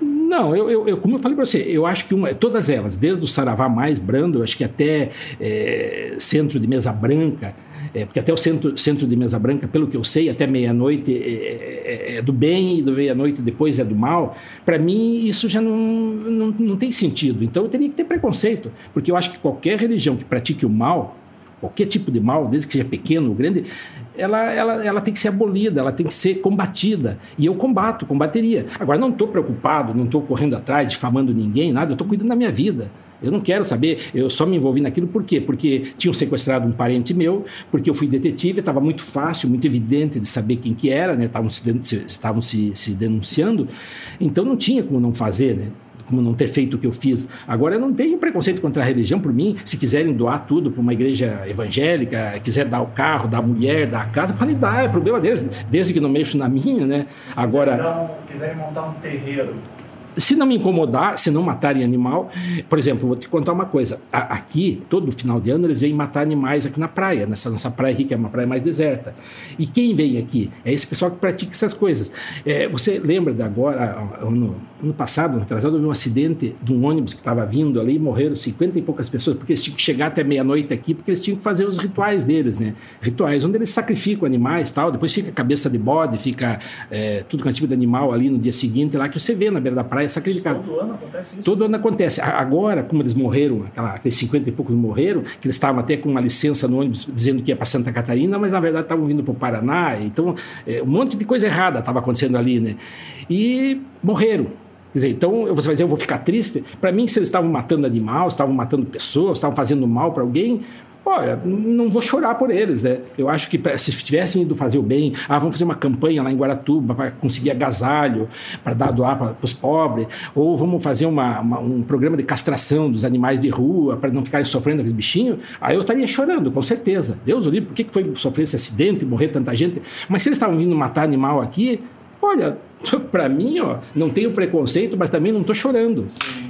Não, eu, eu, eu, como eu falei para você, eu acho que uma, todas elas, desde o Saravá mais brando, eu acho que até é, centro de mesa branca, é, porque até o centro, centro de mesa branca, pelo que eu sei, até meia-noite é, é, do bem e do meia-noite depois é do mal. Para mim, isso já não, não, não tem sentido. Então, eu teria que ter preconceito, porque eu acho que qualquer religião que pratique o mal, qualquer tipo de mal, desde que seja pequeno ou grande, ela, ela, ela tem que ser abolida, ela tem que ser combatida. E eu combato, combateria. Agora, não estou preocupado, não estou correndo atrás, difamando ninguém, nada, eu estou cuidando da minha vida. Eu não quero saber, eu só me envolvi naquilo por quê? Porque tinham sequestrado um parente meu, porque eu fui detetive, estava muito fácil, muito evidente de saber quem que era, né? Estavam se, estavam se, se denunciando, então não tinha como não fazer, né? Como não ter feito o que eu fiz. Agora, eu não tenho preconceito contra a religião por mim. Se quiserem doar tudo para uma igreja evangélica, quiser dar o carro, dar a mulher, dar a casa, podem dar, é problema deles, desde que não mexo na minha, né? Se Agora. quiserem montar um terreiro, Se não me incomodar, se não matarem animal, por exemplo, vou te contar uma coisa. A- aqui, todo final de ano, eles vêm matar animais aqui na praia, nessa nossa praia aqui, que é uma praia mais deserta. E quem vem aqui? É esse pessoal que pratica essas coisas. É, você lembra de agora, ano, ano passado, ano atrasado, houve um acidente de um ônibus que estava vindo ali morreram 50 e poucas pessoas, porque eles tinham que chegar até meia-noite aqui, porque eles tinham que fazer os rituais deles, né? Rituais onde eles sacrificam animais tal, depois fica cabeça de bode, fica é, tudo com tipo de animal ali no dia seguinte, lá que você vê na beira da praia sacrificado. todo ano acontece isso. Todo ano acontece. Agora, como eles morreram, aquela, aqueles 50 e poucos morreram, que eles estavam até com uma licença no ônibus dizendo que ia para Santa Catarina, mas na verdade estavam vindo para o Paraná. Então, é, um monte de coisa errada estava acontecendo ali, né? E morreram. Quer dizer, então você vai dizer, eu vou ficar triste? Para mim, se eles estavam matando animal, estavam matando pessoas, estavam fazendo mal para alguém, olha, não vou chorar por eles, né? Eu acho que se tivessem ido fazer o bem, ah, vamos fazer uma campanha lá em Guaratuba para conseguir agasalho, para dar doar para os pobres, ou vamos fazer uma, uma- um programa de castração dos animais de rua para não ficarem sofrendo aqueles bichinhos, aí eu estaria chorando, com certeza. Deus o livre, por que que foi sofrer esse acidente, morrer tanta gente? Mas se eles estavam vindo matar animal aqui, olha, para mim, ó, não tenho preconceito, mas também não estou chorando.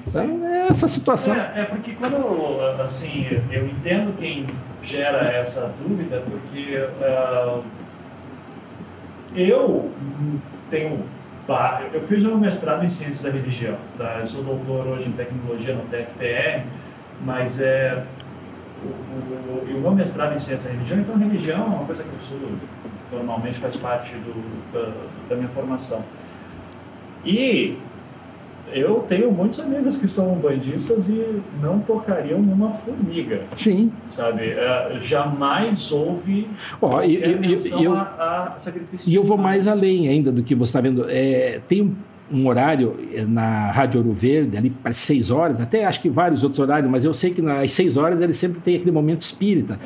Então, é essa situação. É, é porque quando, assim, eu entendo quem gera essa dúvida, porque ah, eu tenho. Eu fiz um mestrado em ciências da religião, tá? Eu sou doutor hoje em tecnologia no TFPR, mas é. O, o, o meu mestrado em ciências da religião, então religião é uma coisa que eu estudo normalmente, faz parte do, da, da minha formação. E eu tenho muitos amigos que são bandistas e não tocariam numa formiga. Sim. Sabe? É, jamais houve e- e- e- menção eu- a, a sacrifício E eu vou mais além ainda do que você está vendo. É, tem um, um horário eh, na Rádio Ouro Verde, ali para seis horas, até acho que vários outros horários, mas eu sei que nas seis horas ele sempre tem aquele momento espírita.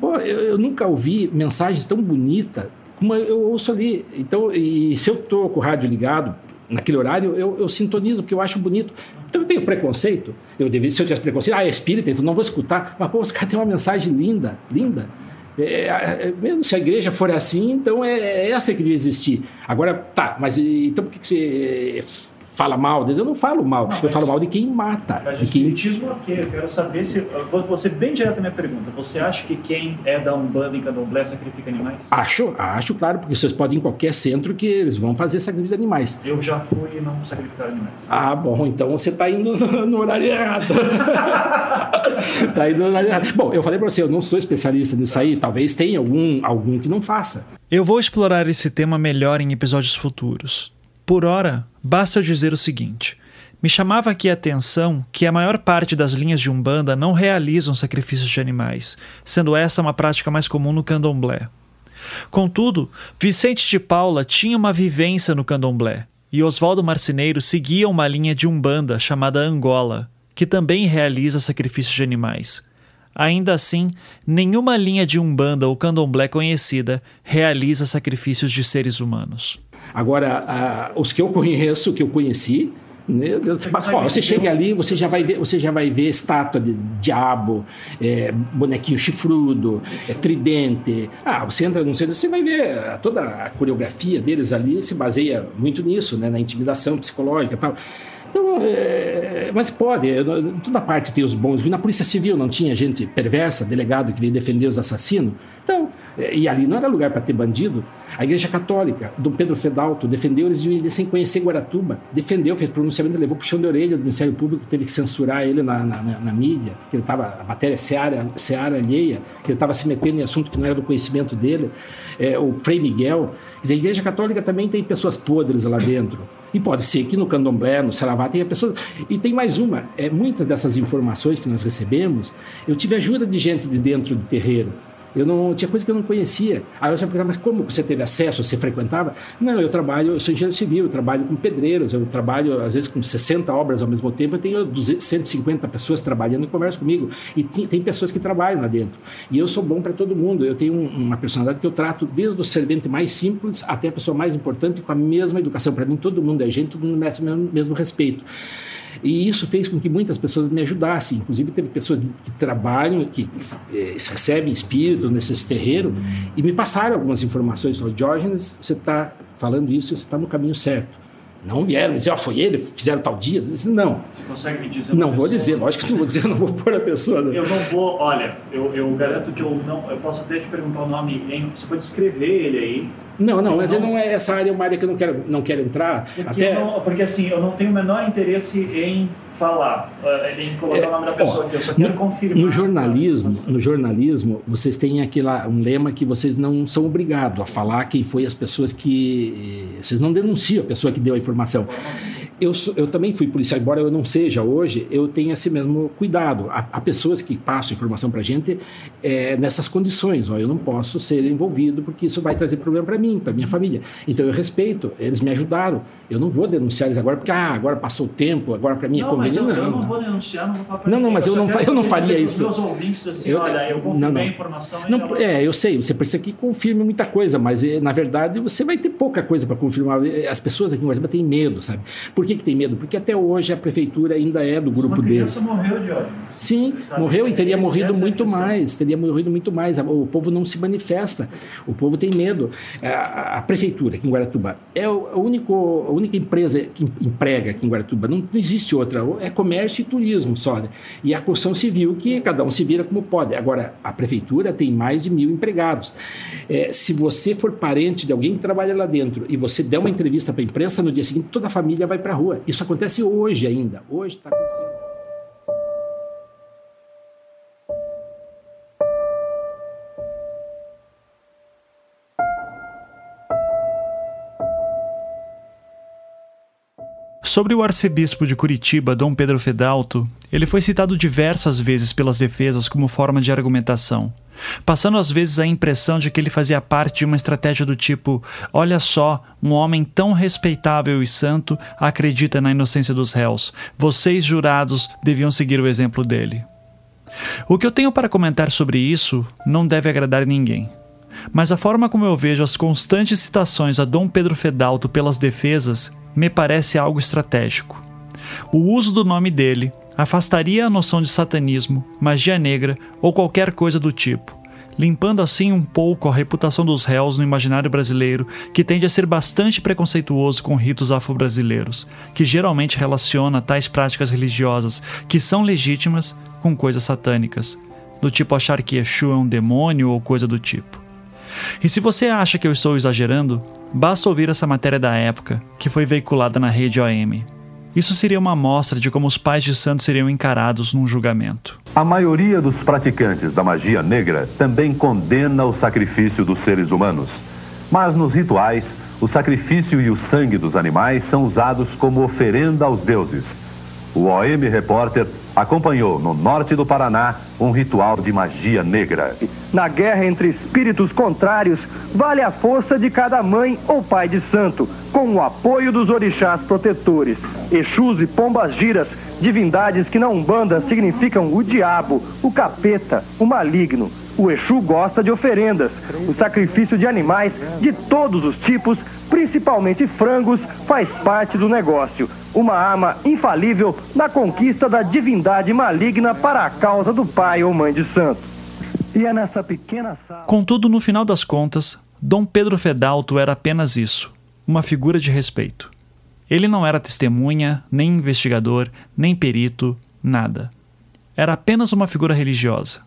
Pô, eu, eu nunca ouvi mensagens tão bonitas como eu ouço ali. Então, e se eu estou com o rádio ligado naquele horário, eu, eu sintonizo, porque eu acho bonito. Então eu tenho preconceito. Eu se eu tivesse preconceito, ah, é espírita, então não vou escutar. Mas, pô, os caras têm uma mensagem linda, linda. É, é, mesmo se a igreja for assim, então é, é essa que devia existir. Agora, tá, mas então por que, que você fala mal deles? Eu não falo mal, eu falo mal de quem mata. Mas o De quem... espiritismo ok, eu quero saber se. eu Vou vou ser bem direto na minha pergunta. Você acha que quem é da Umbanda em Candomblé sacrifica animais? Acho, acho, claro, porque vocês podem ir em qualquer centro que eles vão fazer sacrifício de animais. Eu já fui e não sacrificar animais. Ah, bom, então você está indo no, no horário errado. tá indo no horário errado. Bom, eu falei para você, eu não sou especialista nisso aí, talvez tenha algum, algum que não faça. Eu vou explorar esse tema melhor em episódios futuros. Por hora, basta eu dizer o seguinte: me chamava aqui a atenção que a maior parte das linhas de Umbanda não realizam sacrifícios de animais, sendo essa uma prática mais comum no candomblé. Contudo, Vicente de Paula tinha uma vivência no candomblé e Oswaldo Marceneiro seguia uma linha de Umbanda chamada Angola, que também realiza sacrifícios de animais. Ainda assim, nenhuma linha de Umbanda ou candomblé conhecida realiza sacrifícios de seres humanos. Agora, ah, os que eu conheço, que eu conheci, meu Deus, mas, ó, você chega ali, você já vai ver, você já vai ver estátua de diabo, é, bonequinho chifrudo, é, tridente. Ah, você entra no centro, você vai ver toda a coreografia deles ali se baseia muito nisso, né, na intimidação psicológica e tal. Então, é, mas pode, toda parte tem os bons. Na Polícia Civil não tinha gente perversa, delegado que veio defender os assassinos? Então, e ali não era lugar para ter bandido. A Igreja Católica, Dom Pedro Fedalto, defendeu eles de sem conhecer Guaratuba. Defendeu, fez pronunciamento, levou puxão de orelha do Ministério Público, teve que censurar ele na, na, na- na mídia, que ele estava, a matéria é seara, seara alheia, que ele estava se metendo em assunto que não era do conhecimento dele. É, o Frei Miguel. Quer dizer, a Igreja Católica também tem pessoas podres lá dentro. E pode ser que no Candomblé, no Saravá, tenha pessoas. E tem mais uma: é, muitas dessas informações que nós recebemos, eu tive ajuda de gente de dentro do terreiro. Eu não tinha coisa que eu não conhecia. Aí eu sempre perguntava, mas como você teve acesso? Você frequentava? Não, eu trabalho, eu sou engenheiro civil, eu trabalho com pedreiros, eu trabalho às vezes com 60 obras ao mesmo tempo, eu tenho 200, 150 pessoas trabalhando e conversam comigo. E ti- tem pessoas que trabalham lá dentro. E eu sou bom para todo mundo. Eu tenho um- uma personalidade que eu trato desde o servente mais simples até a pessoa mais importante com a mesma educação. Para mim, todo mundo é gente, todo mundo merece o mesmo, mesmo respeito. E isso fez com que muitas pessoas me ajudassem. Inclusive, teve pessoas que trabalham, que eh, recebem espírito nesses terreiros e me passaram algumas informações. Diógenes, você está falando isso, você está no caminho certo. Não vieram dizer, ó, foi ele, fizeram tal dia. Disse, não. Você consegue me dizer? Não vou dizer, lógico que não vou dizer, eu não vou pôr a pessoa. Não. Eu não vou, olha, eu, eu garanto que eu não. Eu posso até te perguntar o nome, hein? você pode escrever ele aí. Não, não, mas não, não é essa área, é uma área que eu não quero, não quero entrar. Porque, até... não, porque assim, eu não tenho o menor interesse em falar, eh, em colocar é, o nome da pessoa ó, aqui, eu só quero no, confirmar. No jornalismo, no jornalismo, vocês têm aquela, um lema que vocês não são obrigados a falar quem foi as pessoas que. Vocês não denunciam a pessoa que deu a informação. Eu, eu também fui policial, embora eu não seja hoje, eu tenho esse mesmo cuidado. Há, há pessoas que passam informação para a gente é, nessas condições. Ó, eu não posso ser envolvido porque isso vai trazer problema para mim, para minha família. Então eu respeito, eles me ajudaram. Eu não vou denunciar eles agora porque ah, agora passou o tempo, agora para mim é não, conveniente. Mas eu, não, eu não vou denunciar, não vou falar Não, não, mas eu, eu não, eu não faria isso. Meus ouvintes assim, eu, olha, eu não, não. a informação. Não, é, eu sei, você precisa que confirme muita coisa, mas eh, na verdade você vai ter pouca coisa para confirmar. As pessoas aqui em Guaratiba têm medo, sabe? Por que, que tem medo? Porque até hoje a prefeitura ainda é do grupo deles. morreu de ódio. Sim, morreu e teria morrido muito mais, teria morrido muito mais. O povo não se manifesta, o povo tem medo. A, a prefeitura aqui em Guaratuba é o, único, única empresa que emprega aqui em Guaratuba, não, não existe outra, é comércio e turismo só. Né? E a construção civil, que cada um se vira como pode. Agora, a prefeitura tem mais de mil empregados. É, se você for parente de alguém que trabalha lá dentro e você der uma entrevista para a imprensa, no dia seguinte toda a família vai para a rua. Isso acontece hoje ainda. Hoje está acontecendo. Sobre o arcebispo de Curitiba, Dom Pedro Fedalto, ele foi citado diversas vezes pelas defesas como forma de argumentação, passando às vezes a impressão de que ele fazia parte de uma estratégia do tipo: olha só, um homem tão respeitável e santo acredita na inocência dos réus, vocês jurados deviam seguir o exemplo dele. O que eu tenho para comentar sobre isso não deve agradar ninguém. Mas a forma como eu vejo as constantes citações a Dom Pedro Fedalto pelas defesas me parece algo estratégico. O uso do nome dele afastaria a noção de satanismo, magia negra ou qualquer coisa do tipo, limpando assim um pouco a reputação dos réus no imaginário brasileiro, que tende a ser bastante preconceituoso com ritos afro-brasileiros, que geralmente relaciona tais práticas religiosas, que são legítimas, com coisas satânicas, do tipo achar que Exu é um demônio ou coisa do tipo. E se você acha que eu estou exagerando, basta ouvir essa matéria da época, que foi veiculada na rede OM. Isso seria uma amostra de como os pais de santos seriam encarados num julgamento. A maioria dos praticantes da magia negra também condena o sacrifício dos seres humanos. Mas nos rituais, o sacrifício e o sangue dos animais são usados como oferenda aos deuses. O OM Repórter acompanhou no norte do Paraná um ritual de magia negra. Na guerra entre espíritos contrários, vale a força de cada mãe ou pai de santo, com o apoio dos orixás protetores. Exus e pombas giras, divindades que na Umbanda significam o diabo, o capeta, o maligno. O Exu gosta de oferendas, o sacrifício de animais de todos os tipos, principalmente frangos, faz parte do negócio uma arma infalível na conquista da divindade maligna para a causa do pai ou mãe de santo. E é nessa pequena sala. Contudo, no final das contas, Dom Pedro Fedalto era apenas isso uma figura de respeito. Ele não era testemunha, nem investigador, nem perito, nada. Era apenas uma figura religiosa.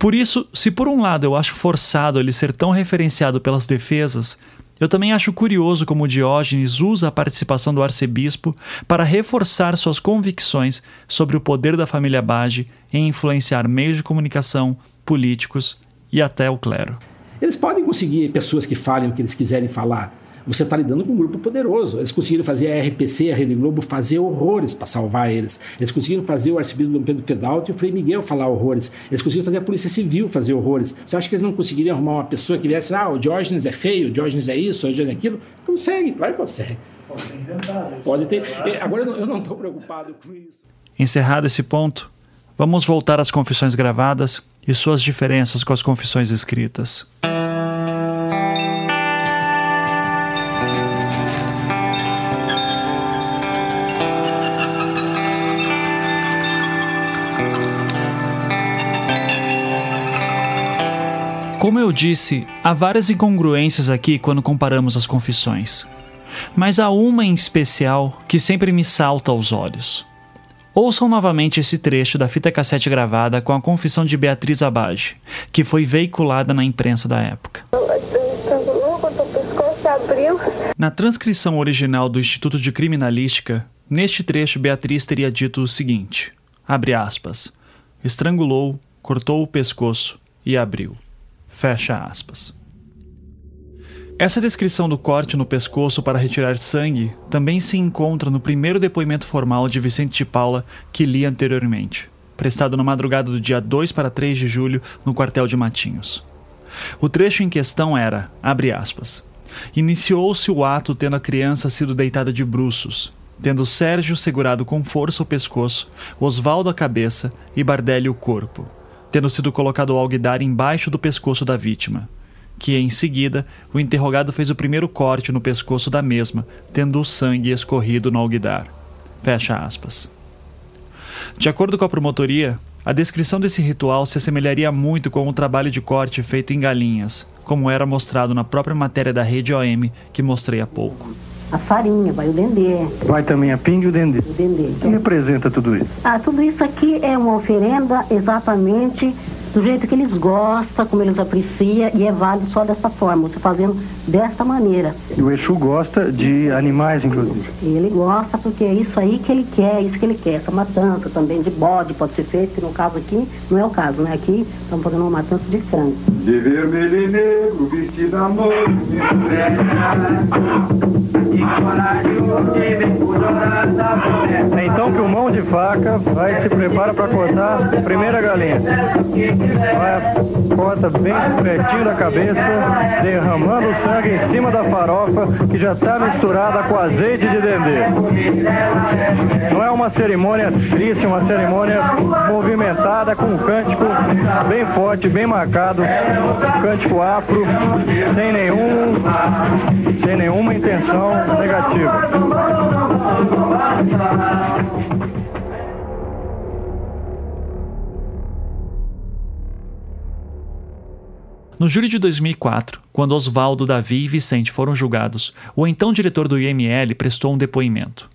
Por isso, se por um lado eu acho forçado ele ser tão referenciado pelas defesas, eu também acho curioso como Diógenes usa a participação do arcebispo para reforçar suas convicções sobre o poder da família Bage em influenciar meios de comunicação, políticos e até o clero. Eles podem conseguir pessoas que falem o que eles quiserem falar, você está lidando com um grupo poderoso. Eles conseguiram fazer a RPC, a Rede Globo, fazer horrores para salvar eles. Eles conseguiram fazer o arcebispo Dom Pedro Fedalto e o Frei Miguel falar horrores. Eles conseguiram fazer a Polícia Civil fazer horrores. Você acha que eles não conseguiriam arrumar uma pessoa que viesse, ah, o Diógenes é feio, o Diógenes é isso, o Diógenes é aquilo? Consegue, claro que consegue. Pode ter. Pode ter. Agora eu não estou preocupado com isso. Encerrado esse ponto, vamos voltar às confissões gravadas e suas diferenças com as confissões escritas. Como eu disse, há várias incongruências aqui quando comparamos as confissões. Mas há uma em especial que sempre me salta aos olhos. Ouçam novamente esse trecho da fita cassete gravada com a confissão de Beatriz Abage, que foi veiculada na imprensa da época. Na transcrição original do Instituto de Criminalística, neste trecho Beatriz teria dito o seguinte: abre aspas, estrangulou, cortou o pescoço e abriu. Fecha aspas. Essa descrição do corte no pescoço para retirar sangue também se encontra no primeiro depoimento formal de Vicente de Paula que li anteriormente, prestado na madrugada do dia 2 para 3 de julho no quartel de Matinhos. O trecho em questão era, abre aspas, iniciou-se o ato tendo a criança sido deitada de bruços, tendo Sérgio segurado com força o pescoço, Osvaldo a cabeça e Bardelli o corpo tendo sido colocado o alguidar embaixo do pescoço da vítima, que em seguida o interrogado fez o primeiro corte no pescoço da mesma, tendo o sangue escorrido no alguidar. Fecha aspas. De acordo com a promotoria, a descrição desse ritual se assemelharia muito com o trabalho de corte feito em galinhas, como era mostrado na própria matéria da rede OM que mostrei há pouco a farinha, vai o dendê. Vai também a pinga e o dendê. O dendê. O que representa tudo isso? Ah, tudo isso aqui é uma oferenda exatamente do jeito que eles gostam, como eles apreciam, e é válido só dessa forma, você fazendo dessa maneira. E o Exu gosta de animais, inclusive? Ele gosta porque é isso aí que ele quer, é isso que ele quer. Essa matança também de bode pode ser feita, que no caso aqui não é o caso, né? Aqui estamos fazendo uma matança de frango. De vermelho e negro, vestido amor, é então que o mão de faca vai se prepara para cortar a primeira galinha. Vai, corta bem pertinho da cabeça, derramando o sangue em cima da farofa que já está misturada com azeite de dendê. Não é uma cerimônia triste, uma cerimônia movimentada com um cântico bem forte, bem marcado, um cântico afro, sem nenhum, sem nenhuma intenção negativa. No júri de 2004, quando Oswaldo, Davi e Vicente foram julgados, o então diretor do IML prestou um depoimento.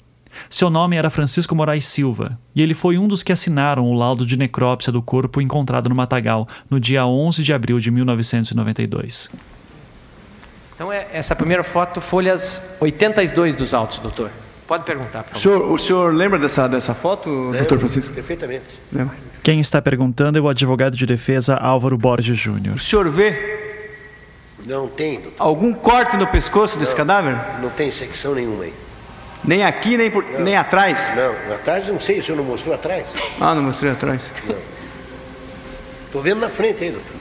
Seu nome era Francisco Moraes Silva, e ele foi um dos que assinaram o laudo de necrópsia do corpo encontrado no Matagal no dia 11 de abril de 1992. Então, é essa primeira foto, folhas 82 dos autos, doutor. Pode perguntar, por favor. O senhor, o senhor lembra dessa, dessa foto, Lembro, doutor Francisco? Perfeitamente. Lembra? Quem está perguntando é o advogado de defesa Álvaro Borges Júnior. O senhor vê não tem, doutor. Algum corte no pescoço desse não, cadáver? Não tem secção nenhuma aí. Nem aqui, nem, por, nem atrás? Não, atrás não sei, o senhor não mostrou atrás? Ah, não mostrei atrás. Não. Estou vendo na frente aí, doutor.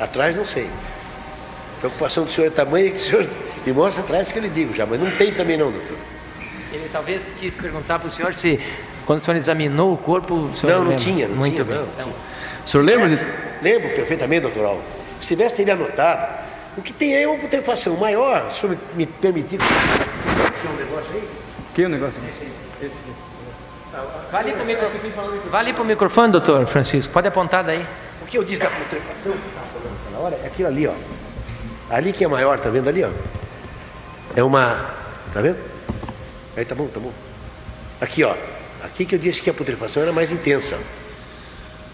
Atrás não sei. A preocupação do senhor é tamanho que o senhor me mostra atrás que eu lhe digo já, mas não tem também não, doutor. Ele talvez quis perguntar para o senhor se, quando o senhor examinou o corpo, o senhor não, não, não tinha, não Muito tinha, bem. não. Então, o senhor lembra? De... Lembro perfeitamente, doutor Alves. Se tivesse ele anotado, o que tem aí é uma putrefação maior, se o senhor me permitir. Tem um negócio aí? Que um negócio? Esse, esse Vá ali para o microfone, microfone, doutor Francisco. Pode apontar daí. O que eu disse da putrefação, na hora, é aquilo ali, ó. Ali que é maior, tá vendo ali, ó? É uma. Tá vendo? Aí tá bom, tá bom. Aqui, ó. Aqui que eu disse que a putrefação era mais intensa.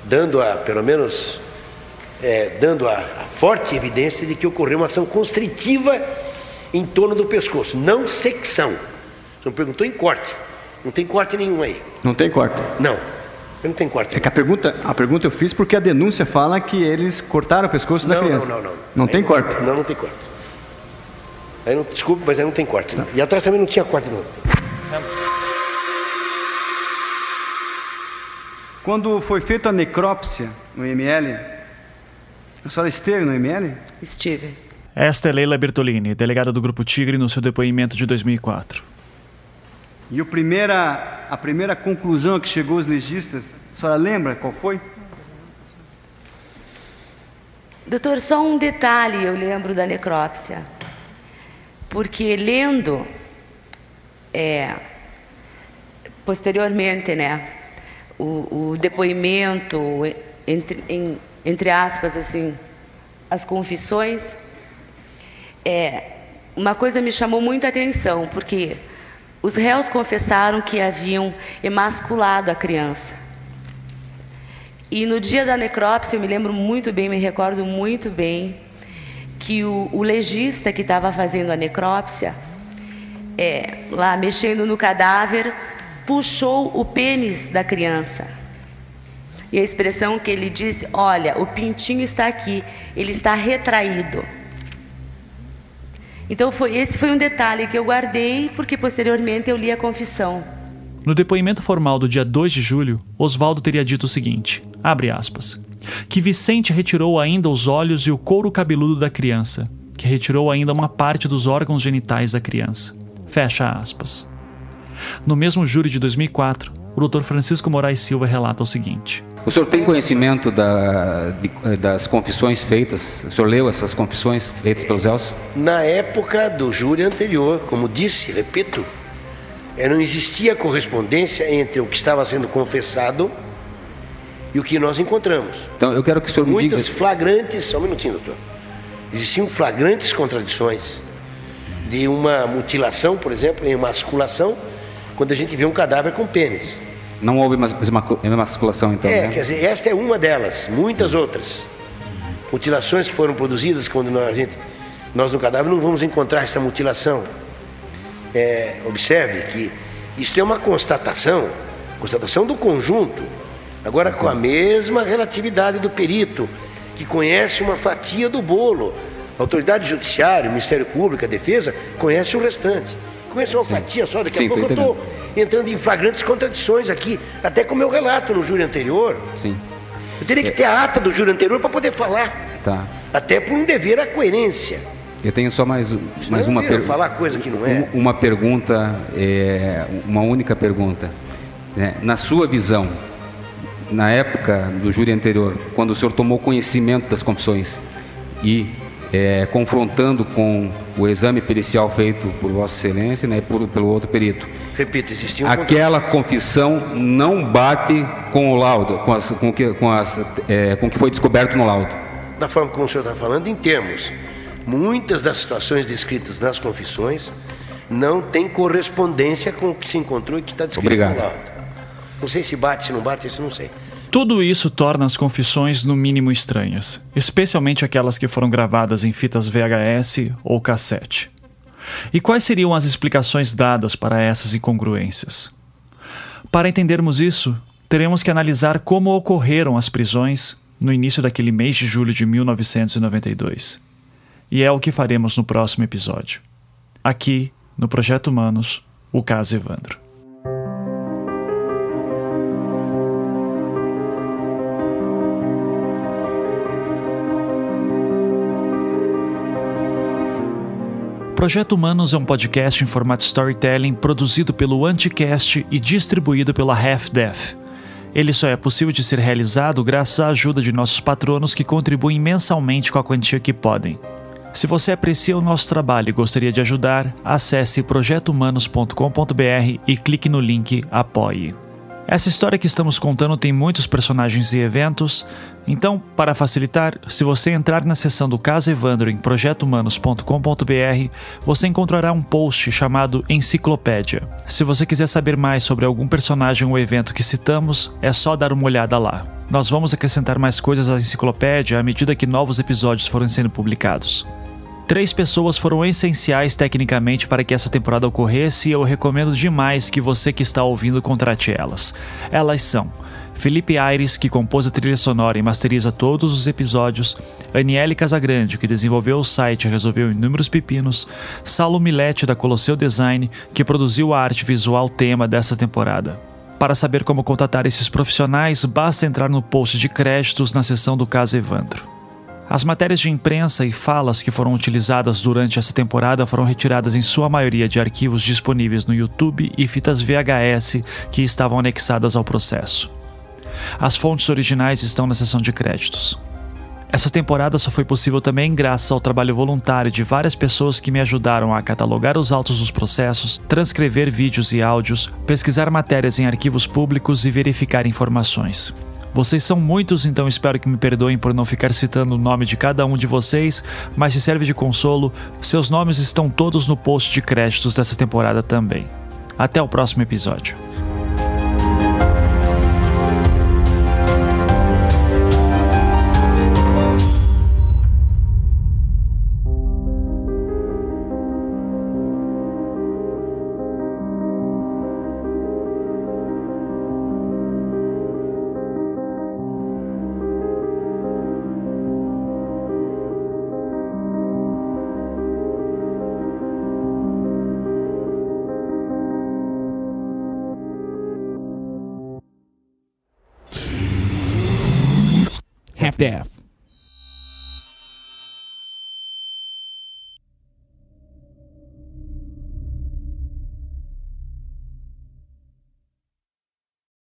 Dando a, pelo menos, é, dando a, a forte evidência de que ocorreu uma ação constritiva em torno do pescoço, não secção. Você me perguntou em corte. Não tem corte nenhum aí. Não tem corte? Não. Não tem corte. É que a pergunta, a pergunta eu fiz porque a denúncia fala que eles cortaram o pescoço não, da criança. Não, não, não. Não aí tem não, corte? Não, não tem corte. Aí não, desculpe, mas aí não tem corte. Não. E atrás também não tinha corte não. Quando foi feita a necrópsia no ML, a senhora esteve no ML? Estive. Esta é Leila Bertolini, delegada do Grupo Tigre, no seu depoimento de 2004. E o primeira, a primeira conclusão a que chegou os legistas, a senhora lembra qual foi? Doutor, só um detalhe eu lembro da necrópsia. Porque lendo, é, posteriormente, né, o, o depoimento, entre, em, entre aspas, assim, as confissões, é, uma coisa me chamou muita atenção, porque os réus confessaram que haviam emasculado a criança. E no dia da necrópsia, eu me lembro muito bem, me recordo muito bem, que o, o legista que estava fazendo a necrópsia, é, lá mexendo no cadáver, puxou o pênis da criança. E a expressão que ele disse: Olha, o pintinho está aqui, ele está retraído. Então foi esse foi um detalhe que eu guardei porque posteriormente eu li a confissão. No depoimento formal do dia 2 de julho, Oswaldo teria dito o seguinte: abre aspas, que Vicente retirou ainda os olhos e o couro cabeludo da criança, que retirou ainda uma parte dos órgãos genitais da criança. Fecha aspas. No mesmo júri de 2004, o Dr. Francisco Moraes Silva relata o seguinte: O senhor tem conhecimento da, de, das confissões feitas? O senhor leu essas confissões feitas pelos réus? Na época do júri anterior, como disse, repito, não existia correspondência entre o que estava sendo confessado e o que nós encontramos. Então eu quero que o senhor Muitas me diga. Muitas flagrantes, só um minutinho, doutor. Existiam flagrantes contradições de uma mutilação, por exemplo, em emasculação, quando a gente vê um cadáver com pênis. Não houve emasculação, então? É, né? quer dizer, esta é uma delas, muitas outras. Mutilações que foram produzidas quando nós, a gente, nós no cadáver não vamos encontrar essa mutilação. É, observe que isto é uma constatação, constatação do conjunto, agora com a mesma relatividade do perito, que conhece uma fatia do bolo. A autoridade judiciária, o Ministério Público, a defesa, conhece o restante. Conhece uma Sim. fatia só, daqui Sim, a pouco eu estou entrando em flagrantes contradições aqui, até com o meu relato no júri anterior. Sim. Eu teria que ter a ata do júri anterior para poder falar. Tá. Até por um dever à coerência. Eu tenho só mais, mais uma pergunta. falar coisa que não é. Uma pergunta, é, uma única pergunta. Né? Na sua visão, na época do júri anterior, quando o senhor tomou conhecimento das confissões e é, confrontando com o exame pericial feito por Vossa Excelência, né, por, pelo outro perito. Repito, existia um Aquela confissão não bate com o laudo, com, as, com, que, com, as, é, com o que foi descoberto no laudo. Da forma como o senhor está falando, em termos, muitas das situações descritas nas confissões não têm correspondência com o que se encontrou e que está descrito Obrigado. no laudo. Não sei se bate, se não bate, isso não sei. Tudo isso torna as confissões no mínimo estranhas, especialmente aquelas que foram gravadas em fitas VHS ou cassete. E quais seriam as explicações dadas para essas incongruências? Para entendermos isso, teremos que analisar como ocorreram as prisões no início daquele mês de julho de 1992. E é o que faremos no próximo episódio. Aqui, no Projeto Humanos, o caso Evandro. Projeto Humanos é um podcast em formato storytelling produzido pelo Anticast e distribuído pela Half Death. Ele só é possível de ser realizado graças à ajuda de nossos patronos que contribuem mensalmente com a quantia que podem. Se você aprecia o nosso trabalho e gostaria de ajudar, acesse projetohumanos.com.br e clique no link Apoie. Essa história que estamos contando tem muitos personagens e eventos, então, para facilitar, se você entrar na seção do Caso Evandro em projetohumanos.com.br, você encontrará um post chamado Enciclopédia. Se você quiser saber mais sobre algum personagem ou evento que citamos, é só dar uma olhada lá. Nós vamos acrescentar mais coisas à enciclopédia à medida que novos episódios forem sendo publicados. Três pessoas foram essenciais tecnicamente para que essa temporada ocorresse e eu recomendo demais que você que está ouvindo contrate elas. Elas são Felipe Aires, que compôs a trilha sonora e masteriza todos os episódios, Aniele Casagrande, que desenvolveu o site e resolveu inúmeros pepinos, Saulo Milete, da Colosseu Design, que produziu a arte visual tema dessa temporada. Para saber como contatar esses profissionais, basta entrar no post de créditos na seção do caso Evandro. As matérias de imprensa e falas que foram utilizadas durante essa temporada foram retiradas em sua maioria de arquivos disponíveis no YouTube e fitas VHS que estavam anexadas ao processo. As fontes originais estão na seção de créditos. Essa temporada só foi possível também graças ao trabalho voluntário de várias pessoas que me ajudaram a catalogar os autos dos processos, transcrever vídeos e áudios, pesquisar matérias em arquivos públicos e verificar informações. Vocês são muitos, então espero que me perdoem por não ficar citando o nome de cada um de vocês, mas se serve de consolo, seus nomes estão todos no post de créditos dessa temporada também. Até o próximo episódio. half.